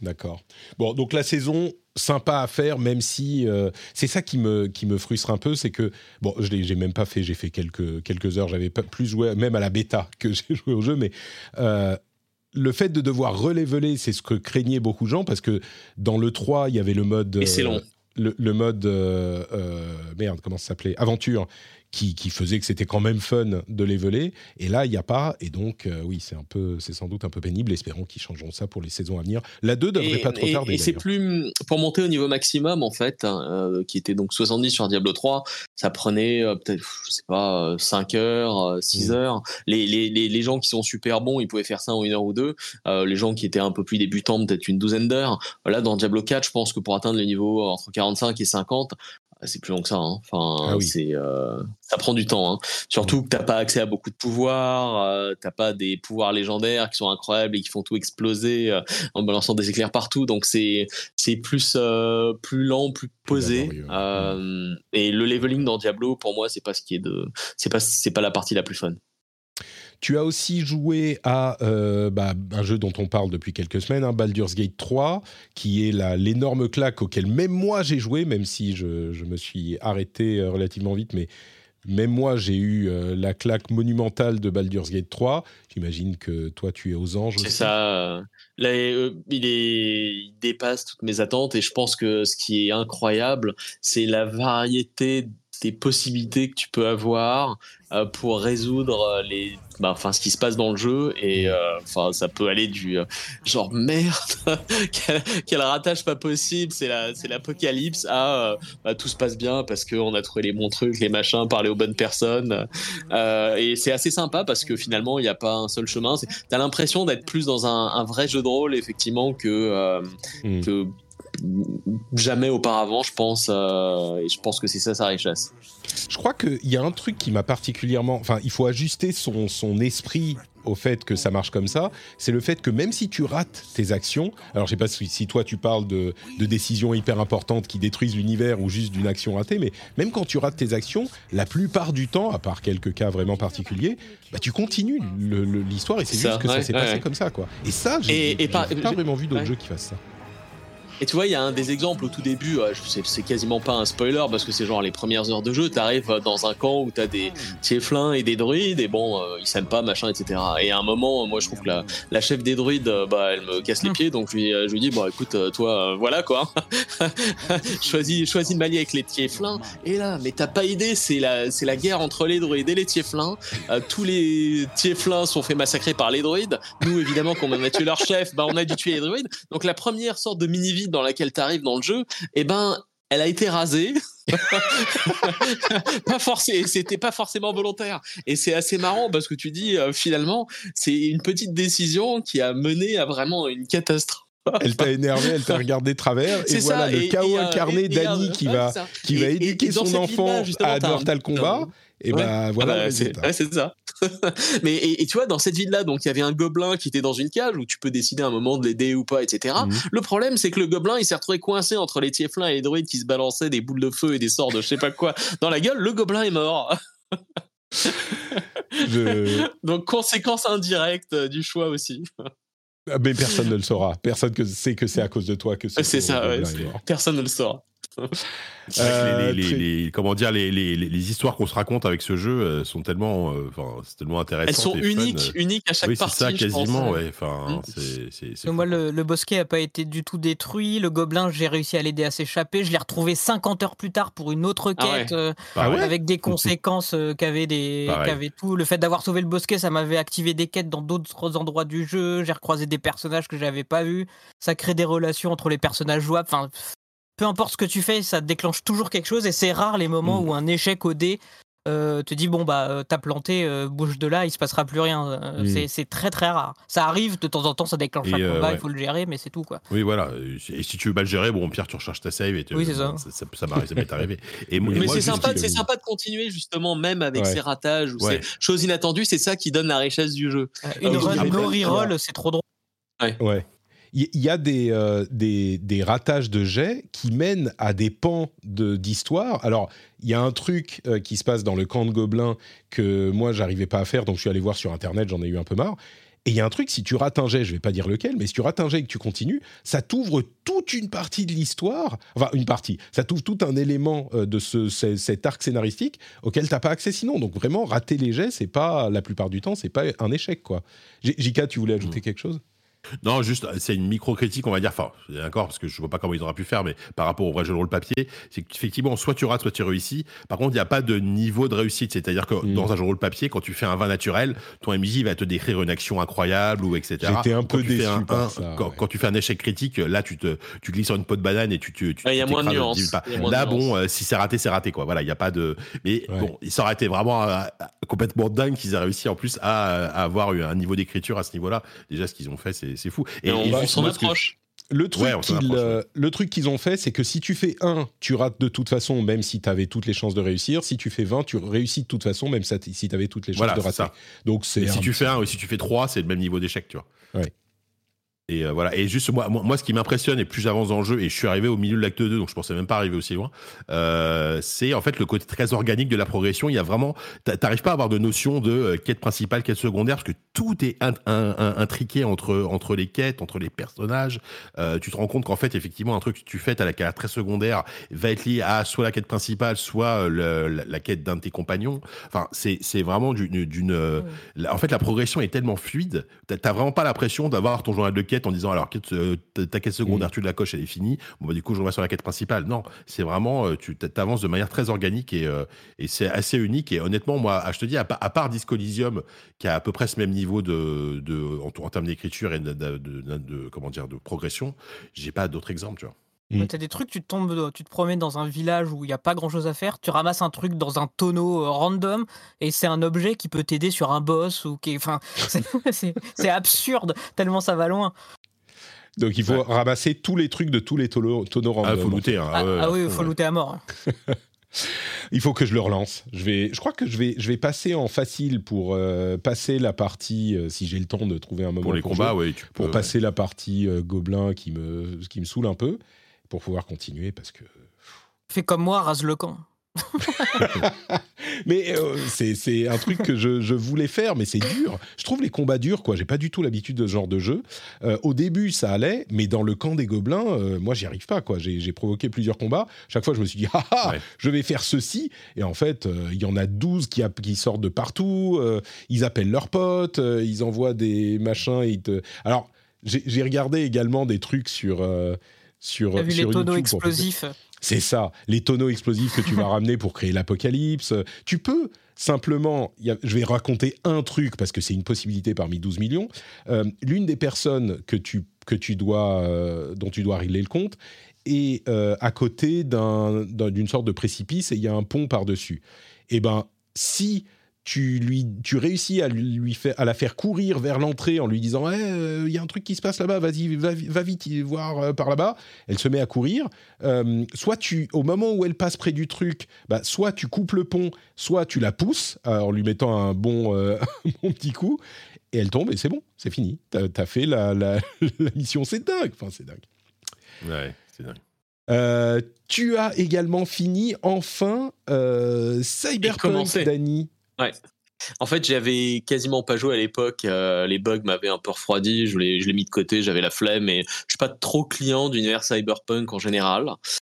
D'accord. Bon, donc la saison sympa à faire, même si c'est ça qui me qui me frustre un peu, c'est que bon, je l'ai même pas fait, j'ai fait quelques quelques heures, j'avais plus joué même à la bêta que j'ai joué au jeu, mais le fait de devoir releveler, c'est ce que craignaient beaucoup de gens parce que dans le 3, il y avait le mode Et c'est long. le, le mode euh, euh, merde, comment ça s'appelait? Aventure qui, qui faisait que c'était quand même fun de leveler. Et là, il n'y a pas. Et donc, euh, oui, c'est un peu, c'est sans doute un peu pénible. Espérons qu'ils changeront ça pour les saisons à venir. La 2 devrait Et, pas trop et- tarder. et c'est d'ailleurs. plus pour monter au niveau maximum en fait, hein, euh, qui était donc 70 sur Diablo 3, ça prenait euh, peut-être, je sais pas, euh, 5 heures, euh, 6 Mm. heures. Les, les, les, les gens qui sont super bons, ils pouvaient faire ça en une heure ou deux. Euh, les gens qui étaient un peu plus débutants, peut-être une douzaine d'heures. Là, dans Diablo 4, je pense que pour atteindre le niveau entre 45 et 50, euh, c'est plus long que ça. hein. Enfin, Ah oui. c'est, euh, ça prend du temps. hein. Surtout que t'as pas accès à beaucoup de pouvoirs, euh, t'as pas des pouvoirs légendaires qui sont incroyables et qui font tout exploser euh, en balançant des éclairs partout. Donc c'est c'est plus euh, plus lent, plus posé. et le leveling dans Diablo, pour moi, c'est pas ce qui est de, c'est pas c'est pas la partie la plus fun. Tu as aussi joué à euh, bah, un jeu dont on parle depuis quelques semaines, hein, Baldur's Gate 3, qui est l'énorme claque auquel même moi j'ai joué, même si je, je me suis arrêté euh, relativement vite, mais même moi j'ai eu euh, la claque monumentale de Baldur's Gate 3. J'imagine que toi tu es aux anges. C'est ça. Là, il, est, il dépasse toutes mes attentes et je pense que ce qui est incroyable, c'est la variété des possibilités que tu peux avoir euh, pour résoudre euh, les, bah, enfin, ce qui se passe dans le jeu et euh, enfin, ça peut aller du euh, genre merde, quel, quel ratage pas possible, c'est la, c'est l'apocalypse à bah, tout se passe bien parce qu'on a trouvé les bons trucs, les machins, parler aux bonnes personnes. Et c'est assez sympa parce que finalement, il n'y a pas un seul chemin. T'as l'impression d'être plus dans un, un vrai jeu de rôle, effectivement, que, euh, Mm. que jamais auparavant, je pense. euh, et je pense que c'est ça sa richesse. Je crois qu'il y a un truc qui m'a particulièrement. Enfin, il faut ajuster son, son esprit au fait que ça marche comme ça. C'est le fait que même si tu rates tes actions, alors je sais pas si, si toi tu parles de, de décisions hyper importantes qui détruisent l'univers ou juste d'une action ratée, mais même quand tu rates tes actions, la plupart du temps, à part quelques cas vraiment particuliers, bah, tu continues l'histoire et c'est Ça, juste que ça s'est ouais, passé ouais. comme ça, quoi. Et ça, j'ai pas je- vraiment vu d'autres jeux qui fassent ça. Et tu vois, il y a un des exemples au tout début, euh, c'est quasiment pas un spoiler parce que c'est genre les premières heures de jeu, t'arrives euh, dans un camp où t'as des tieflins et des druides et bon, euh, ils s'aiment pas, machin, etc. Et à un moment, moi je trouve que la, la chef des druides, bah, elle me casse les pieds, donc je lui, je lui dis, bon écoute, toi, euh, voilà quoi, choisis, choisis de m'allier avec les tieflins. Et là, mais t'as pas idée, c'est la, c'est la guerre entre les druides et les tieflins. Euh, tous les tieflins sont fait massacrer par les druides. Nous, évidemment, quand on a tué leur chef, bah, on a dû tuer les druides. Donc la première sorte de dans laquelle tu arrives dans le jeu, eh ben, elle a été rasée. pas forcément, c'était pas forcément volontaire. Et c'est assez marrant parce que tu dis euh, finalement, c'est une petite décision qui a mené à vraiment une catastrophe. Elle t'a énervé, elle t'a regardé de travers, et C'est voilà ça, le et- chaos et, euh, incarné d'Annie qui va, qui va éduquer son enfant à Mortal Kombat. Et Ouais. ben Ah voilà bah, c'est ouais, ça. Mais et, et tu vois, dans cette ville-là, donc il y avait un gobelin qui était dans une cage où tu peux décider à un moment de l'aider ou pas, etc. Mhm. Le problème, c'est que le gobelin, il s'est retrouvé coincé entre les tieflins et les druides qui se balançaient des boules de feu et des sorts de je sais pas quoi dans la gueule. Le gobelin est mort. Je- Donc conséquence indirecte euh, du choix aussi. Ah, Mais personne ne le saura. Personne ne sait que c'est à cause de toi que ce C'est ça, ouais, c'est- mort. personne ne le saura. Euh, les, comment dire, les, les- les- les histoires qu'on se raconte avec ce jeu euh, sont tellement, euh, enfin, c'est tellement intéressant. Elles sont uniques, uniques à chaque oui, c'est partie. ça, je pense. quasiment, ouais. Enfin, Mm. c'est, Moi, le, le bosquet a pas été du tout détruit. Le gobelin, j'ai réussi à l'aider à s'échapper. Je l'ai retrouvé 50 heures plus tard pour une autre Ah ouais. quête euh, Pareil. avec des conséquences euh, qu'avait des, qu'avait tout. Le fait d'avoir sauvé le bosquet, ça m'avait activé des quêtes dans d'autres endroits du jeu. J'ai recroisé des personnages que j'avais pas vus. Ça crée des relations entre les personnages jouables. Enfin, peu importe ce que tu fais, ça déclenche toujours quelque chose. Et c'est rare les moments Mm. où un échec au dé euh, te dit bon bah euh, t'as planté, euh, bouge de là, il se passera plus rien. Mm. c'est- très très rare. Ça arrive de temps en temps, ça déclenche Et, un euh, combat, ouais. il faut le gérer, mais c'est tout quoi. Oui, voilà. Et si tu veux mal gérer, bon, pire, tu recharges ta save et Oui, c'est ça. Ça, ça, ça m'est arrivé. Et, moi- et Mais c'est sympa, qui- c'est sympa de continuer justement, même avec Ouais. ces ratages ou Ouais. ces choses inattendues. C'est ça qui donne la richesse du jeu. Une Euh, après, no reroll, c'est trop drôle. Ouais. Il il y a des, euh, des, des ratages de jets qui mènent à des pans de- d'histoire. Alors, il y a un truc euh, qui se passe dans le camp de gobelins que moi, j'arrivais pas à faire, donc je suis allé voir sur Internet, j'en ai eu un peu marre. Et il y a un truc, si tu rates un jet, je vais pas dire lequel, mais si tu rates un jet et que tu continues, ça t'ouvre toute une partie de l'histoire, enfin une partie, ça t'ouvre tout un élément euh, de ce, ce- cet arc scénaristique auquel t'as pas accès sinon. Donc vraiment, rater les jets, c'est pas, la plupart du temps, c'est pas un échec, quoi. J- Jika, tu voulais ajouter quelque chose? Non, juste, c'est une micro-critique, on va dire. Enfin, d'accord, parce que je vois pas comment ils auraient pu faire, mais par rapport au vrai jeu de rôle papier, c'est qu'effectivement, soit tu rates, soit tu réussis. Par contre, il n'y a pas de niveau de réussite. C'est-à-dire que Mm. dans un jeu de rôle papier, quand tu fais un vin naturel, ton MJ va te décrire une action incroyable ou etc. J'étais un Quand peu tu fais déçu un par un- ça, quand, ouais. quand tu fais un échec critique, là, tu te, tu glisses sur une peau de banane et tu te. tu- Ouais, il y a tu moins de nuances. Là, bon, euh, si c'est raté, c'est raté, quoi. Voilà, il n'y a pas de. Mais Ouais. bon, ça aurait été vraiment euh, complètement dingue qu'ils aient réussi en plus à, à avoir eu un niveau d'écriture à ce niveau-là. Déjà, ce qu'ils ont fait, c'est c'est fou. Et, on, et on je- approche. Le truc, Ouais, on s'en qu'ils, approche, euh, le truc qu'ils ont fait, c'est que si tu fais 1, tu rates de toute façon, même si tu avais toutes les chances de réussir. Si tu fais 20, tu réussis de toute façon, même si tu avais toutes les chances Voilà, de c'est rater. ça. Donc c'est Et si tu fais un ou si tu fais trois, c'est le même niveau d'échec, tu vois. Et euh, voilà. Et juste moi, moi, moi, ce qui m'impressionne, et plus j'avance dans le jeu, et je suis arrivé au milieu de l'acte 2, donc je pensais même pas arriver aussi loin, euh, c'est en fait le côté très organique de la progression. Il y a vraiment, t'a- t'arrives pas à avoir de notion de euh, quête principale, quête secondaire, parce que tout est in- un- un- intriqué entre entre les quêtes, entre les personnages. Tu te rends compte qu'en fait, effectivement, un truc que tu fais à la carrière très secondaire va être lié à soit la quête principale, soit le- la, la quête d'un de tes compagnons. Enfin, c'est c'est vraiment d'une en fait, la progression est tellement fluide, t'as vraiment pas l'impression d'avoir ton journal de quête en disant alors euh, ta quête secondaire, tu la coches, elle est finie. Bon, bah, du coup, je vais sur la quête principale. Non, c'est vraiment, euh, tu avances de manière très organique et, euh, et c'est assez unique. Et honnêtement, moi, ah, je te dis, à, pa- à part Disco Elysium, qui a à peu près ce même niveau de, de en, en termes d'écriture et de, de- de- de- comment dire, de progression, j'ai pas d'autres exemples, tu vois. Mm. T'as des trucs, tu te tombes, tu te promènes dans un village où il n'y a pas grand chose à faire, tu ramasses un truc dans un tonneau euh, random et c'est un objet qui peut t'aider sur un boss ou qui, enfin, c'est- c'est c'est absurde tellement ça va loin. Donc il faut ramasser tous les trucs de tous les tonneaux, tonneaux Ah, random. faut looter. hein. Ah, ouais, ah oui, il faut ouais. looter à mort. Il faut que je le relance. Je vais, je crois que je vais, je vais passer en facile pour euh, passer la partie, euh, si j'ai le temps de trouver un moment Pour les combats, jouer, ouais, tu pour peux, passer la partie euh, gobelin qui me, qui me saoule un peu, pour pouvoir continuer parce que. Fais comme moi, rase le camp. Mais euh, c'est c'est un truc que je, je voulais faire, mais c'est dur. Je trouve les combats durs, quoi. J'ai pas du tout l'habitude de ce genre de jeu. Euh, au début, ça allait, mais dans le camp des gobelins, euh, moi, j'y arrive pas, quoi. J'ai provoqué plusieurs combats. Chaque fois, je me suis dit, ah ah, Ouais. je vais faire ceci. Et en fait, euh, il y en a 12 qui, app- qui sortent de partout. euh, ils appellent leurs potes, euh, ils envoient des machins. Et ils te... Alors, j'ai j'ai regardé également des trucs sur. Sur, vu sur les tonneaux YouTube explosifs c'est ça, les tonneaux explosifs que tu vas ramener pour créer l'apocalypse. Tu peux simplement, il y a- je vais raconter un truc parce que c'est une possibilité parmi 12 millions. Euh, L'une des personnes que tu, que tu dois, euh, dont tu dois régler le compte est euh, à côté d'un- d'un- d'une sorte de précipice et il y a un pont par-dessus. Et ben, si tu, lui, tu réussis à, lui faire, à la faire courir vers l'entrée en lui disant Eh, euh, il y a un truc qui se passe là-bas, vas-y, va, va vite voir euh, par là-bas. Elle se met à courir. Euh, soit tu, au moment où elle passe près du truc, bah, soit tu coupes le pont, soit tu la pousses euh, en lui mettant un bon, euh, un bon petit coup, et elle tombe et c'est bon, c'est fini. T'as as fait la, la, la mission, c'est dingue. Enfin, c'est dingue. Ouais, c'est dingue. Euh, tu as également fini enfin euh, Cyberpunk, commencé. Dany. En fait, j'avais quasiment pas joué à l'époque. euh, les bugs m'avaient un peu refroidi. Je l'ai, je l'ai mis de côté. J'avais la flemme et je suis pas trop client d'univers cyberpunk en général.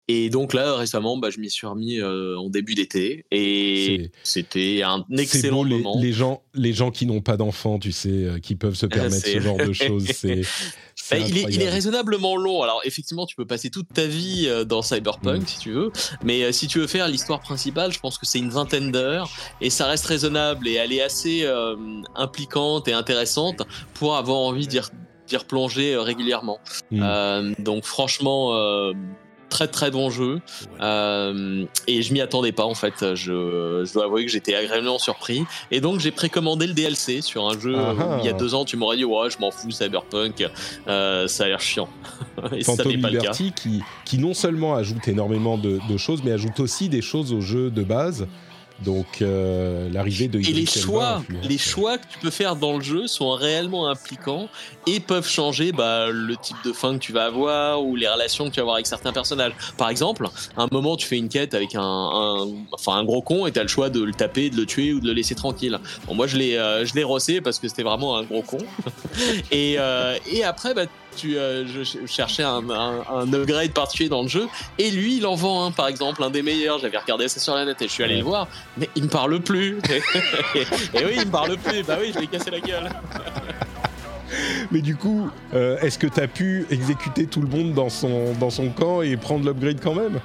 Et donc là, récemment, bah, je m'y suis remis euh, en début d'été et c'était un C'est excellent beau, les, moment. les gens, les gens qui n'ont pas d'enfants, tu sais, euh, qui peuvent se permettre c'est- ce genre de choses. C'est, Bah, il, est, il est raisonnablement long. Alors effectivement, tu peux passer toute ta vie euh, dans Cyberpunk Mm. si tu veux, mais euh, si tu veux faire l'histoire principale, je pense que c'est une vingtaine d'heures et ça reste raisonnable et elle est assez euh, impliquante et intéressante pour avoir envie d'y, re- d'y replonger euh, régulièrement. Mm. Euh, donc franchement. Très très bon jeu Euh, et je m'y attendais pas en fait. Je, je dois avouer que j'étais agréablement surpris et donc j'ai précommandé le DLC sur un jeu Ah ah. il y a deux ans tu m'aurais dit ouais je m'en fous Cyberpunk euh, ça a l'air chiant. Et ça Phantom n'est pas le cas. Liberty qui, qui non seulement ajoute énormément de, de choses, mais ajoute aussi des choses au jeu de base. Donc euh, l'arrivée de Et les Elba choix, les choix que tu peux faire dans le jeu sont réellement impliquants et peuvent changer bah, le type de fin que tu vas avoir ou les relations que tu vas avoir avec certains personnages. Par exemple, à un moment, tu fais une quête avec un, un- enfin, un gros con et tu as le choix de le taper, de le tuer ou de le laisser tranquille. Bon, moi, je l'ai, euh, je l'ai rossé parce que c'était vraiment un gros con. et, euh, et après, bah, tu, euh, je ch- cherchais un, un, un upgrade particulier dans le jeu et lui, il en vend un, par exemple, un des meilleurs. J'avais regardé ça sur la net et je suis allé le voir, mais il me parle plus. et oui, il me parle plus. Bah oui, je l'ai cassé la gueule. Mais du coup, euh, est-ce que tu as pu exécuter tout le monde dans son, dans son camp et prendre l'upgrade quand même?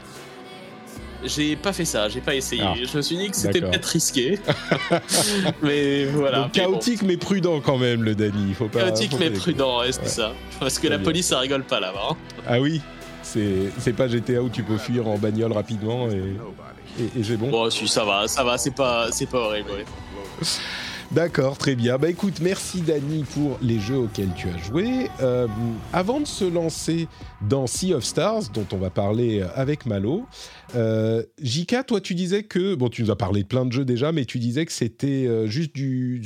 J'ai pas fait ça, j'ai pas essayé. Ah, je me suis dit que c'était peut-être risqué. mais voilà. Donc Mais bon, chaotique mais prudent quand même, le Danny. Faut pas, chaotique faut mais prudent, ouais, c'est Ouais. ça. Parce que la bien. police, ça rigole pas là-bas. hein. Ah oui c'est, pas GTA où tu peux fuir en bagnole rapidement et, et, et c'est bon. Bon, si, ça va, ça va, c'est pas, c'est pas horrible. ouais. D'accord, très bien. Bah écoute, merci Dany pour les jeux auxquels tu as joué. Euh, avant de se lancer dans Sea of Stars, dont on va parler avec Malo, euh, Jika, toi tu disais que, bon tu nous as parlé de plein de jeux déjà, mais tu disais que c'était euh, juste du...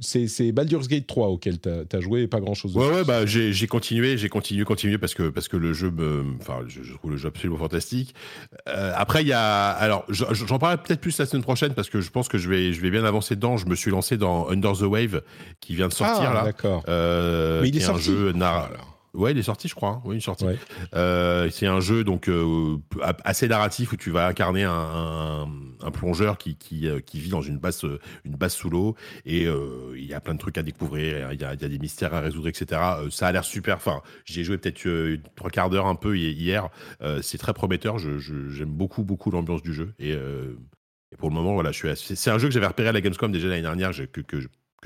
c'est c'est Baldur's Gate 3 auquel tu as, joué et pas grand-chose de Ouais, ouais, bah, j'ai continué, j'ai continué, continué parce que, parce que le jeu me. Enfin, je, je trouve le jeu absolument fantastique. Euh, après, il y a. Alors, je- j'en parlerai peut-être plus la semaine prochaine parce que je pense que je vais, je vais bien avancer dedans. Je me suis lancé dans Under the Wave qui vient de sortir ah, là. d'accord. Euh, Mais il est un sorti. jeu nar- Alors. Ouais, il est sorti, je crois. hein. Oui, il est sorti. Ouais. Euh, c'est un jeu donc euh, assez narratif où tu vas incarner un, un- un plongeur qui, qui, euh, qui vit dans une base, une base sous l'eau et il y a plein de trucs à découvrir, il y a, il y a des mystères à résoudre, etc. Ça a l'air super. Enfin, j'y ai joué peut-être trois quarts d'heure un peu hi- hier. C'est très prometteur. Je- je- J'aime beaucoup, beaucoup l'ambiance du jeu et, et pour le moment, voilà, je suis. assez- C'est un jeu que j'avais repéré à la Gamescom déjà l'année dernière, que, que,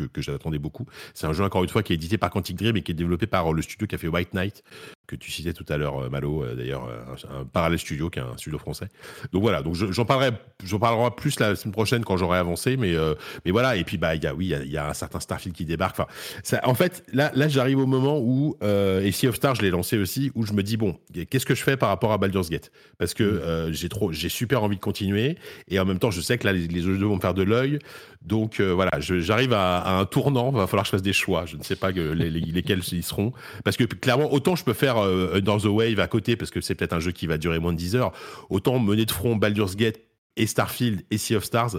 que, j'attendais beaucoup. C'est un jeu encore une fois qui est édité par Quantic Dream et qui est développé par le studio qui a fait White Knight que tu citais tout à l'heure, euh, Malo, euh, d'ailleurs, euh, un, un parallèle studio qui est un studio français. Donc voilà, donc je- j'en parlerai, j'en parlerai plus la semaine prochaine quand j'aurai avancé, mais euh, mais voilà. Et puis bah il y a oui, il y a- il y, a un certain Starfield qui débarque. Enfin, ça, en fait, là là j'arrive au moment où euh, et Sea of Stars, je l'ai lancé aussi, où je me dis bon, qu'est-ce que je fais par rapport à Baldur's Gate? Parce que euh, j'ai trop, j'ai super envie de continuer et en même temps, je sais que là les, les jeux vont me faire de l'œil. Donc voilà, j'arrive à, à un tournant. Va falloir que je fasse des choix. Je ne sais pas que les- les- lesquels ils seront. Parce que clairement, autant je peux faire euh, Under the Wave à côté, parce que c'est peut-être un jeu qui va durer moins de 10 heures, autant mener de front Baldur's Gate et Starfield et Sea of Stars,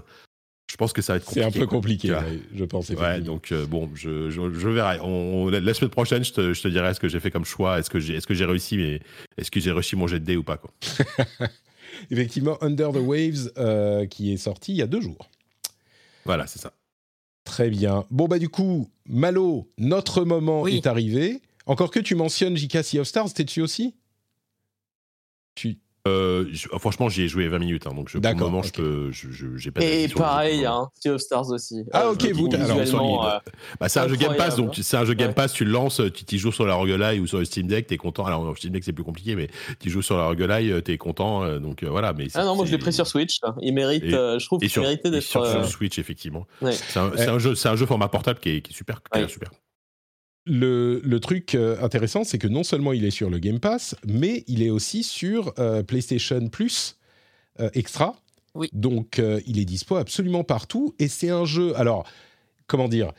je pense que ça va être C'est compliqué. un peu compliqué, ouais, je pense. Ouais, donc euh, bon, je, je, je verrai. On, on- la semaine prochaine, je te, je te dirai ce que j'ai fait comme choix, est-ce que j'ai est-ce que j'ai réussi, mais est-ce que j'ai réussi mon jet de dés ou pas quoi. Effectivement, Under the Waves, euh, qui est sorti il y a deux jours. Voilà, c'est ça. Très bien. Bon, bah du coup, Malo, notre moment Oui. est arrivé. Encore que tu mentionnes JK Sea of Stars, t'es dessus aussi? Tu... Euh, je- franchement, j'y ai joué 20 minutes, hein, donc je, pour le D'accord, moment, ok. je peux, je, je- j'ai pas Et pareil, hein, Sea of Stars aussi. Ah, Euh, ok, vous, alors, euh, Bah, c'est un jeu Game Pass, donc tu- c'est un jeu Game Ouais. Pass, tu le lances, tu t'y joues sur la Roguelite ou sur le Steam Deck, t'es content. Alors, sur Steam Deck, c'est plus compliqué, mais tu joues sur la Roguelite, t'es content, euh, donc euh, voilà. Mais Ah non, moi je l'ai pris sur Switch. là. Il mérite, Et- euh, je trouve qu'il méritait d'être. sur, sur euh, Switch, effectivement. ouais. C'est un, jeu, c'est un jeu format portable qui est, qui est super, qui Ouais. super. Le, le truc euh, intéressant, c'est que non seulement il est sur le Game Pass, mais il est aussi sur euh, PlayStation Plus euh, Extra. Oui. Donc, euh, il est dispo absolument partout. Et c'est un jeu. Alors, comment dire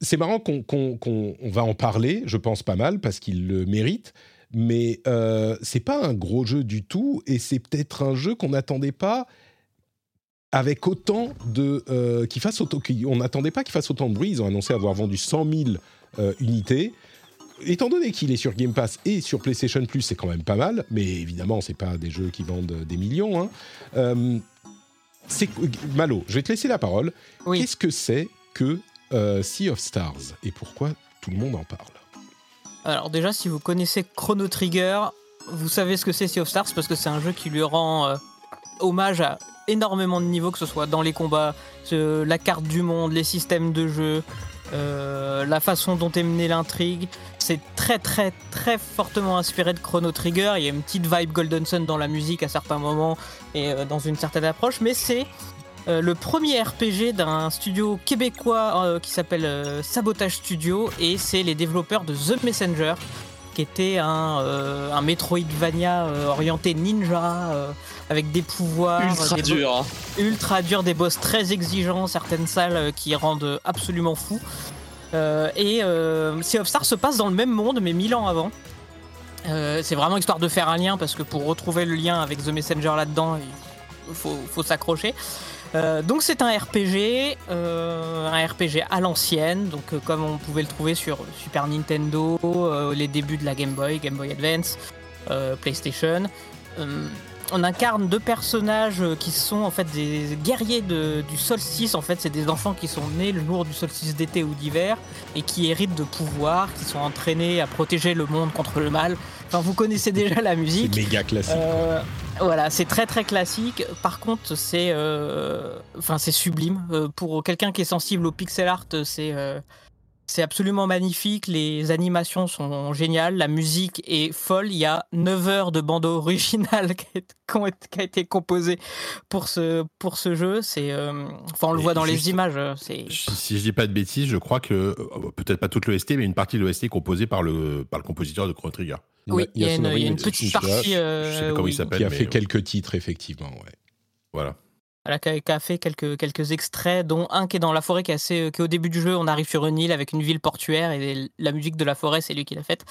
C'est marrant qu'on qu'on- qu'on- on va en parler, je pense pas mal, parce qu'il le mérite. Mais c'est pas un gros jeu du tout. Et c'est peut-être un jeu qu'on n'attendait pas avec autant de. qu'il fasse autant. On n'attendait pas qu'il fasse autant de bruit. Ils ont annoncé avoir vendu 100 000 euh, unités. Étant donné qu'il est sur Game Pass et sur PlayStation Plus, c'est quand même pas mal, mais évidemment, c'est pas des jeux qui vendent des millions. hein. Euh, c'est Malo, je vais te laisser la parole. Oui. Qu'est-ce que c'est que euh, Sea of Stars et pourquoi tout le monde en parle? Alors déjà, si vous connaissez Chrono Trigger, vous savez ce que c'est Sea of Stars parce que c'est un jeu qui lui rend euh, hommage à énormément de niveaux, que ce soit dans les combats, la carte du monde, les systèmes de jeu, euh, la façon dont est menée l'intrigue. C'est très très très fortement inspiré de Chrono Trigger. Il y a une petite vibe Golden Sun dans la musique à certains moments et euh, dans une certaine approche, mais c'est euh, le premier RPG d'un studio québécois qui s'appelle Sabotage Studio et c'est les développeurs de The Messenger qui était un, Metroidvania orienté ninja avec des pouvoirs Ultra des bo- dur. hein. ultra dur, des boss très exigeants, certaines salles euh, qui rendent absolument fou. Euh, et euh, Sea of Stars se passe dans le même monde, mais mille ans avant. Euh, c'est vraiment histoire de faire un lien, parce que pour retrouver le lien avec The Messenger là-dedans, il faut, faut s'accrocher. Euh, donc c'est un RPG, euh, un RPG à l'ancienne, donc euh, comme on pouvait le trouver sur Super Nintendo, les débuts de la Game Boy, Game Boy Advance, PlayStation. On incarne deux personnages euh, qui sont en fait des guerriers de- du solstice. En fait, c'est des enfants qui sont nés le jour du solstice d'été ou d'hiver et qui héritent de pouvoirs, qui sont entraînés à protéger le monde contre le mal. Enfin, vous connaissez déjà la C'est musique. méga classique. Euh, voilà, c'est très très classique. Par contre, c'est, euh, enfin, c'est sublime. Pour quelqu'un qui est sensible au pixel art, c'est, euh, c'est absolument magnifique. Les animations sont géniales. La musique est folle. Il y a 9 heures de bande originale qui, a été composée pour ce pour ce jeu. C'est, euh, enfin, on le Et voit dans juste- les images. euh, C'est Si, je dis pas de bêtises, je crois que euh, peut-être pas toute l'OST, mais une partie de l'OST est composée par le par le compositeur de Chrono Trigger. oui, il y a une, il y a une Yasunori petite partie. je sais pas comment il oui. qui a mais, fait quelques titres, effectivement. Ouais. Voilà. Voilà, qui, a, fait quelques, quelques extraits, dont un qui est dans la forêt, qui est, assez, qui est au début du jeu. On arrive sur une île avec une ville portuaire et la musique de la forêt, c'est lui qui l'a faite.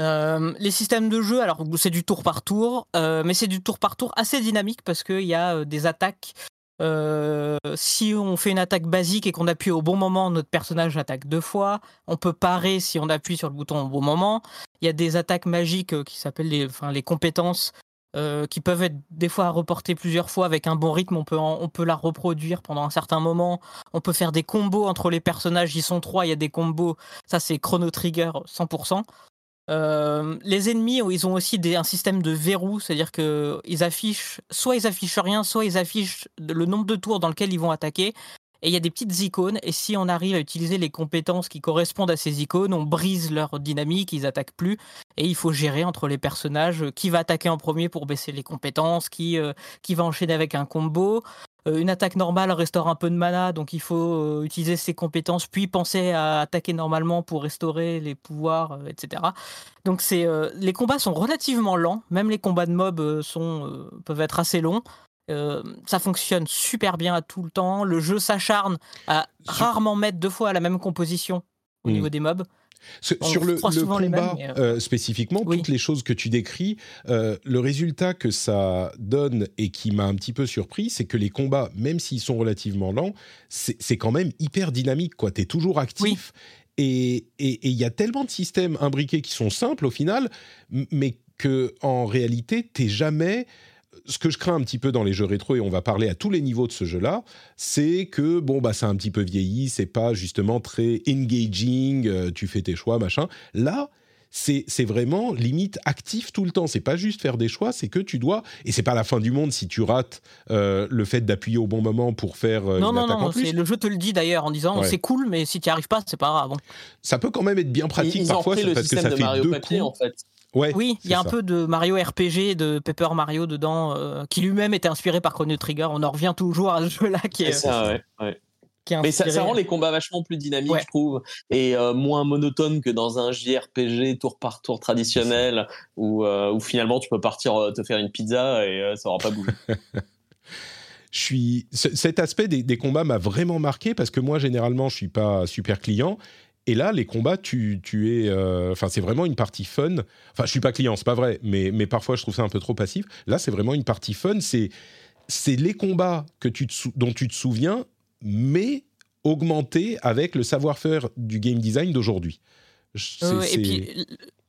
Euh, les systèmes de jeu, alors c'est du tour par tour, euh, mais c'est du tour par tour assez dynamique parce qu'il y a euh, des attaques. Euh, si on fait une attaque basique et qu'on appuie au bon moment, notre personnage attaque deux fois. On peut parer si on appuie sur le bouton au bon moment. Il y a des attaques magiques euh, qui s'appellent les compétences euh, qui peuvent être des fois à reporter plusieurs fois avec un bon rythme. On peut, la reproduire pendant un certain moment. On peut faire des combos entre les personnages. Ils sont trois, il y a des combos. Ça, c'est Chrono Trigger 100%. Euh, les ennemis, ils ont aussi un système de verrou, c'est-à-dire que ils affichent, soit ils affichent rien, soit ils affichent le nombre de tours dans lequel ils vont attaquer. Et il y a des petites icônes, et si on arrive à utiliser les compétences qui correspondent à ces icônes, on brise leur dynamique, ils attaquent plus, et il faut gérer entre les personnages euh, qui va attaquer en premier pour baisser les compétences, qui, euh, va enchaîner avec un combo. Euh, une attaque normale restaure un peu de mana, donc il faut utiliser ses compétences, puis penser à attaquer normalement pour restaurer les pouvoirs, etc. Donc les combats sont relativement lents, même les combats de mobs peuvent être assez longs. Euh, ça fonctionne super bien à tout le temps. Le jeu s'acharne à rarement mettre deux fois la même composition au Mm. niveau des mobs. Ce- sur le, combat mêmes, mais, euh, spécifiquement, Oui. toutes les choses que tu décris, euh, le résultat que ça donne et qui m'a un petit peu surpris, c'est que les combats, même s'ils sont relativement lents, c'est quand même hyper dynamique. Tu es toujours actif. Et il y a tellement de systèmes imbriqués qui sont simples au final, mais que en réalité, t'es jamais ce que je crains un petit peu dans les jeux rétro, et on va parler à tous les niveaux de ce jeu-là, c'est que bon bah c'est un petit peu vieilli, c'est pas justement très engaging, euh, tu fais tes choix machin. Là, c'est c'est vraiment limite actif tout le temps. C'est pas juste faire des choix, c'est que tu dois et c'est pas la fin du monde si tu rates euh, le fait d'appuyer au bon moment pour faire euh, non, une non, attaque non, en plus. c'est- le jeu te le dit d'ailleurs en disant Ouais. c'est cool, mais si tu n'y arrives pas, c'est pas grave. Bon. Ça peut quand même être bien pratique ils, ils parfois ont pris ça- le parce que système ça de fait Mario deux Papier coups. en fait. Ouais, Oui, il y a un peu de Mario RPG, de Paper Mario dedans, euh, qui lui-même était inspiré par Chrono Trigger. On en revient toujours à ce jeu-là qui est, C'est ça, ouais, ouais. qui est Mais ça, rend les combats vachement plus dynamiques, Ouais. je trouve, et euh, moins monotones que dans un JRPG tour par tour traditionnel, où, euh, où finalement tu peux partir euh, te faire une pizza et euh, ça aura pas bougé. je suis cet aspect des, des combats m'a vraiment marqué parce que moi généralement je suis pas super client et là les combats tu, tu es euh, enfin c'est vraiment une partie fun. Enfin je suis pas client c'est pas vrai mais mais parfois je trouve ça un peu trop passif. Là c'est vraiment une partie fun. C'est c'est les combats que tu te dont tu te souviens mais augmentés avec le savoir-faire du game design d'aujourd'hui. Euh, et puis,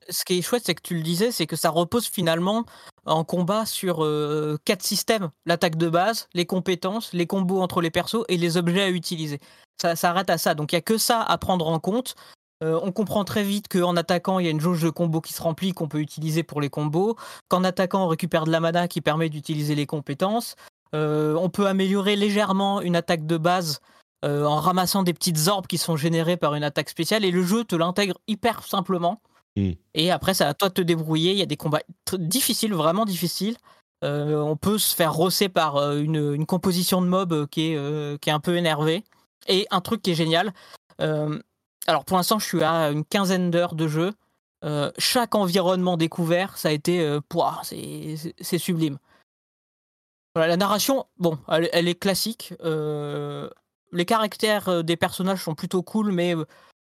ce qui est chouette, c'est que tu le disais, c'est que ça repose finalement en combat sur euh, quatre systèmes. L'attaque de base, les compétences, les combos entre les persos et les objets à utiliser. Ça s'arrête à ça. Donc il y a que ça à prendre en compte. Euh, on comprend très vite qu'en attaquant, il y a une jauge de combos qui se remplit qu'on peut utiliser pour les combos. Qu'en attaquant, on récupère de la mana qui permet d'utiliser les compétences. Euh, on peut améliorer légèrement une attaque de base euh, en ramassant des petites orbes qui sont générées par une attaque spéciale et le jeu te l'intègre hyper simplement. Mm. Et après, c'est à toi de te débrouiller. Il y a des combats difficiles, vraiment difficiles. On peut se faire rosser par une, une composition de mob qui est, qui est un peu énervée. Et un truc qui est génial. euh, alors pour l'instant, je suis à une quinzaine d'heures de jeu. Euh, chaque environnement découvert, ça a été. euh, pouah, c'est c'est- c'est sublime. Voilà, la narration, bon, elle, elle est classique. euh, les caractères des personnages sont plutôt cool, mais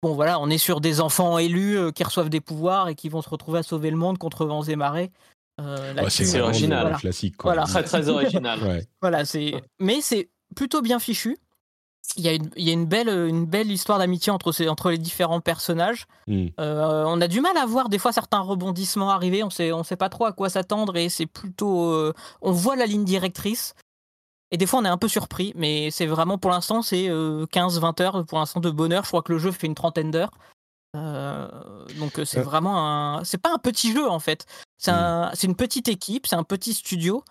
bon, voilà, on est sur des enfants élus qui reçoivent des pouvoirs et qui vont se retrouver à sauver le monde contre vents et marées. Euh, Ouais, c'est original. Voilà. classique quoi. Voilà. Très très original. Ouais. Voilà, c'est. Mais c'est plutôt bien fichu. Il y a une, il y a une belle, une belle histoire d'amitié entre, ces- entre les différents personnages. Mm. Euh, on a du mal à voir des fois certains rebondissements arriver. On sait, on sait pas trop à quoi s'attendre et c'est plutôt. euh, on voit la ligne directrice. Et des fois, on est un peu surpris, mais c'est vraiment pour l'instant, c'est 15-20 heures pour l'instant de bonheur. Je crois que le jeu fait une trentaine d'heures. Euh, donc euh, c'est Euh. vraiment un. C'est pas un petit jeu en fait. C'est un- c'est une petite équipe, c'est un petit studio,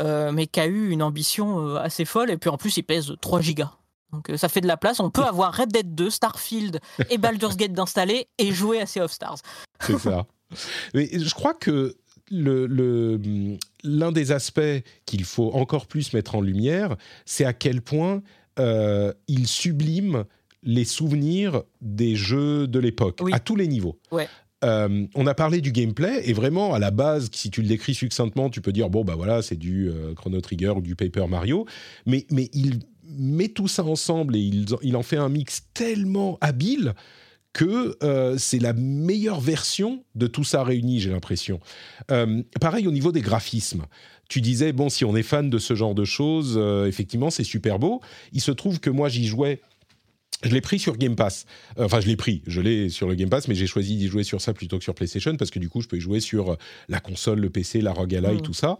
euh, mais qui a eu une ambition euh, assez folle. Et puis en plus, il pèse 3 gigas. Donc euh, ça fait de la place. On peut avoir Red Dead 2, Starfield et Baldur's Gate d'installer et jouer à Sea of Stars. C'est ça. Mais je crois que le- le- l'un des aspects qu'il faut encore plus mettre en lumière, c'est à quel point euh, il sublime les souvenirs des jeux de l'époque, Oui. à tous les niveaux. Ouais. euh, on a parlé du gameplay et vraiment à la base, si tu le décris succinctement, tu peux dire bon bah voilà c'est du euh, Chrono Trigger ou du Paper Mario, mais mais il met tout ça ensemble et il, en fait un mix tellement habile que euh, c'est la meilleure version de tout ça réuni, j'ai l'impression. Euh, pareil au niveau des graphismes. Tu disais, bon, si on est fan de ce genre de choses, euh, effectivement, c'est super beau. Il se trouve que moi, j'y jouais. Je l'ai pris sur Game Pass. Euh, Enfin, je l'ai pris. Je l'ai sur le Game Pass, mais j'ai choisi d'y jouer sur ça plutôt que sur PlayStation parce que du coup, je peux y jouer sur la console, le PC, la ROG Ally, Mm. tout ça.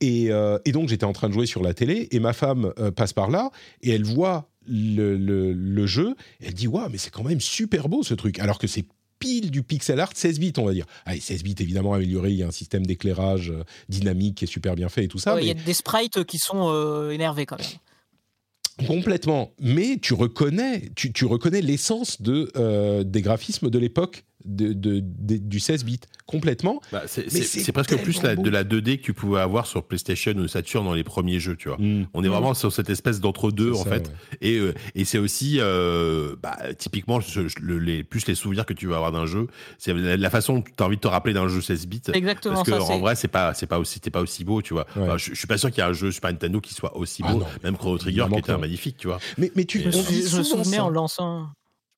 Et, euh, et donc, j'étais en train de jouer sur la télé et ma femme euh, passe par là et elle voit le, le- le jeu. Et elle dit Waouh, mais c'est quand même super beau ce truc. Alors que c'est pile du pixel art 16 bits, on va dire. Allez, 16 bits évidemment amélioré, il y a un système d'éclairage euh, dynamique qui est super bien fait et tout ça. Ouais, Il y a des sprites qui sont euh, énervés quand même. Complètement. Mais tu reconnais, tu, reconnais l'essence euh, des graphismes de l'époque de, de- de- du 16 bits. Complètement. Bah, c'est presque plus la- de la 2D que tu pouvais avoir sur PlayStation ou Saturn dans les premiers jeux, tu vois. Mm. On est vraiment sur cette espèce d'entre-deux, en ça, fait. ouais. Et, euh, et c'est aussi, euh, bah, typiquement, ce- le- les, plus les souvenirs que tu vas avoir d'un jeu, c'est la, la façon dont tu as envie de te rappeler d'un jeu 16 bits. Exactement Parce que ça. en vrai, c'est pas, c'est pas aussi, c'était pas aussi beau, tu vois. Ouais. Enfin, je, je suis pas sûr qu'il y ait un jeu Super Nintendo qui soit aussi Ah beau. non, Même Chrono Trigger qui était magnifique, tu vois. Mais, mais tu Et, Je, je me ça. en lançant.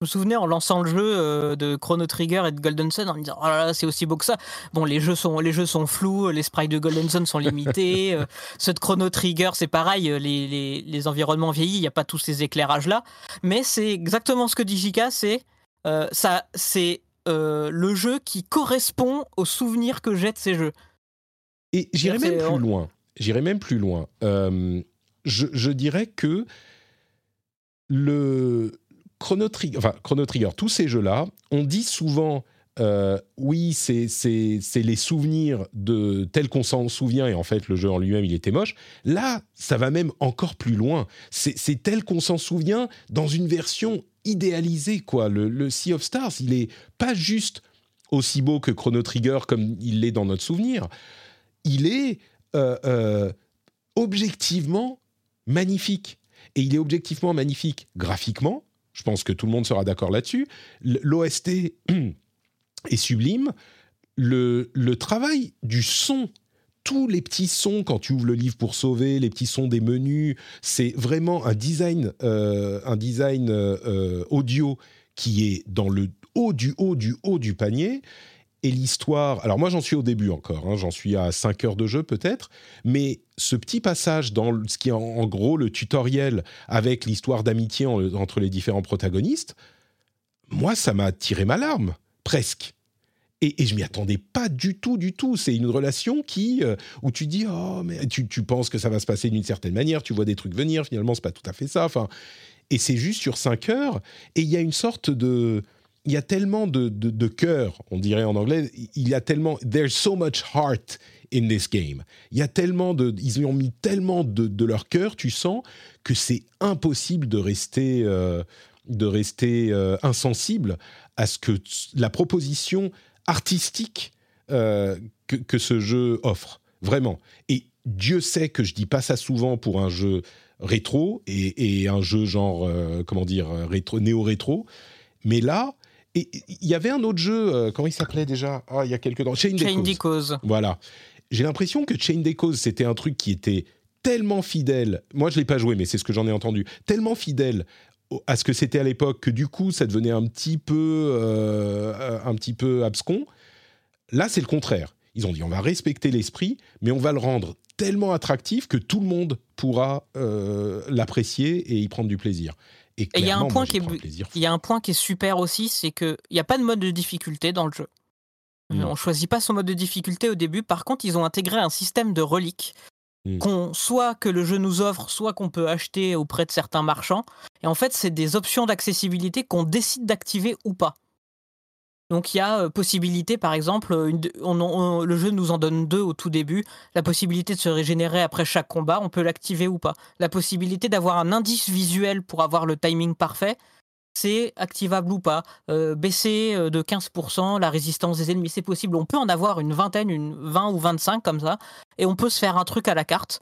Me souvenais en lançant le jeu euh, de Chrono Trigger et de Golden Sun en me disant oh là là c'est aussi beau que ça. Bon les jeux sont les jeux sont flous, les sprites de Golden Sun sont limités, euh, ceux de Chrono Trigger c'est pareil, euh, les, les, les environnements vieillis, il n'y a pas tous ces éclairages là, mais c'est exactement ce que dit Jika, c'est euh, ça c'est euh, le jeu qui correspond aux souvenirs que j'ai de ces jeux. Et j'irai même plus loin. J'irai même plus loin. Je dirais que le Chrono Trigger, tous ces jeux-là, on dit souvent. euh, oui, c'est les souvenirs de tel qu'on s'en souvient et en fait le jeu en lui-même il était moche. Là, ça va même encore plus loin. C'est tel qu'on s'en souvient dans une version idéalisée quoi. Le, le Sea of Stars, il est pas juste aussi beau que Chrono Trigger comme il l'est dans notre souvenir. Il est euh, euh, objectivement magnifique. Et il est objectivement magnifique graphiquement. Je pense que tout le monde sera d'accord là-dessus. L'OST est sublime. Le, le travail du son, tous les petits sons quand tu ouvres le livre pour sauver, les petits sons des menus, c'est vraiment un design, euh, un design euh, euh, audio qui est dans le haut du haut du haut du panier. Et l'histoire, alors moi j'en suis au début encore, hein, j'en suis à 5 heures de jeu peut-être, mais ce petit passage dans ce qui est en, gros le tutoriel avec l'histoire d'amitié en- entre les différents protagonistes, moi ça m'a tiré ma larme, presque. Et, et je m'y attendais pas du tout, du tout. C'est une relation qui, euh, où tu dis, oh, mais tu, tu penses que ça va se passer d'une certaine manière, tu vois des trucs venir, finalement, c'est pas tout à fait ça. Enfin, et c'est juste sur 5 heures, et il y a une sorte de. Il y a tellement de, de, cœur, on dirait en anglais, il y a tellement. There's so much heart in this game. Il y a tellement de. Ils y ont mis tellement de, de leur cœur, tu sens que c'est impossible de rester. euh, de rester euh, insensible à ce que la proposition artistique euh, que, que ce jeu offre, vraiment. Et Dieu sait que je dis pas ça souvent pour un jeu rétro et, et un jeu genre, comment dire, rétro, néo-rétro. Mais là, et- il y avait un autre jeu, euh, comment il s'appelait déjà? Ah, il y a quelques temps. Chain, Chain. Decals. Voilà. J'ai l'impression que Chain Decals, c'était un truc qui était tellement fidèle. Moi, je l'ai pas joué, mais c'est ce que j'en ai entendu. Tellement fidèle à ce que c'était à l'époque que du coup, ça devenait un petit peu, euh, un petit peu abscon. Là, c'est le contraire. Ils ont dit, on va respecter l'esprit, mais on va le rendre tellement attractif que tout le monde pourra euh, l'apprécier et y prendre du plaisir. Et il y a un point qui est un bu- plaisir fou. Il y a un point qui est super aussi, c'est qu'il n'y a pas de mode de difficulté dans le jeu. Euh, Mm. On choisit pas son mode de difficulté au début. Par contre, ils ont intégré un système de reliques, Mm. qu'on, soit que le jeu nous offre, soit qu'on peut acheter auprès de certains marchands. Et en fait, c'est des options d'accessibilité qu'on décide d'activer ou pas. Donc il y a euh, possibilité, par exemple, on- le jeu nous en donne deux au tout début, la possibilité de se régénérer après chaque combat, on peut l'activer ou pas. La possibilité d'avoir un indice visuel pour avoir le timing parfait, c'est activable ou pas. Euh, baisser euh, de 15% la résistance des ennemis, c'est possible. On peut en avoir une vingtaine, une 20 ou 25 comme ça, et on peut se faire un truc à la carte.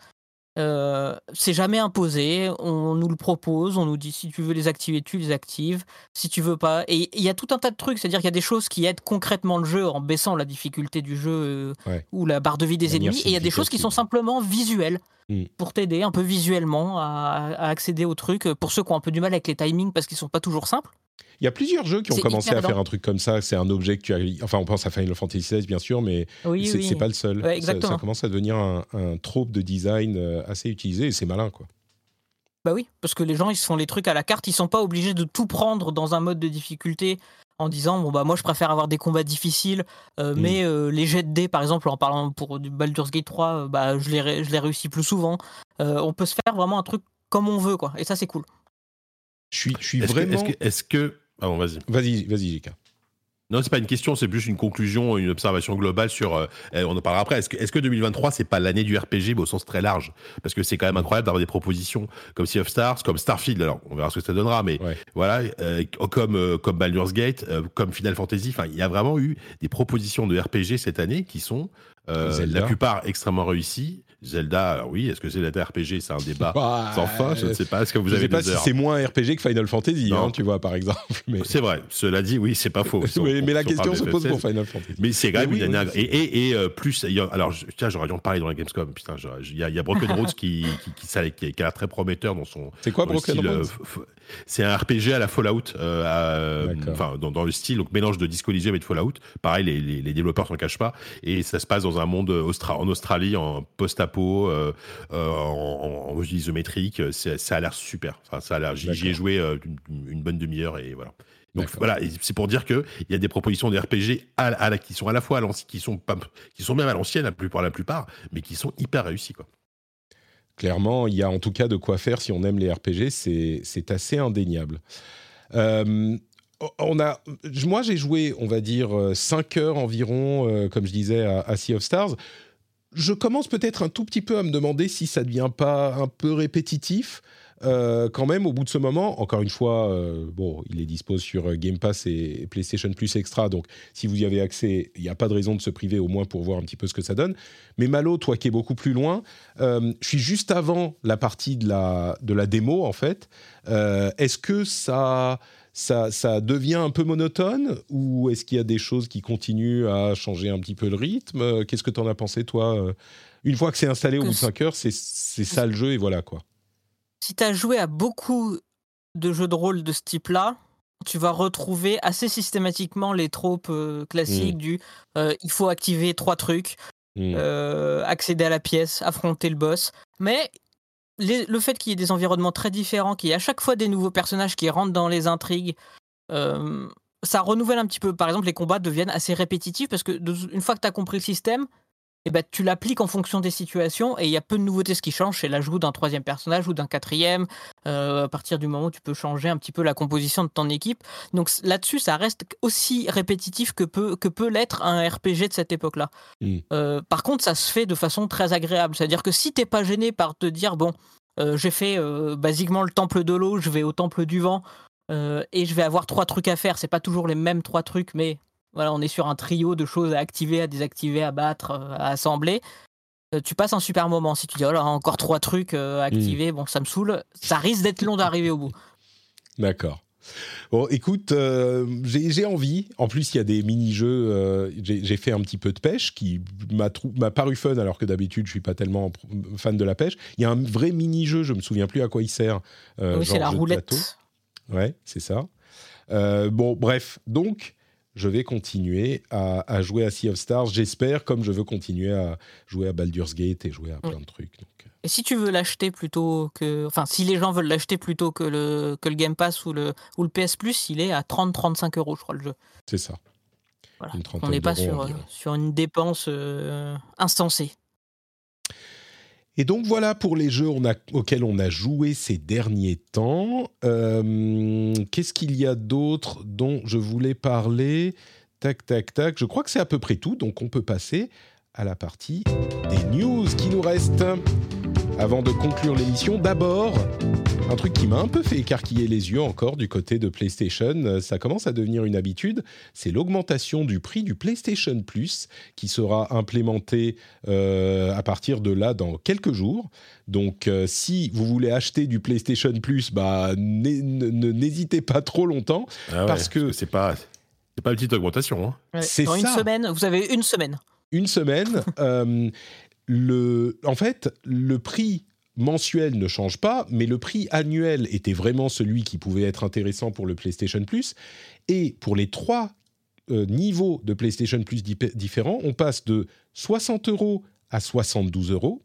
Euh, c'est jamais imposé, on nous le propose, on nous dit si tu veux les activer, tu les actives, si tu veux pas. Et il y a tout un tas de trucs, c'est-à-dire qu'il y a des choses qui aident concrètement le jeu en baissant la difficulté du jeu euh, Ouais. ou la barre de vie des ennemis, et il y a des choses qui sont simplement visuelles Mm. pour t'aider un peu visuellement à, à accéder au truc. Pour ceux qui ont un peu du mal avec les timings parce qu'ils sont pas toujours simples. Il y a plusieurs jeux qui ont commencé à faire un truc comme ça. C'est un objet que tu as. Enfin, on pense à Final Fantasy XVI, bien sûr, mais Oui, c'est oui. pas le seul. Ouais, ça, commence à devenir un, un trope de design euh, assez utilisé et c'est malin, quoi. Bah oui, parce que les gens ils se font les trucs à la carte, ils sont pas obligés de tout prendre dans un mode de difficulté en disant bon bah moi je préfère avoir des combats difficiles, euh, Mm. mais euh, les jets de dés par exemple en parlant pour du Baldur's Gate 3, euh, bah je les je les réussis plus souvent. On peut se faire vraiment un truc comme on veut quoi, et ça c'est cool. Je suis, je suis Est-ce que- vraiment. est-ce que, est-ce que- Pardon, vas-y. Vas-y, vas-y, Jika. Non, c'est pas une question, c'est plus une conclusion, une observation globale sur. euh, eh, on en parlera après. Est-ce que, est-ce que 2023, c'est pas l'année du RPG, mais au sens très large? Parce que c'est quand même incroyable d'avoir des propositions comme Sea of Stars, comme Starfield. Alors, on verra ce que ça donnera, mais Ouais. voilà, euh, comme euh, comme Baldur's Gate, euh, comme Final Fantasy. Enfin, il y a vraiment eu des propositions de RPG cette année qui sont euh, la plupart extrêmement réussies. Zelda, alors oui, est-ce que c'est la RPG C'est un débat Bah, sans fin. Je ne sais pas. Est-ce que vous je avez sais pas des si c'est moins RPG que Final Fantasy, hein, tu vois, par exemple. Mais, C'est vrai. Cela dit, oui, c'est pas faux. Si on- mais, la question se pose FF16, pour Final Fantasy. mais c'est même oui, et, et, et, euh, plus, il y a- alors, je- tiens, j'aurais dû en parler dans la Gamescom. Putain, il y, a- il y a Broken Roads qui, qui, qui, qui, a l'air très prometteur dans son. C'est quoi Broken euh, Roads C'est un RPG à la Fallout, euh, à- dans, dans le style donc mélange de Disco Elysium et de Fallout. Pareil, les, les, les développeurs s'en cachent pas. Et ça se passe dans un monde austra- en Australie, en post-apo, euh, euh, en, en, isométrique. C'est- Ça a l'air super. Enfin, ça a l'air. J'y ai joué euh, une, une bonne demi-heure et voilà. Donc c'est pour dire que il y a des propositions de RPG à, à la- qui sont à la fois à qui sont pas, qui sont même à l'ancienne la plupart, la plupart, mais qui sont hyper réussies quoi. Clairement, il y a en tout cas de quoi faire si on aime les RPG, c'est assez indéniable. Euh, on a, moi, j'ai joué, on va dire, 5 heures environ, euh, comme je disais, à Sea of Stars. Je commence peut-être un tout petit peu à me demander si ça ne devient pas un peu répétitif. Euh, quand même, au bout de ce moment, encore une fois, euh, bon, il est dispo sur euh, Game Pass et PlayStation Plus Extra, donc si vous y avez accès, il n'y a pas de raison de se priver au moins pour voir un petit peu ce que ça donne. Mais Malo, toi qui es beaucoup plus loin, euh, je suis juste avant la partie de la, de la démo, en fait. Est-ce que ça, ça, ça devient un peu monotone ou est-ce qu'il y a des choses qui continuent à changer un petit peu le rythme? Qu'est-ce que tu en as pensé, toi? Une fois que c'est installé au bout de c- 5 heures, c'est c'est ça le jeu et voilà quoi. Si tu as joué à beaucoup de jeux de rôle de ce type-là, tu vas retrouver assez systématiquement les tropes euh, classiques du euh, il faut activer trois trucs, Mm. euh, accéder à la pièce, affronter le boss. Mais les- le fait qu'il y ait des environnements très différents, qu'il y ait à chaque fois des nouveaux personnages qui rentrent dans les intrigues, ça renouvelle un petit peu. Par exemple, les combats deviennent assez répétitifs parce que une fois que tu as compris le système, eh ben, tu l'appliques en fonction des situations et il y a peu de nouveautés. Ce qui change, c'est l'ajout d'un troisième personnage ou d'un quatrième. euh, à partir du moment où tu peux changer un petit peu la composition de ton équipe. Donc là-dessus, ça reste aussi répétitif que peut, que peut l'être un RPG de cette époque-là. Mm. Euh, par contre, ça se fait de façon très agréable. C'est-à-dire que si t'es pas gêné par te dire, bon, euh, j'ai fait basiquement le temple de l'eau, je vais au temple du vent et je vais avoir trois trucs à faire. C'est pas toujours les mêmes trois trucs, mais voilà, on est sur un trio de choses à activer, à désactiver, à battre, euh, à assembler. Euh, tu passes un super moment. Si tu dis, oh là, encore trois trucs euh, à activer, bon, ça me saoule, ça risque d'être long d'arriver au bout. D'accord. Bon, écoute, euh, j'ai envie. En plus, il y a des mini-jeux. euh, j'ai fait un petit peu de pêche qui m'a paru fun, alors que d'habitude, je suis pas tellement fan de la pêche. Il y a un vrai mini-jeu, je me souviens plus à quoi il sert. euh, oui, c'est la roulette. Ouais, c'est ça. Bon, bref, donc je vais continuer à, à jouer à Sea of Stars. J'espère, comme je veux continuer à jouer à Baldur's Gate et jouer à plein de trucs. Donc, euh, Et si tu veux l'acheter plutôt que. Enfin, si les gens veulent l'acheter plutôt que le, que le Game Pass ou le, ou le PS Plus, il est à 30-35 euros, je crois, le jeu. c'est ça. Voilà. Une On n'est pas d'euros sur, environ. sur une dépense euh, instancée. Et donc voilà pour les jeux auxquels on a joué ces derniers temps. Euh, Qu'est-ce qu'il y a d'autre dont je voulais parler? Tac, tac, tac. Je crois que c'est à peu près tout, donc on peut passer à la partie des news qui nous restent. Avant de conclure l'émission. D'abord, un truc qui m'a un peu fait écarquiller les yeux encore du côté de PlayStation, euh, ça commence à devenir une habitude, c'est l'augmentation du prix du PlayStation Plus qui sera implémenté euh, à partir de là dans quelques jours. Donc euh, si vous voulez acheter du PlayStation Plus, bah, n'hésitez pas trop longtemps. Ah ouais, Parce que- c'est pas, c'est pas une petite augmentation. Hein. Ouais. C'est Dans une ça. semaine, vous avez une semaine. une semaine. euh, en fait, le prix mensuel ne change pas, mais le prix annuel était vraiment celui qui pouvait être intéressant pour le PlayStation Plus. Et pour les trois euh, niveaux de PlayStation Plus différents, on passe de 60 euros à 72 euros,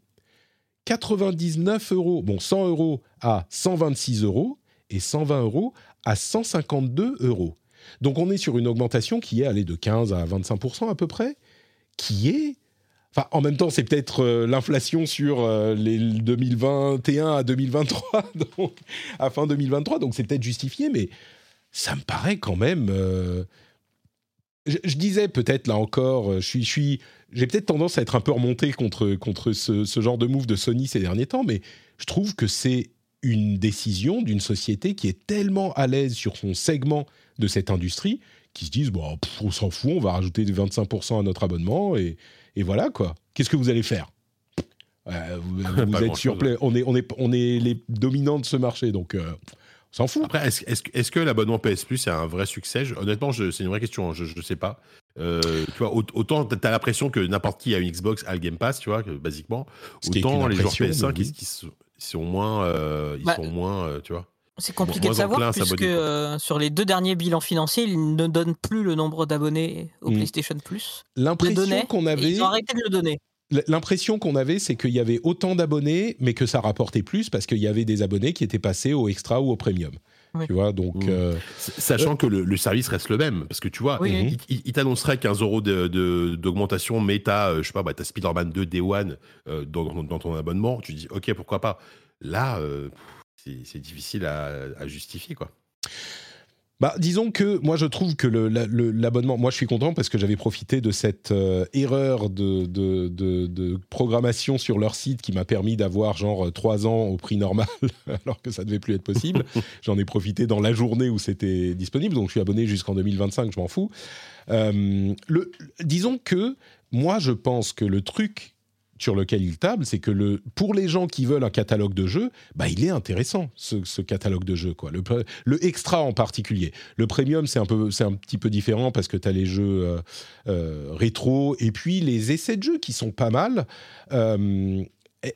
99 euros, bon 100 euros à 126 euros et 120 euros à 152 euros. Donc on est sur une augmentation qui est allée de 15 à 25 à peu près, qui est... Enfin, en même temps, c'est peut-être euh, l'inflation sur euh, les 2021 à 2023, donc, à fin 2023, donc c'est peut-être justifié, mais ça me paraît quand même... euh, je, disais peut-être là encore, je suis, j'ai peut-être tendance à être un peu remonté contre, contre ce, genre de move de Sony ces derniers temps, mais je trouve que c'est une décision d'une société qui est tellement à l'aise sur son segment de cette industrie qui se disent bon, on s'en fout, on va rajouter des 25% à notre abonnement et, et voilà quoi. Qu'est-ce que vous allez faire? Euh, Vous, êtes sur on est, on est, on est les dominants de ce marché, donc euh, on s'en fout. Après, est-ce que- l'abonnement PS Plus est un vrai succès? Je- Honnêtement, c'est une vraie question. hein, Je ne sais pas. Euh, tu vois, au- autant tu as l'impression que n'importe qui a une Xbox a le Game Pass, tu vois, que, basiquement. Ce Autant les joueurs impression, PS5, mais ils, oui. ils sont, ils sont moins, euh, ils Bah, sont moins, euh, tu vois. C'est compliqué Moins de savoir puisque euh, sur les deux derniers bilans financiers, ils ne donnent plus le nombre d'abonnés au Mm. PlayStation Plus. L'impression qu'on avait, Ils ont arrêté de le donner. l'impression qu'on avait, c'est qu'il y avait autant d'abonnés, mais que ça rapportait plus parce qu'il y avait des abonnés qui étaient passés au extra ou au premium. Oui. Tu vois, donc Mm. euh, Sachant que le, le service reste le même. Parce que tu vois, Oui, oui. il, il- il t'annoncerait 15 euros d'augmentation, mais t'as, euh, je sais pas, bah, t'as Spider-Man 2 Day One euh, dans, dans- dans ton abonnement. Tu dis, ok, pourquoi pas. Là, euh, c'est difficile à, à justifier, quoi. Bah, disons que moi je trouve que la- l'abonnement, moi je suis content parce que j'avais profité de cette euh, erreur de, de, de- de programmation sur leur site qui m'a permis d'avoir genre 3 ans au prix normal alors que ça devait plus être possible. J'en ai profité dans la journée où c'était disponible, donc je suis abonné jusqu'en 2025, je m'en fous. Euh, le, disons que moi je pense que le truc sur lequel il table, c'est que le, pour les gens qui veulent un catalogue de jeux, bah, il est intéressant, ce, catalogue de jeux. Quoi. Le, le extra en particulier. Le premium, c'est un, un petit peu différent parce que tu as les jeux euh, euh, rétro et puis les essais de jeux qui sont pas mal. Euh,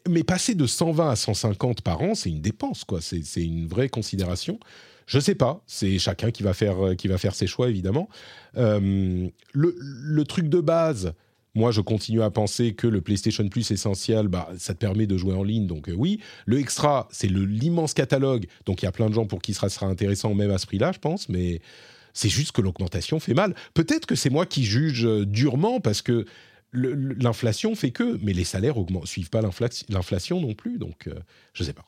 mais passer de 120 à 150 par an, c'est une dépense, quoi. C'est, une vraie considération. Je sais pas, c'est chacun qui va faire, qui va faire ses choix, évidemment. Le, le truc de base, moi, je continue à penser que le PlayStation Plus essentiel, bah, ça te permet de jouer en ligne, donc euh, oui. Le extra, c'est l'immense catalogue, donc il y a plein de gens pour qui ça sera intéressant même à ce prix-là, je pense, mais c'est juste que l'augmentation fait mal. Peut-être que c'est moi qui juge euh, durement parce que l'inflation fait que, mais les salaires augmentent, suivent pas l'infla- l'inflation non plus, donc euh, je sais pas.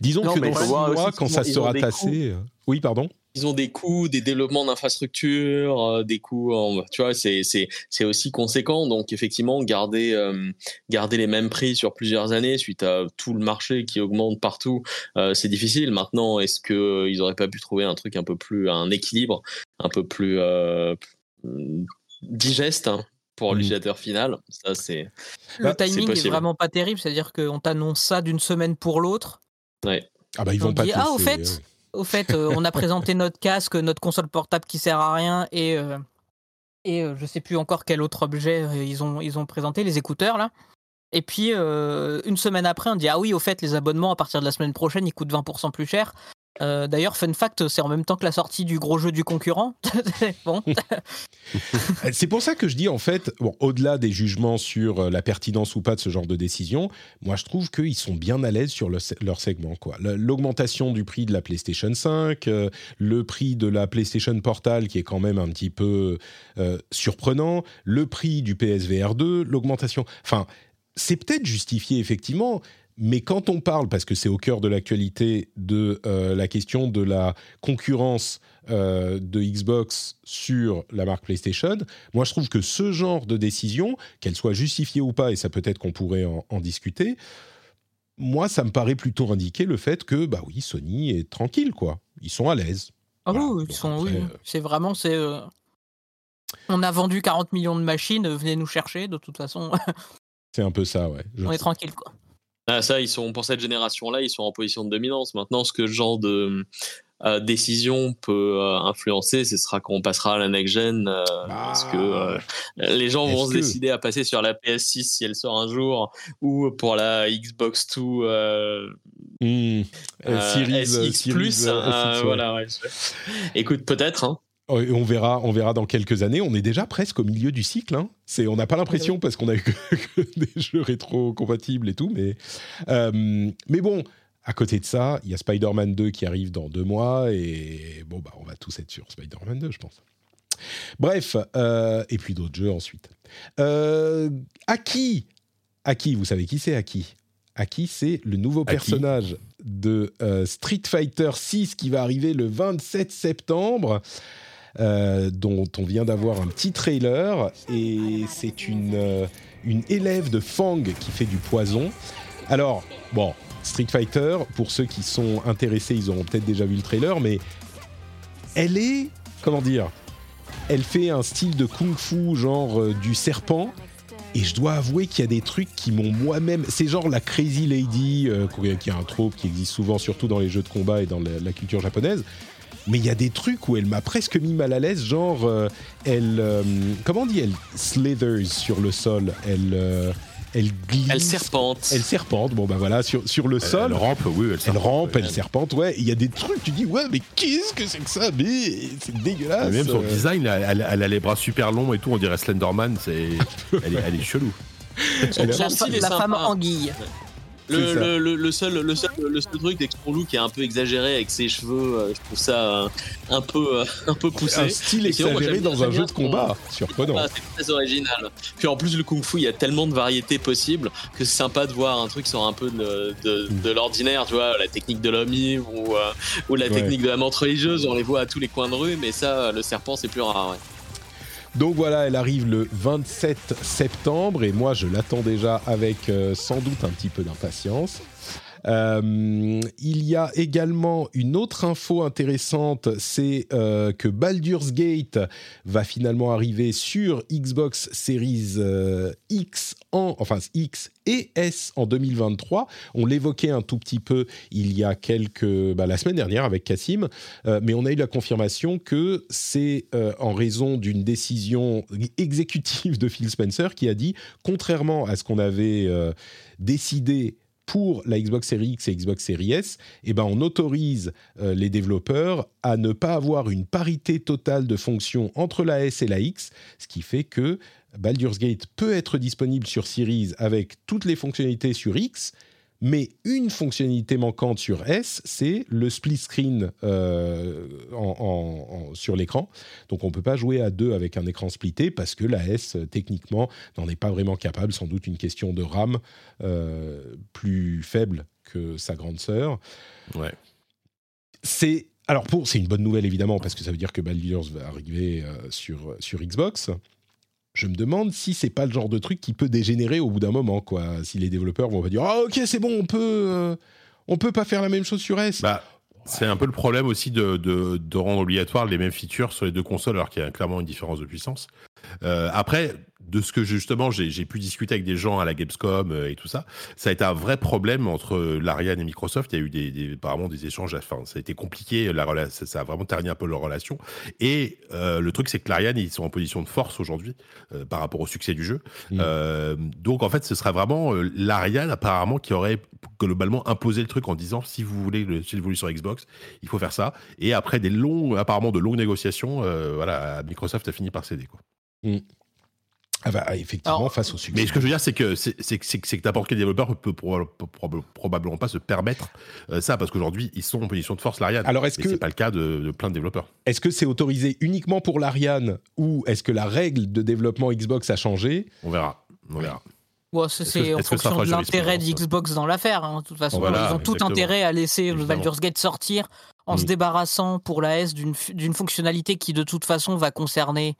Disons Non, que dans six mois, aussi quand qu'ils ça sera tassé, euh, oui, pardon. Ils ont des coûts, des développements d'infrastructures, euh, des coûts, en- tu vois, c'est c'est c'est aussi conséquent. Donc effectivement, garder euh, garder les mêmes prix sur plusieurs années suite à tout le marché qui augmente partout, euh, c'est difficile. Maintenant, est-ce que euh, ils auraient pas pu trouver un truc un peu plus un équilibre, un peu plus euh, digeste hein, pour Mm. l'utilisateur final? Ça c'est Le Bah, c'est timing est, possible. vraiment pas terrible, c'est-à-dire qu'on t'annonce ça d'une semaine pour l'autre. Ouais. Ah bah ils On vont pas dit, ah, au laisser, fait, euh, Au fait, euh, on a présenté notre casque, notre console portable qui sert à rien et, euh, et euh, je sais plus encore quel autre objet euh, ils ont, ils ont présenté, les écouteurs là. Et puis, euh, une semaine après, on dit Ah oui, au fait, les abonnements à partir de la semaine prochaine, ils coûtent 20% plus cher. Euh, D'ailleurs, fun fact, c'est en même temps que la sortie du gros jeu du concurrent. bon, Euh, C'est pour ça que je dis en fait, bon, au-delà des jugements sur euh, la pertinence ou pas de ce genre de décision, moi je trouve qu'ils sont bien à l'aise sur leur segment. L'augmentation du prix de la PlayStation 5, euh, le prix de la PlayStation Portal qui est quand même un petit peu surprenant, le prix du PSVR 2, l'augmentation. Enfin, c'est peut-être justifié effectivement. Mais quand on parle, parce que c'est au cœur de l'actualité, de euh, la question de la concurrence euh, de Xbox sur la marque PlayStation, moi je trouve que ce genre de décision, qu'elle soit justifiée ou pas, et ça peut-être qu'on pourrait en, en discuter, moi ça me paraît plutôt indiquer le fait que, bah oui, Sony est tranquille, quoi. Ils sont à l'aise. Ah Voilà. oui, ils sont, après, oui, euh, c'est vraiment, c'est. On a vendu 40 millions de machines, venez nous chercher, de toute façon, C'est un peu ça, ouais. Je on est tranquille, quoi. Ah, ça, ils sont pour cette génération-là, ils sont en position de dominance. Maintenant, ce que ce genre de euh, décision peut euh, influencer, ce sera quand on passera à la next gen, euh, parce que les gens vont se décider à passer sur la PS6 si elle sort un jour, ou pour la Xbox 2 euh, Hmm. Euh, euh, Series, SX Series, plus. voilà, ouais. Écoute, peut-être. Hein. Et On verra, on verra dans quelques années. On est déjà presque au milieu du cycle. hein. C'est, on n'a pas l'impression parce qu'on a eu que, que des jeux rétro compatibles et tout, mais euh, mais bon. À côté de ça, il y a Spider-Man 2 qui arrive dans deux mois et bon bah on va tous être sur Spider-Man 2, je pense. Bref, euh, et puis d'autres jeux ensuite. Euh, Aki, Aki, vous savez qui c'est Aki? Aki, c'est le nouveau Aki. personnage de euh, Street Fighter 6 qui va arriver le 27 septembre euh, dont on vient d'avoir un petit trailer. Et c'est une, euh, une élève de Fang qui fait du poison. Alors, bon, Street Fighter, pour ceux qui sont intéressés, ils auront peut-être déjà vu le trailer, mais elle est, comment dire, elle fait un style de kung-fu, genre euh, du serpent. Et je dois avouer qu'il y a des trucs qui m'ont moi-même. C'est genre la Crazy Lady, qui est un trope qui existe souvent, surtout dans les jeux de combat et dans la culture japonaise. Mais il y a des trucs où elle m'a presque mis mal à l'aise, genre euh, elle, euh, comment on dit, elle slithers sur le sol, elle, euh, elle glisse, Elle serpente. elle serpente. Bon bah voilà, sur sur le Elle, sol, elle rampe, oui, elle, elle serpente, rampe, ouais. elle serpente. Ouais, il y a des trucs, tu dis ouais, mais qu'est-ce que c'est que ça Mais c'est dégueulasse. Mais Même son design, elle, elle- elle a les bras super longs et tout, on dirait Slenderman, c'est, elle, est, elle est chelou. Son- Elle La, style est la sympa. femme anguille. Le, le, le, le seul, le, seul, le seul truc, c'est que son look est un peu exagéré avec ses cheveux. euh, je trouve ça euh, un peu, euh, un peu poussé. un style sinon, moi, exagéré bien- dans un jeu de combat, surprenant. Ah, c'est très original. Puis en plus, le kung fu, il y a tellement de variétés possibles que c'est sympa de voir un truc qui sort un peu de, de, de l'ordinaire, tu vois, la technique de l'homme ou, euh, ou la Ouais. technique de la menthe religieuse, on les voit à tous les coins de rue, mais ça, le serpent, c'est plus rare. Ouais. Donc voilà, elle arrive le 27 septembre et moi je l'attends déjà avec euh, sans doute un petit peu d'impatience. Euh, il y a également une autre info intéressante, c'est euh, que Baldur's Gate va finalement arriver sur Xbox Series euh, X en, enfin X et S en 2023. On l'évoquait un tout petit peu il y a quelques, bah, la semaine dernière avec Cassim, mais on a eu la confirmation que c'est en raison d'une décision exécutive de Phil Spencer qui a dit, contrairement à ce qu'on avait décidé pour la Xbox Series X et Xbox Series S, eh ben on autorise euh, les développeurs à ne pas avoir une parité totale de fonctions entre la S et la X, ce qui fait que Baldur's Gate peut être disponible sur Series avec toutes les fonctionnalités sur X, mais une fonctionnalité manquante sur S, c'est le split screen euh, en- en- en- sur l'écran. Donc on ne peut pas jouer à deux avec un écran splitté parce que la S, techniquement, n'en est pas vraiment capable. Sans doute une question de RAM euh, plus faible que sa grande sœur. Ouais. C'est alors pour c'est une bonne nouvelle évidemment parce que ça veut dire que Baldur's va arriver euh, sur sur Xbox. Je me demande si c'est pas le genre de truc qui peut dégénérer au bout d'un moment quoi. Si les développeurs vont pas dire ah ok c'est bon on peut euh, peut pas faire la même chose sur S. Bah, c'est un peu le problème aussi de, de, de rendre obligatoire les mêmes features sur les deux consoles alors qu'il y a clairement une différence de puissance. Euh, après, de ce que justement j'ai pu discuter avec des gens à la Gamescom euh, et tout ça, ça a été un vrai problème entre euh, l'Ariane et Microsoft. Il y a eu des, des- apparemment des échanges, enfin ça a été compliqué, la ça, ça a vraiment terni un peu leur relation. Et euh, le truc c'est que l'Ariane ils sont en position de force aujourd'hui euh, par rapport au succès du jeu. Mm. Euh, donc en fait ce serait vraiment l'Ariane apparemment qui aurait globalement imposé le truc en disant si vous voulez le, si vous voulez sur Xbox, il faut faire ça. Et après des longs, apparemment de longues négociations, voilà, Microsoft a fini par céder quoi. Ah bah, effectivement Alors, face au succès. Mais ce que je veux dire, c'est que c'est n'importe quel développeur peut, proba- proba- probablement pas se permettre euh, ça parce qu'aujourd'hui ils sont en position de force l'Ariane. Alors est-ce que c'est pas le cas de, de plein de développeurs. est-ce que c'est autorisé uniquement pour l'Ariane ou est-ce que la règle de développement Xbox a changé? On verra. On verra. C'est en fonction de l'intérêt d'Xbox dans l'affaire. hein. De toute façon, Voilà, ils ont tout intérêt à laisser Évidemment. Baldur's Gate sortir en se Mm. débarrassant pour la S d'une fonctionnalité qui, de toute façon, va concerner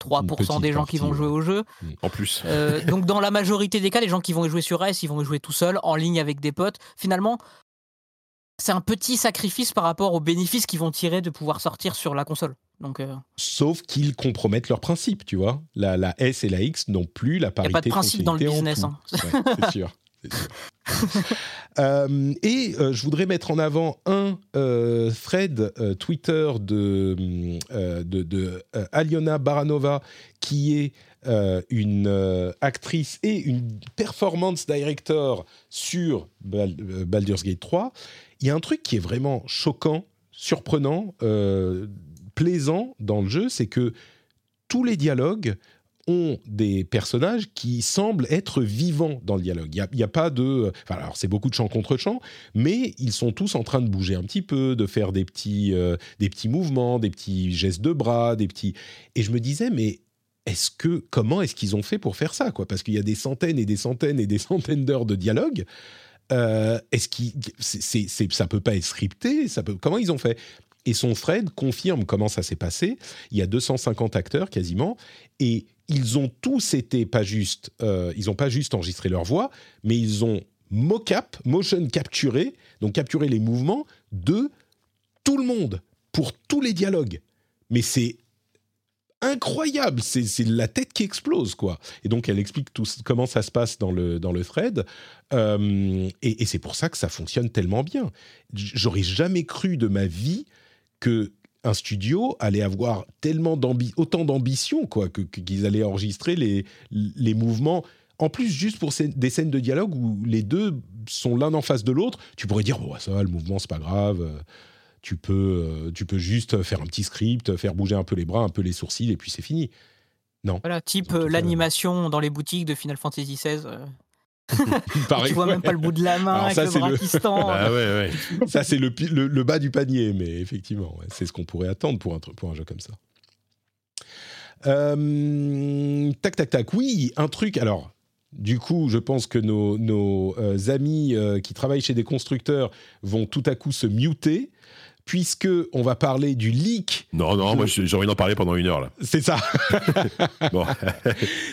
3% des gens qui vont jouer au jeu. En plus. Euh, donc, dans la majorité des cas, les gens qui vont y jouer sur S, ils vont y jouer tout seuls, en ligne avec des potes. Finalement, c'est un petit sacrifice par rapport aux bénéfices qu'ils vont tirer de pouvoir sortir sur la console. Donc, euh, Sauf qu'ils compromettent leurs principes, tu vois. La, la S et la X n'ont plus la parité a pas de principe dans le business. hein. Ouais, c'est sûr. Euh, et euh, je voudrais mettre en avant un euh, thread Twitter de, de, de, Aliona Baranova, qui est une actrice et une performance director sur Bal- Baldur's Gate 3. Il y a un truc qui est vraiment choquant, surprenant, plaisant dans le jeu, c'est que tous les dialogues ont des personnages qui semblent être vivants dans le dialogue. Il n'y a, pas de... Alors, c'est beaucoup de chant contre chant, mais ils sont tous en train de bouger un petit peu, de faire des petits, euh, des petits mouvements, des petits gestes de bras, des petits... Et je me disais, mais est-ce que... Comment est-ce qu'ils ont fait pour faire ça quoi? Parce qu'il y a des centaines et des centaines et des centaines d'heures de dialogue. Euh, est-ce c'est- ça peut pas être scripté? Ça peut, Comment ils ont fait? Et son thread confirme comment ça s'est passé. Il y a 250 acteurs quasiment, et ils ont tous été pas juste, euh, ils ont pas juste enregistré leur voix, mais ils ont mocap, motion capturé, donc capturé les mouvements de tout le monde pour tous les dialogues. Mais c'est incroyable, c'est la tête qui explose quoi. Et donc elle explique tout, comment ça se passe dans le dans le thread, Euh, et, c'est pour ça que ça fonctionne tellement bien. J'aurais jamais cru de ma vie que un studio allait avoir tellement autant d'ambition quoi qu'ils allaient enregistrer les les mouvements. En plus juste pour des scènes de dialogue où les deux sont l'un en face de l'autre tu pourrais dire bon ça va le mouvement c'est pas grave euh, tu peux euh, tu peux juste faire un petit script faire bouger un peu les bras un peu les sourcils et puis c'est fini. Non. Voilà, type euh, l'animation dans les boutiques de Final Fantasy XVI. tu vois ouais. même pas le bout de la main Alors avec ça, le c'est bras le- qui se tend. Bah ouais, ouais. Ça, c'est le, pi- le, le bas du panier, mais effectivement, ouais, c'est ce qu'on pourrait attendre pour un, tru- pour un jeu comme ça. Euh, tac, tac, tac. Oui, un truc. Alors, du coup, je pense que nos, nos, euh, amis euh, qui travaillent chez des constructeurs vont tout à coup se muter, puisque on va parler du leak. Non, non, moi j'ai envie d'en parler pendant une heure là. C'est ça. Bon,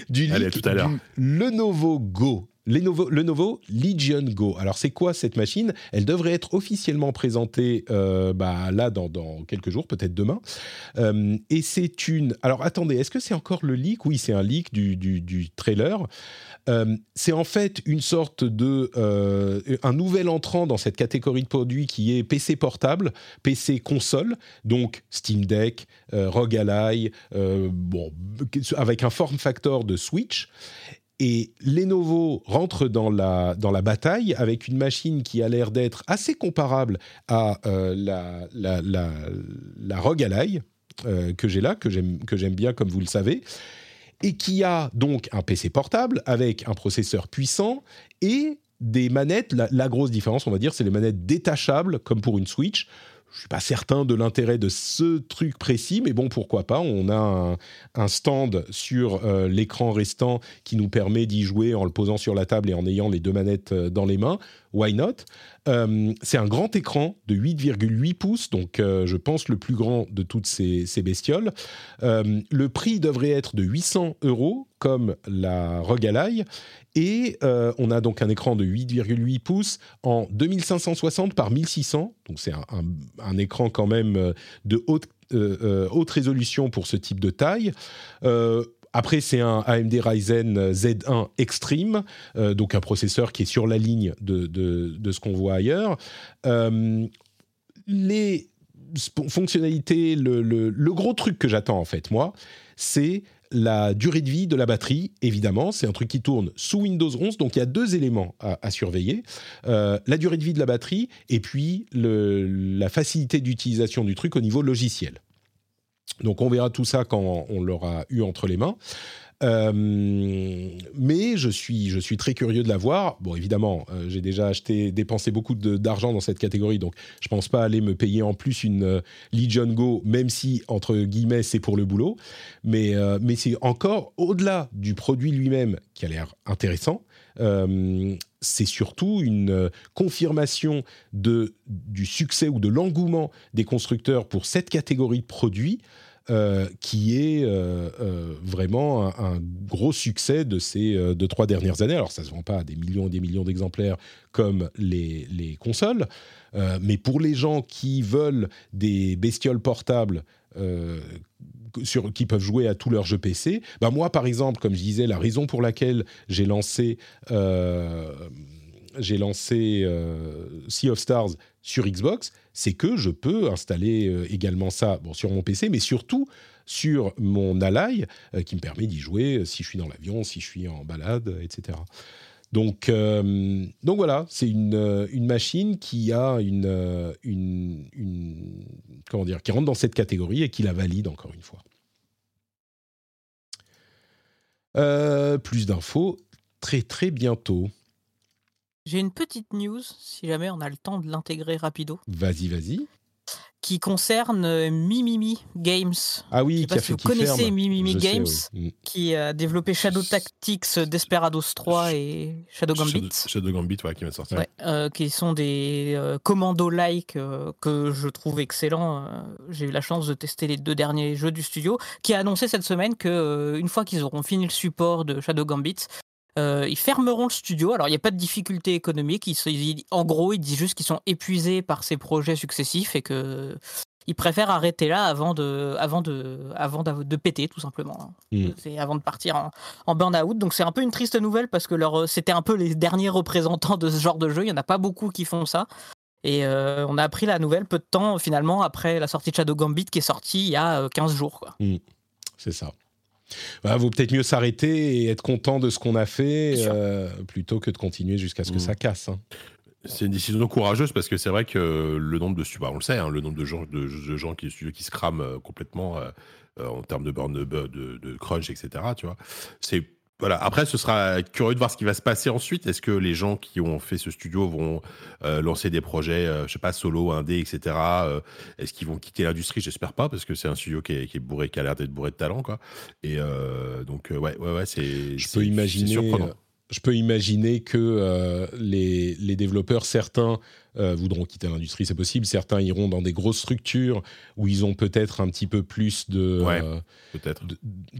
du Allez, à leak tout à l'heure. du Lenovo Go. Lenovo, Lenovo Legion Go. Alors, c'est quoi cette machine? Elle devrait être officiellement présentée euh, bah, là dans, quelques jours, peut-être demain. Euh, et c'est une. Alors, attendez, est-ce que c'est encore le leak? Oui, c'est un leak du, du, trailer. Euh, c'est en fait une sorte de un nouvel entrant dans cette catégorie de produits qui est PC portable, PC console, donc Steam Deck, euh, ROG Ally, bon, avec un form factor de Switch. Et Lenovo rentre dans la, dans la bataille avec une machine qui a l'air d'être assez comparable à euh, la, la, la, la ROG Ally euh, que j'ai là, que j'aime que j'aime bien comme vous le savez, et qui a donc un PC portable avec un processeur puissant et des manettes. La, la grosse différence, on va dire, c'est les manettes détachables comme pour une Switch. Je suis pas certain de l'intérêt de ce truc précis, mais bon, pourquoi pas. On a un, un stand sur euh, l'écran restant qui nous permet d'y jouer en le posant sur la table et en ayant les deux manettes euh, dans les mains. Why not? Euh, C'est un grand écran de 8,8 pouces, donc euh, je pense le plus grand de toutes ces, bestioles. Euh, le prix devrait être de 800 euros, comme la ROG Ally. Et on a donc un écran de 8,8 pouces en 2560 par 1600. Donc c'est un, écran quand même de haute, résolution pour ce type de taille. Après, c'est un AMD Ryzen Z1 Extreme, euh, donc un processeur qui est sur la ligne de, de- ce qu'on voit ailleurs. Euh, les fonctionnalités, le, le- gros truc que j'attends en fait, moi, c'est la durée de vie de la batterie, évidemment. C'est un truc qui tourne sous Windows 11, donc il y a deux éléments à, surveiller. Euh, la durée de vie de la batterie et puis la facilité d'utilisation du truc au niveau logiciel. Donc on verra tout ça quand on l'aura eu entre les mains. Euh, mais je suis, je suis très curieux de la voir. Bon, évidemment, euh, j'ai déjà acheté, dépensé beaucoup d'argent dans cette catégorie, donc je pense pas aller me payer en plus une euh, Legion Go, même si, entre guillemets, c'est pour le boulot. Mais, euh, mais c'est encore au-delà du produit lui-même qui a l'air intéressant. Euh, c'est surtout une euh, confirmation de, du succès ou de l'engouement des constructeurs pour cette catégorie de produits euh, qui est vraiment un, gros succès de ces deux, trois dernières années. Alors, ça ne se vend pas à des millions et des millions d'exemplaires comme les, les consoles, mais pour les gens qui veulent des bestioles portables sur, qui peuvent jouer à tous leurs jeux PC, bah moi, par exemple, comme je disais, la raison pour laquelle j'ai lancé... euh, j'ai lancé euh, Sea of Stars sur Xbox, c'est que je peux installer euh, également ça bon, sur mon PC, mais surtout sur mon Ally, qui me permet d'y jouer si je suis dans l'avion, si je suis en balade, etc. Donc, euh, donc voilà, c'est une, euh, une machine qui a une, euh, une, une- comment dire, qui rentre dans cette catégorie et qui la valide encore une fois. Euh, plus d'infos très très bientôt. J'ai une petite news, si jamais on a le temps de l'intégrer rapido, Vas-y, vas-y. Qui concerne euh, Mimimi Games. Ah oui, Je sais qui pas a si fait vous connaissez. Mimimi sais, Games, oui. Mm. qui a développé Shadow Tactics, Desperados 3 et Shadow Gambit. Shadow, Shadow Gambit, ouais, qui va sortir. Ouais, euh, qui sont des euh, commandos-like euh, que je trouve excellents. Euh, J'ai eu la chance de tester les deux derniers jeux du studio, qui a annoncé cette semaine que euh, une fois qu'ils auront fini le support de Shadow Gambit, euh, ils fermeront le studio. Alors il n'y a pas de difficulté économique. Ils, se- ils- en gros, ils disent juste qu'ils sont épuisés par ces projets successifs et que ils préfèrent arrêter là avant de, avant de, avant de péter tout simplement. Mm. C'est avant de partir en, en burn-out. Donc c'est un peu une triste nouvelle parce que leur, c'était un peu les derniers représentants de ce genre de jeu. Il n'y en a pas beaucoup qui font ça. Et euh, on a appris la nouvelle peu de temps finalement après la sortie de Shadow Gambit qui est sortie il y a euh, 15 jours. Quoi. C'est ça. Bah, vaut peut-être mieux s'arrêter et être content de ce qu'on a fait euh, plutôt que de continuer jusqu'à ce que Mm. ça casse. hein. C'est une décision courageuse parce que c'est vrai que le nombre de bah, on le sait, hein, le nombre de gens, de, de gens qui, qui se crament euh, complètement euh, en termes de burn, de, de, de crunch, etc. Tu vois, c'est voilà. Après, ce sera curieux de voir ce qui va se passer ensuite. Est-ce que les gens qui ont fait ce studio vont euh, lancer des projets, euh, je sais pas, solo, indé, etc. euh, Est-ce qu'ils vont quitter l'industrie? J'espère pas parce que c'est un studio qui est, qui est bourré, qui a l'air d'être bourré de talent, quoi. Et euh, donc ouais, ouais, ouais, c'est. Je peux imaginer, je peux imaginer que les, les développeurs, certains euh, voudront quitter l'industrie, c'est possible. Certains iront dans des grosses structures où ils ont peut-être un petit peu plus de, Ouais. euh, Peut-être.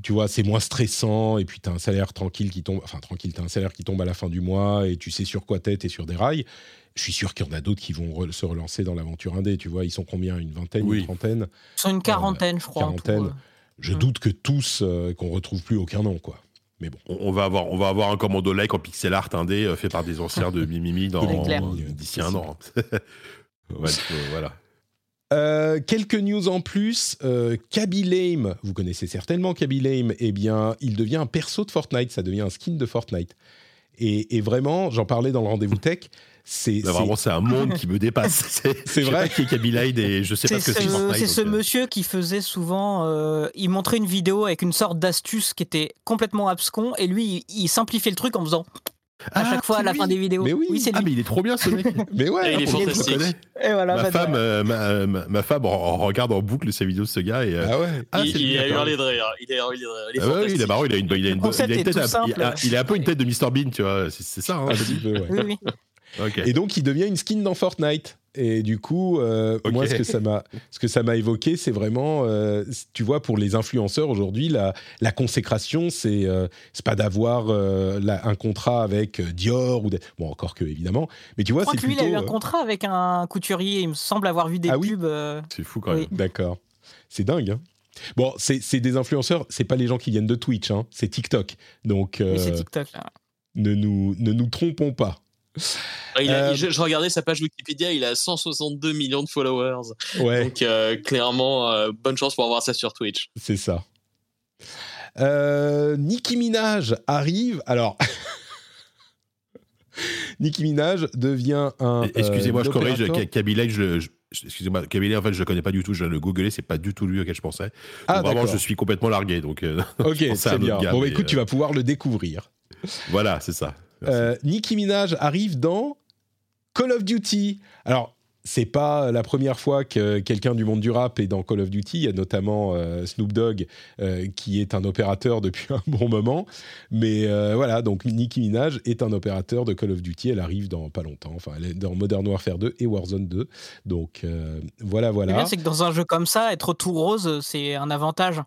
tu vois, c'est moins stressant et puis tu as un salaire tranquille qui tombe, enfin tranquille, tu as un salaire qui tombe à la fin du mois et tu sais sur quoi t'es, t'es sur des rails. Je suis sûr qu'il y en a d'autres qui vont re- se relancer dans l'aventure indé, tu vois, ils sont combien? Une vingtaine, Oui. une trentaine? Ils sont une quarantaine, je crois. en tout, quarantaine. euh. Je Mm. doute que tous, euh, qu'on retrouve plus aucun nom, quoi. Mais bon. On, on va avoir, on va avoir un commando like en pixel art indé euh, fait par des anciens de Mimimi clair. d'ici un an. Ouais, euh, voilà. Euh, quelques news en plus. Euh, Kaby Lame, vous connaissez certainement Kaby Lame, eh bien, il devient un perso de Fortnite, ça devient un skin de Fortnite. Et, et vraiment, j'en parlais dans le rendez-vous tech, c'est. Vraiment, c'est un monde qui me dépasse. C'est vrai. qui est Kaby et je sais pas C'est ce que c'est c'est ce euh, monsieur qui faisait souvent. euh, il montrait une vidéo avec une sorte d'astuce qui était complètement abscon et lui, il, il simplifiait le truc en faisant à Ah, chaque fois à la lui. fin des vidéos. Mais oui. c'est Ah, mais il est trop bien ce mec. Mais ouais, il est fantastique. Et voilà, ma bah, femme, euh, ma, ma- ma femme regarde en boucle ses vidéos de ce gars et. euh, Ah ouais. ah, il, il a hurlé de rire. Il a hurlé de rire. Il est Ah ouais, oui, il est marrant, il a une, il a une, il a une tête, à- il, a, il a un peu une tête de Mr Bean, tu vois, c'est c'est ça. Hein, Un petit peu, ouais. Oui, oui. Et donc, il devient une skin dans Fortnite. Et du coup, euh, moi, ce que ça m'a, ce que ça m'a évoqué, c'est vraiment, euh, tu vois, pour les influenceurs aujourd'hui, la, la consécration, c'est, euh, c'est pas d'avoir euh, la- un contrat avec Dior ou bon, encore que évidemment, mais tu Je vois, crois c'est que lui, il plutôt. a eu un contrat avec un couturier. Il me semble avoir vu des Ah pubs. euh, C'est fou quand Oui. même. D'accord. C'est dingue. hein. Bon, c'est, c'est des influenceurs, c'est pas les gens qui viennent de Twitch, hein, c'est TikTok. Donc, oui, c'est TikTok. Là. ne nous, ne nous trompons pas. Il a- Euh, je, je regardais sa page Wikipédia, il a 162 millions de followers. Ouais. Donc euh, clairement, euh, bonne chance pour avoir ça sur Twitch. C'est ça. Euh, Nicki Minaj arrive. Alors, Nicki Minaj devient un. Excusez-moi, euh, je corrige. opérateur. Ka- Kaby Lane, je, le- je- excusez-moi, Camélia, en fait, je le connais pas du tout. Je viens de le googler, c'est pas du tout lui auquel je pensais. Ah, Donc, vraiment, je suis complètement largué. Donc, euh, Ok, c'est bien. gars, bon, bah, mais, écoute, tu vas pouvoir le découvrir. Voilà, c'est ça. Euh, Nicki Minaj arrive dans Call of Duty. Alors, c'est pas la première fois que quelqu'un du monde du rap est dans Call of Duty. Il y a notamment euh, Snoop Dogg euh, qui est un opérateur depuis un bon moment. Mais euh, voilà, donc Nicki Minaj est un opérateur de Call of Duty. Elle arrive dans pas longtemps. Enfin, elle est dans Modern Warfare 2 et Warzone 2. Donc euh, voilà, Le voilà. bien, c'est que dans un jeu comme ça, être tout rose, c'est un avantage.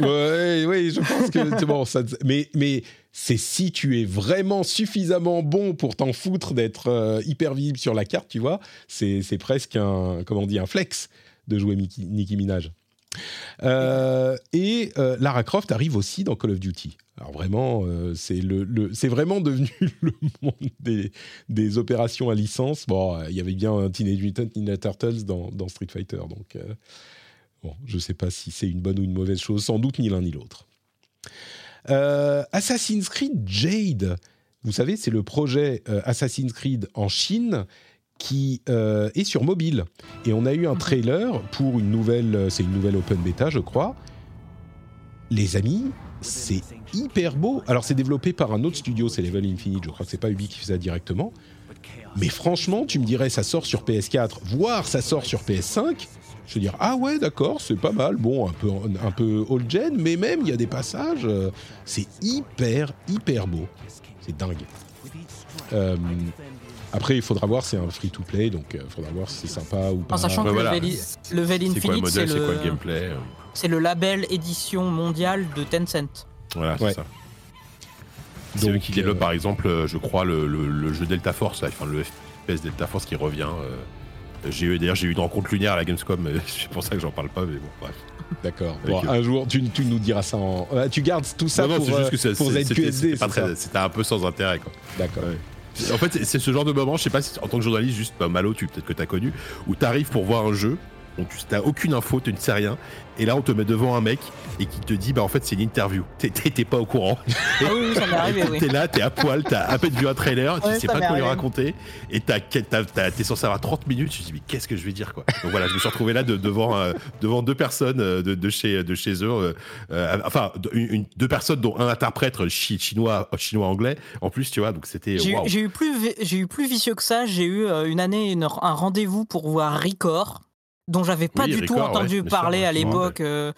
Ouais, ouais, je pense que bon. Mais mais c'est si tu es vraiment suffisamment bon pour t'en foutre d'être euh, hyper visible sur la carte, tu vois. C'est c'est presque un comment on dit un flex de jouer Mickey- Nicki Minaj. Euh, et euh, Lara Croft arrive aussi dans Call of Duty. Alors vraiment, c'est le, le- c'est vraiment devenu le monde des, des opérations à licence. Bon, il y avait bien un Teenage Mutant Ninja Turtles dans, dans Street Fighter, donc bon, je sais pas si c'est une bonne ou une mauvaise chose. Sans doute ni l'un ni l'autre. Euh, Assassin's Creed Jade, vous savez, c'est le projet euh, Assassin's Creed en Chine qui euh, est sur mobile. Et on a eu un trailer pour une nouvelle, c'est une nouvelle open beta, je crois. Les amis, c'est hyper beau. Alors c'est développé par un autre studio, c'est Level Infinite. Je crois que c'est pas Ubi qui fait ça directement. Mais franchement, tu me dirais ça sort sur PS4, voire ça sort sur PS5. Je veux dire ah ouais d'accord c'est pas mal bon un peu un peu old gen mais même il y a des passages euh, c'est hyper hyper beau c'est dingue. Euh, après il faudra voir c'est un free to play donc il faudra voir si c'est sympa ou pas. En sachant Ouais, que voilà. Level, Level C'est quoi le Infinite, c'est modèle, c'est quoi le le, gameplay euh, c'est le label édition mondiale de Tencent. Voilà, c'est Ouais. ça. C'est eux Donc, qui développent euh, par exemple, euh, je crois, le, le- le jeu Delta Force, là, enfin le FPS Delta Force qui revient. Euh, J'ai eu d'ailleurs j'ai eu une rencontre lunaire à la Gamescom, mais c'est pour ça que j'en parle pas, mais bon bref. D'accord. Bon, eux. un jour tu, tu nous diras ça en. euh, tu gardes tout ça non, non, pour, c'est euh, juste que pour c'était ZQSD. un peu sans intérêt. D'accord. En fait, c'est- c'est ce genre de moment, je sais pas si en tant que journaliste, juste bah, Malo, tu peut-être que t'as connu, où t'arrives pour voir un jeu, donc tu t'as aucune info, tu ne sais rien, et là on te met devant un mec et qui te dit bah en fait c'est une interview. T'es- pas au courant. Ah oui, oui, ça m'est arrivé, oui. T'es là, t'es à poil, t'as à peine vu un trailer, tu Ouais, sais ça pas quoi lui raconter, et t'es censé avoir 30 minutes, tu te dis mais qu'est-ce que je vais dire quoi? Donc voilà, je me suis retrouvé là de- devant, euh, devant deux personnes euh, de, de chez, de chez eux, euh, enfin une, deux personnes dont un interprète chi- chinois, chinois anglais en plus, tu vois, donc c'était J'ai j'ai eu, eu plus vicieux que ça. J'ai eu une année une- un rendez-vous pour voir Record, dont j'avais pas Oui, du tout entendu ouais, bien sûr, parler à l'époque. euh,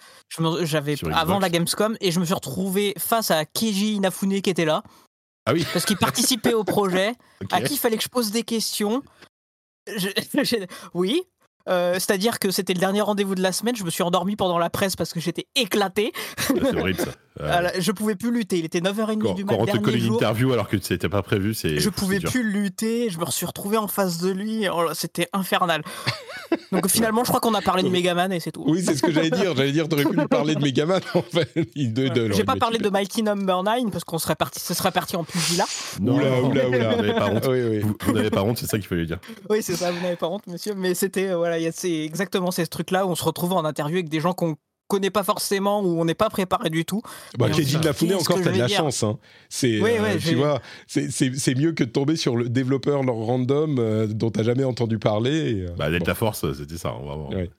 j'avais avant la Gamescom et je me suis retrouvé face à Keiji Inafune qui était là Ah oui, parce qu'il participait au projet. À qui il fallait que je pose des questions Je- Oui. euh, C'est-à-dire que c'était le dernier rendez-vous de la semaine. Je me suis endormi pendant la presse parce que j'étais éclaté. c'est horrible ça. Euh, je pouvais plus lutter. Il était 9h30 quand, du quand matin. on te colle une interview alors que c'était pas prévu, c'est. Je pouvais plus lutter, je me suis retrouvé en face de lui, oh c'était infernal. Donc finalement, je crois qu'on a parlé de Megaman et c'est tout. Oui, c'est ce que j'allais dire. J'allais dire, t'aurais pu nous parler de Megaman en fait. J'ai pas parlé de Mighty Number 9 parce qu'on serait parti, ce serait parti en pugilat. Non, Oula, oula, oula. Vous n'avez pas honte. Oui, oui. Vous, vous n'avez pas honte, c'est ça qu'il fallait dire. Oui, c'est ça, vous n'avez pas honte, monsieur. Mais c'était, euh, voilà, c'est exactement ces trucs-là où on se retrouve en interview avec des gens qu'on connaît pas forcément ou on n'est pas préparé du tout. Bah, Et on Keiji se dit, Inafune, qu'est-ce encore, que t'as de la dire chance. Hein. C'est, Oui, euh, ouais, tu vois, c'est, c'est, c'est mieux que de tomber sur le développeur leur random euh, dont t'as jamais entendu parler. et, euh, Bah, Delta Force, c'était ça, on va voir. Ouais.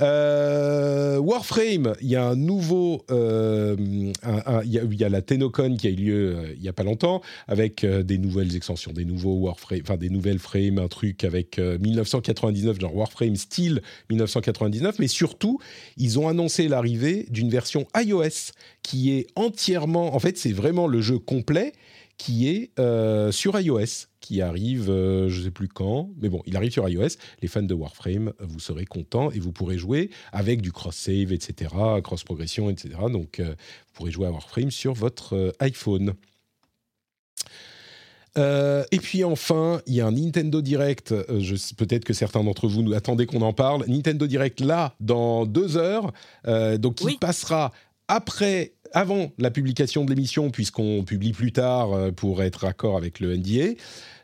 Euh, Warframe, il y a un nouveau, euh, il y, a- la Tenocon qui a eu lieu euh, il y a pas longtemps avec euh, des nouvelles extensions, des nouveaux Warframe, enfin des nouvelles frames, un truc avec euh, 1999 genre Warframe style 1999, mais surtout ils ont annoncé l'arrivée d'une version iOS qui est entièrement, en fait c'est vraiment le jeu complet qui est euh, sur iOS, qui arrive, euh, je ne sais plus quand, mais bon, il arrive sur iOS. Les fans de Warframe, vous serez contents et vous pourrez jouer avec du cross-save, etc., cross-progression, etc. Donc, euh, vous pourrez jouer à Warframe sur votre iPhone. Euh, et puis enfin, il y a un Nintendo Direct. euh, Peut-être que certains d'entre vous nous attendez qu'on en parle. Nintendo Direct là dans deux heures, euh, donc Oui. passera après, avant la publication de l'émission, puisqu'on publie plus tard euh, pour être raccord avec le NDA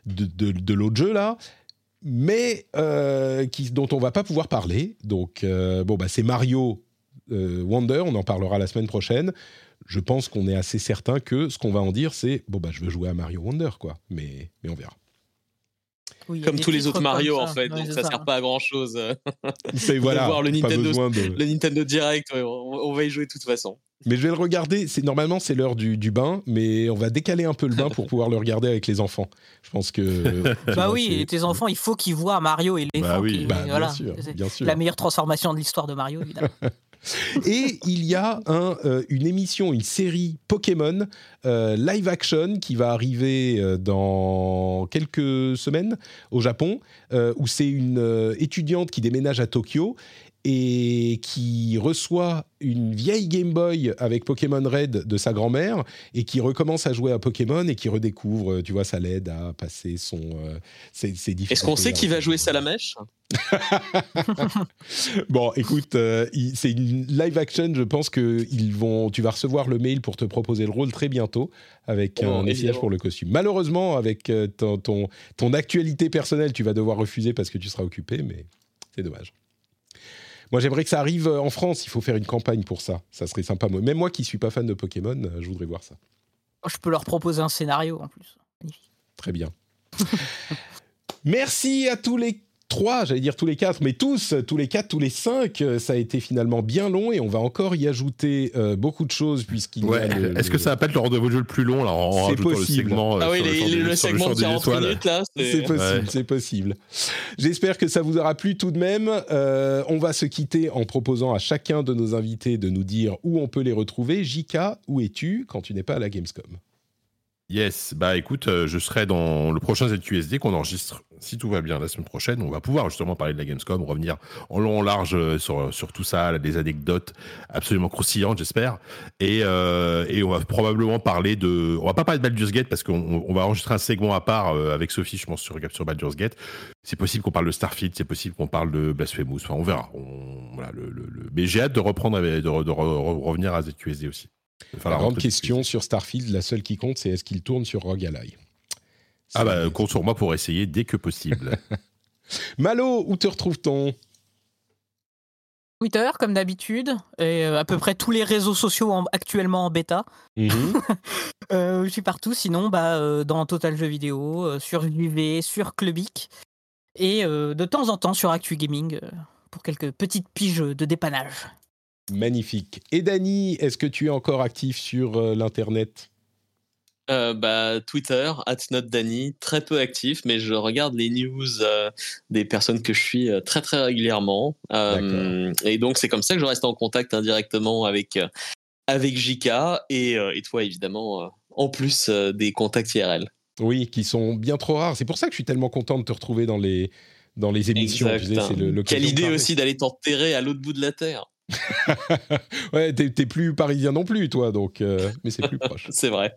de, de- de l'autre jeu là, mais euh, qui, dont on va pas pouvoir parler. Donc euh, bon bah c'est Mario euh, Wonder, on en parlera la semaine prochaine. Je pense qu'on est assez certain que ce qu'on va en dire, c'est bon bah je veux jouer à Mario Wonder quoi, mais mais on verra. Oui, Comme tous les autres Mario, ça. en fait. Ouais, donc c'est ça, sert pas à grand chose. C'est voilà, voir le pas Nintendo- besoin de. Le Nintendo Direct, ouais, on, on va y jouer de toute façon. Mais je vais le regarder. C'est normalement c'est l'heure du, du bain, mais on va décaler un peu le bain pour pouvoir le regarder avec les enfants. Je pense que. tu Bah oui, et tes enfants, il faut qu'ils voient Mario et l'éléphant. Bah oui. Bah, bien voilà. sûr, C'est bien sûr. La meilleure transformation de l'histoire de Mario, évidemment. Et il y a un, euh, une émission, une série Pokémon euh, live action qui va arriver euh, dans quelques semaines au Japon, euh, où c'est une euh, étudiante qui déménage à Tokyo et qui reçoit une vieille Game Boy avec Pokémon Red de sa grand-mère et qui recommence à jouer à Pokémon et qui redécouvre, euh, tu vois, ça l'aide à passer son, euh, ses, ses difficultés. Est-ce qu'on sait qui va jouer Salamèche? Bon, écoute, euh, c'est une live action. Je pense que ils vont. Tu vas recevoir le mail pour te proposer le rôle très bientôt avec Oh, un essayage pour le costume. Malheureusement, avec ton, ton, ton actualité personnelle, tu vas devoir refuser parce que tu seras occupé, mais c'est dommage. Moi, j'aimerais que ça arrive euh, en France. Il faut faire une campagne pour ça. Ça serait sympa. Même moi qui suis pas fan de Pokémon, euh, je voudrais voir ça. Je peux leur proposer un scénario en plus. Magnifique. Très bien. Merci à tous les trois, j'allais dire tous les quatre, mais tous, tous les quatre, tous les cinq. Euh, Ça a été finalement bien long et on va encore y ajouter euh, beaucoup de choses puisqu'il y Ouais. a le- Est-ce que ça va pas être le rendez-vous jeu le plus long là en C'est rajoutant le possible. segment euh, Ah oui, les- le le segment de des 40 étoiles. minutes là, C'est possible, Ouais. c'est possible. J'espère que ça vous aura plu tout de même. Euh, on va se quitter en proposant à chacun de nos invités de nous dire où on peut les retrouver. Jika, où es-tu quand tu n'es pas à la Gamescom? Yes, bah écoute, euh, je serai dans le prochain ZQSD qu'on enregistre, si tout va bien, la semaine prochaine. On va pouvoir justement parler de la Gamescom, revenir en long, en large euh, sur, sur tout ça, des anecdotes absolument croustillantes, j'espère. Et, euh, et on va probablement parler de... On va pas parler de Baldur's Gate parce qu'on on- on va enregistrer un segment à part avec Sophie, je pense, sur, sur Baldur's Gate. C'est possible qu'on parle de Starfield, c'est possible qu'on parle de Blasphemous, enfin on verra. Mais j'ai hâte de reprendre, de, de re- revenir à ZQSD aussi. Enfin, La grande question sur Starfield, la seule qui compte, c'est est-ce qu'il tourne sur Rogue Ally? Ah bah, C'est- compte sur moi pour essayer dès que possible. Malo, où te retrouve-t-on? Twitter, comme d'habitude, et euh, à peu près tous les réseaux sociaux en- actuellement en bêta. Mhm. Euh, je suis partout, sinon bah, euh, dans Total Jeux Vidéo, euh, sur JV, sur Clubic, et euh, de temps en temps sur Actu Gaming euh, pour quelques petites piges de dépannage. Magnifique. Et Dany, est-ce que tu es encore actif sur euh, l'internet? Euh, bah, Twitter, @notdany, très peu actif, mais je regarde les news euh, des personnes que je suis euh, très très régulièrement. Euh, et donc c'est comme ça que je reste en contact indirectement avec euh, avec JK et, et toi évidemment en plus des contacts IRL. Oui, qui sont bien trop rares. C'est pour ça que je suis tellement content de te retrouver dans les, dans les émissions. Tu sais, l'occasion Quelle idée aussi d'aller t'enterrer à l'autre bout de la terre. ouais, t'es t'es plus parisien non plus, toi, donc, euh, mais c'est plus proche. C'est vrai.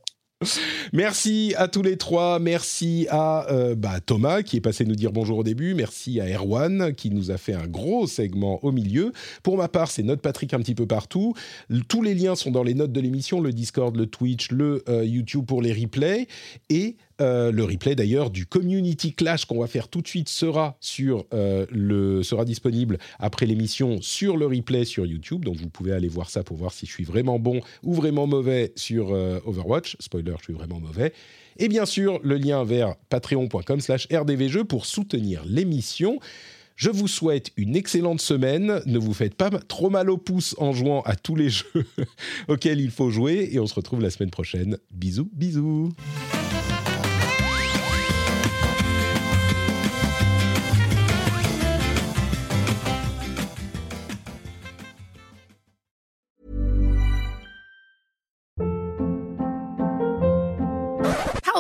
Merci à tous les trois. Merci à euh, bah, Thomas qui est passé nous dire bonjour au début. Merci à Erwan qui nous a fait un gros segment au milieu. Pour ma part, c'est Note Patrick un petit peu partout. Tous les liens sont dans les notes de l'émission le Discord, le Twitch, le euh, YouTube pour les replays. Et euh, le replay d'ailleurs du Community Clash qu'on va faire tout de suite sera, sur, euh, le, sera disponible après l'émission sur le replay sur YouTube. Donc vous pouvez aller voir ça pour voir si je suis vraiment bon ou vraiment mauvais sur euh, Overwatch. Spoiler, je suis vraiment mauvais. Et bien sûr, le lien vers patreon.com slash pour soutenir l'émission. Je vous souhaite une excellente semaine. Ne vous faites pas trop mal au pouce en jouant à tous les jeux auxquels il faut jouer. Et on se retrouve la semaine prochaine. Bisous, bisous.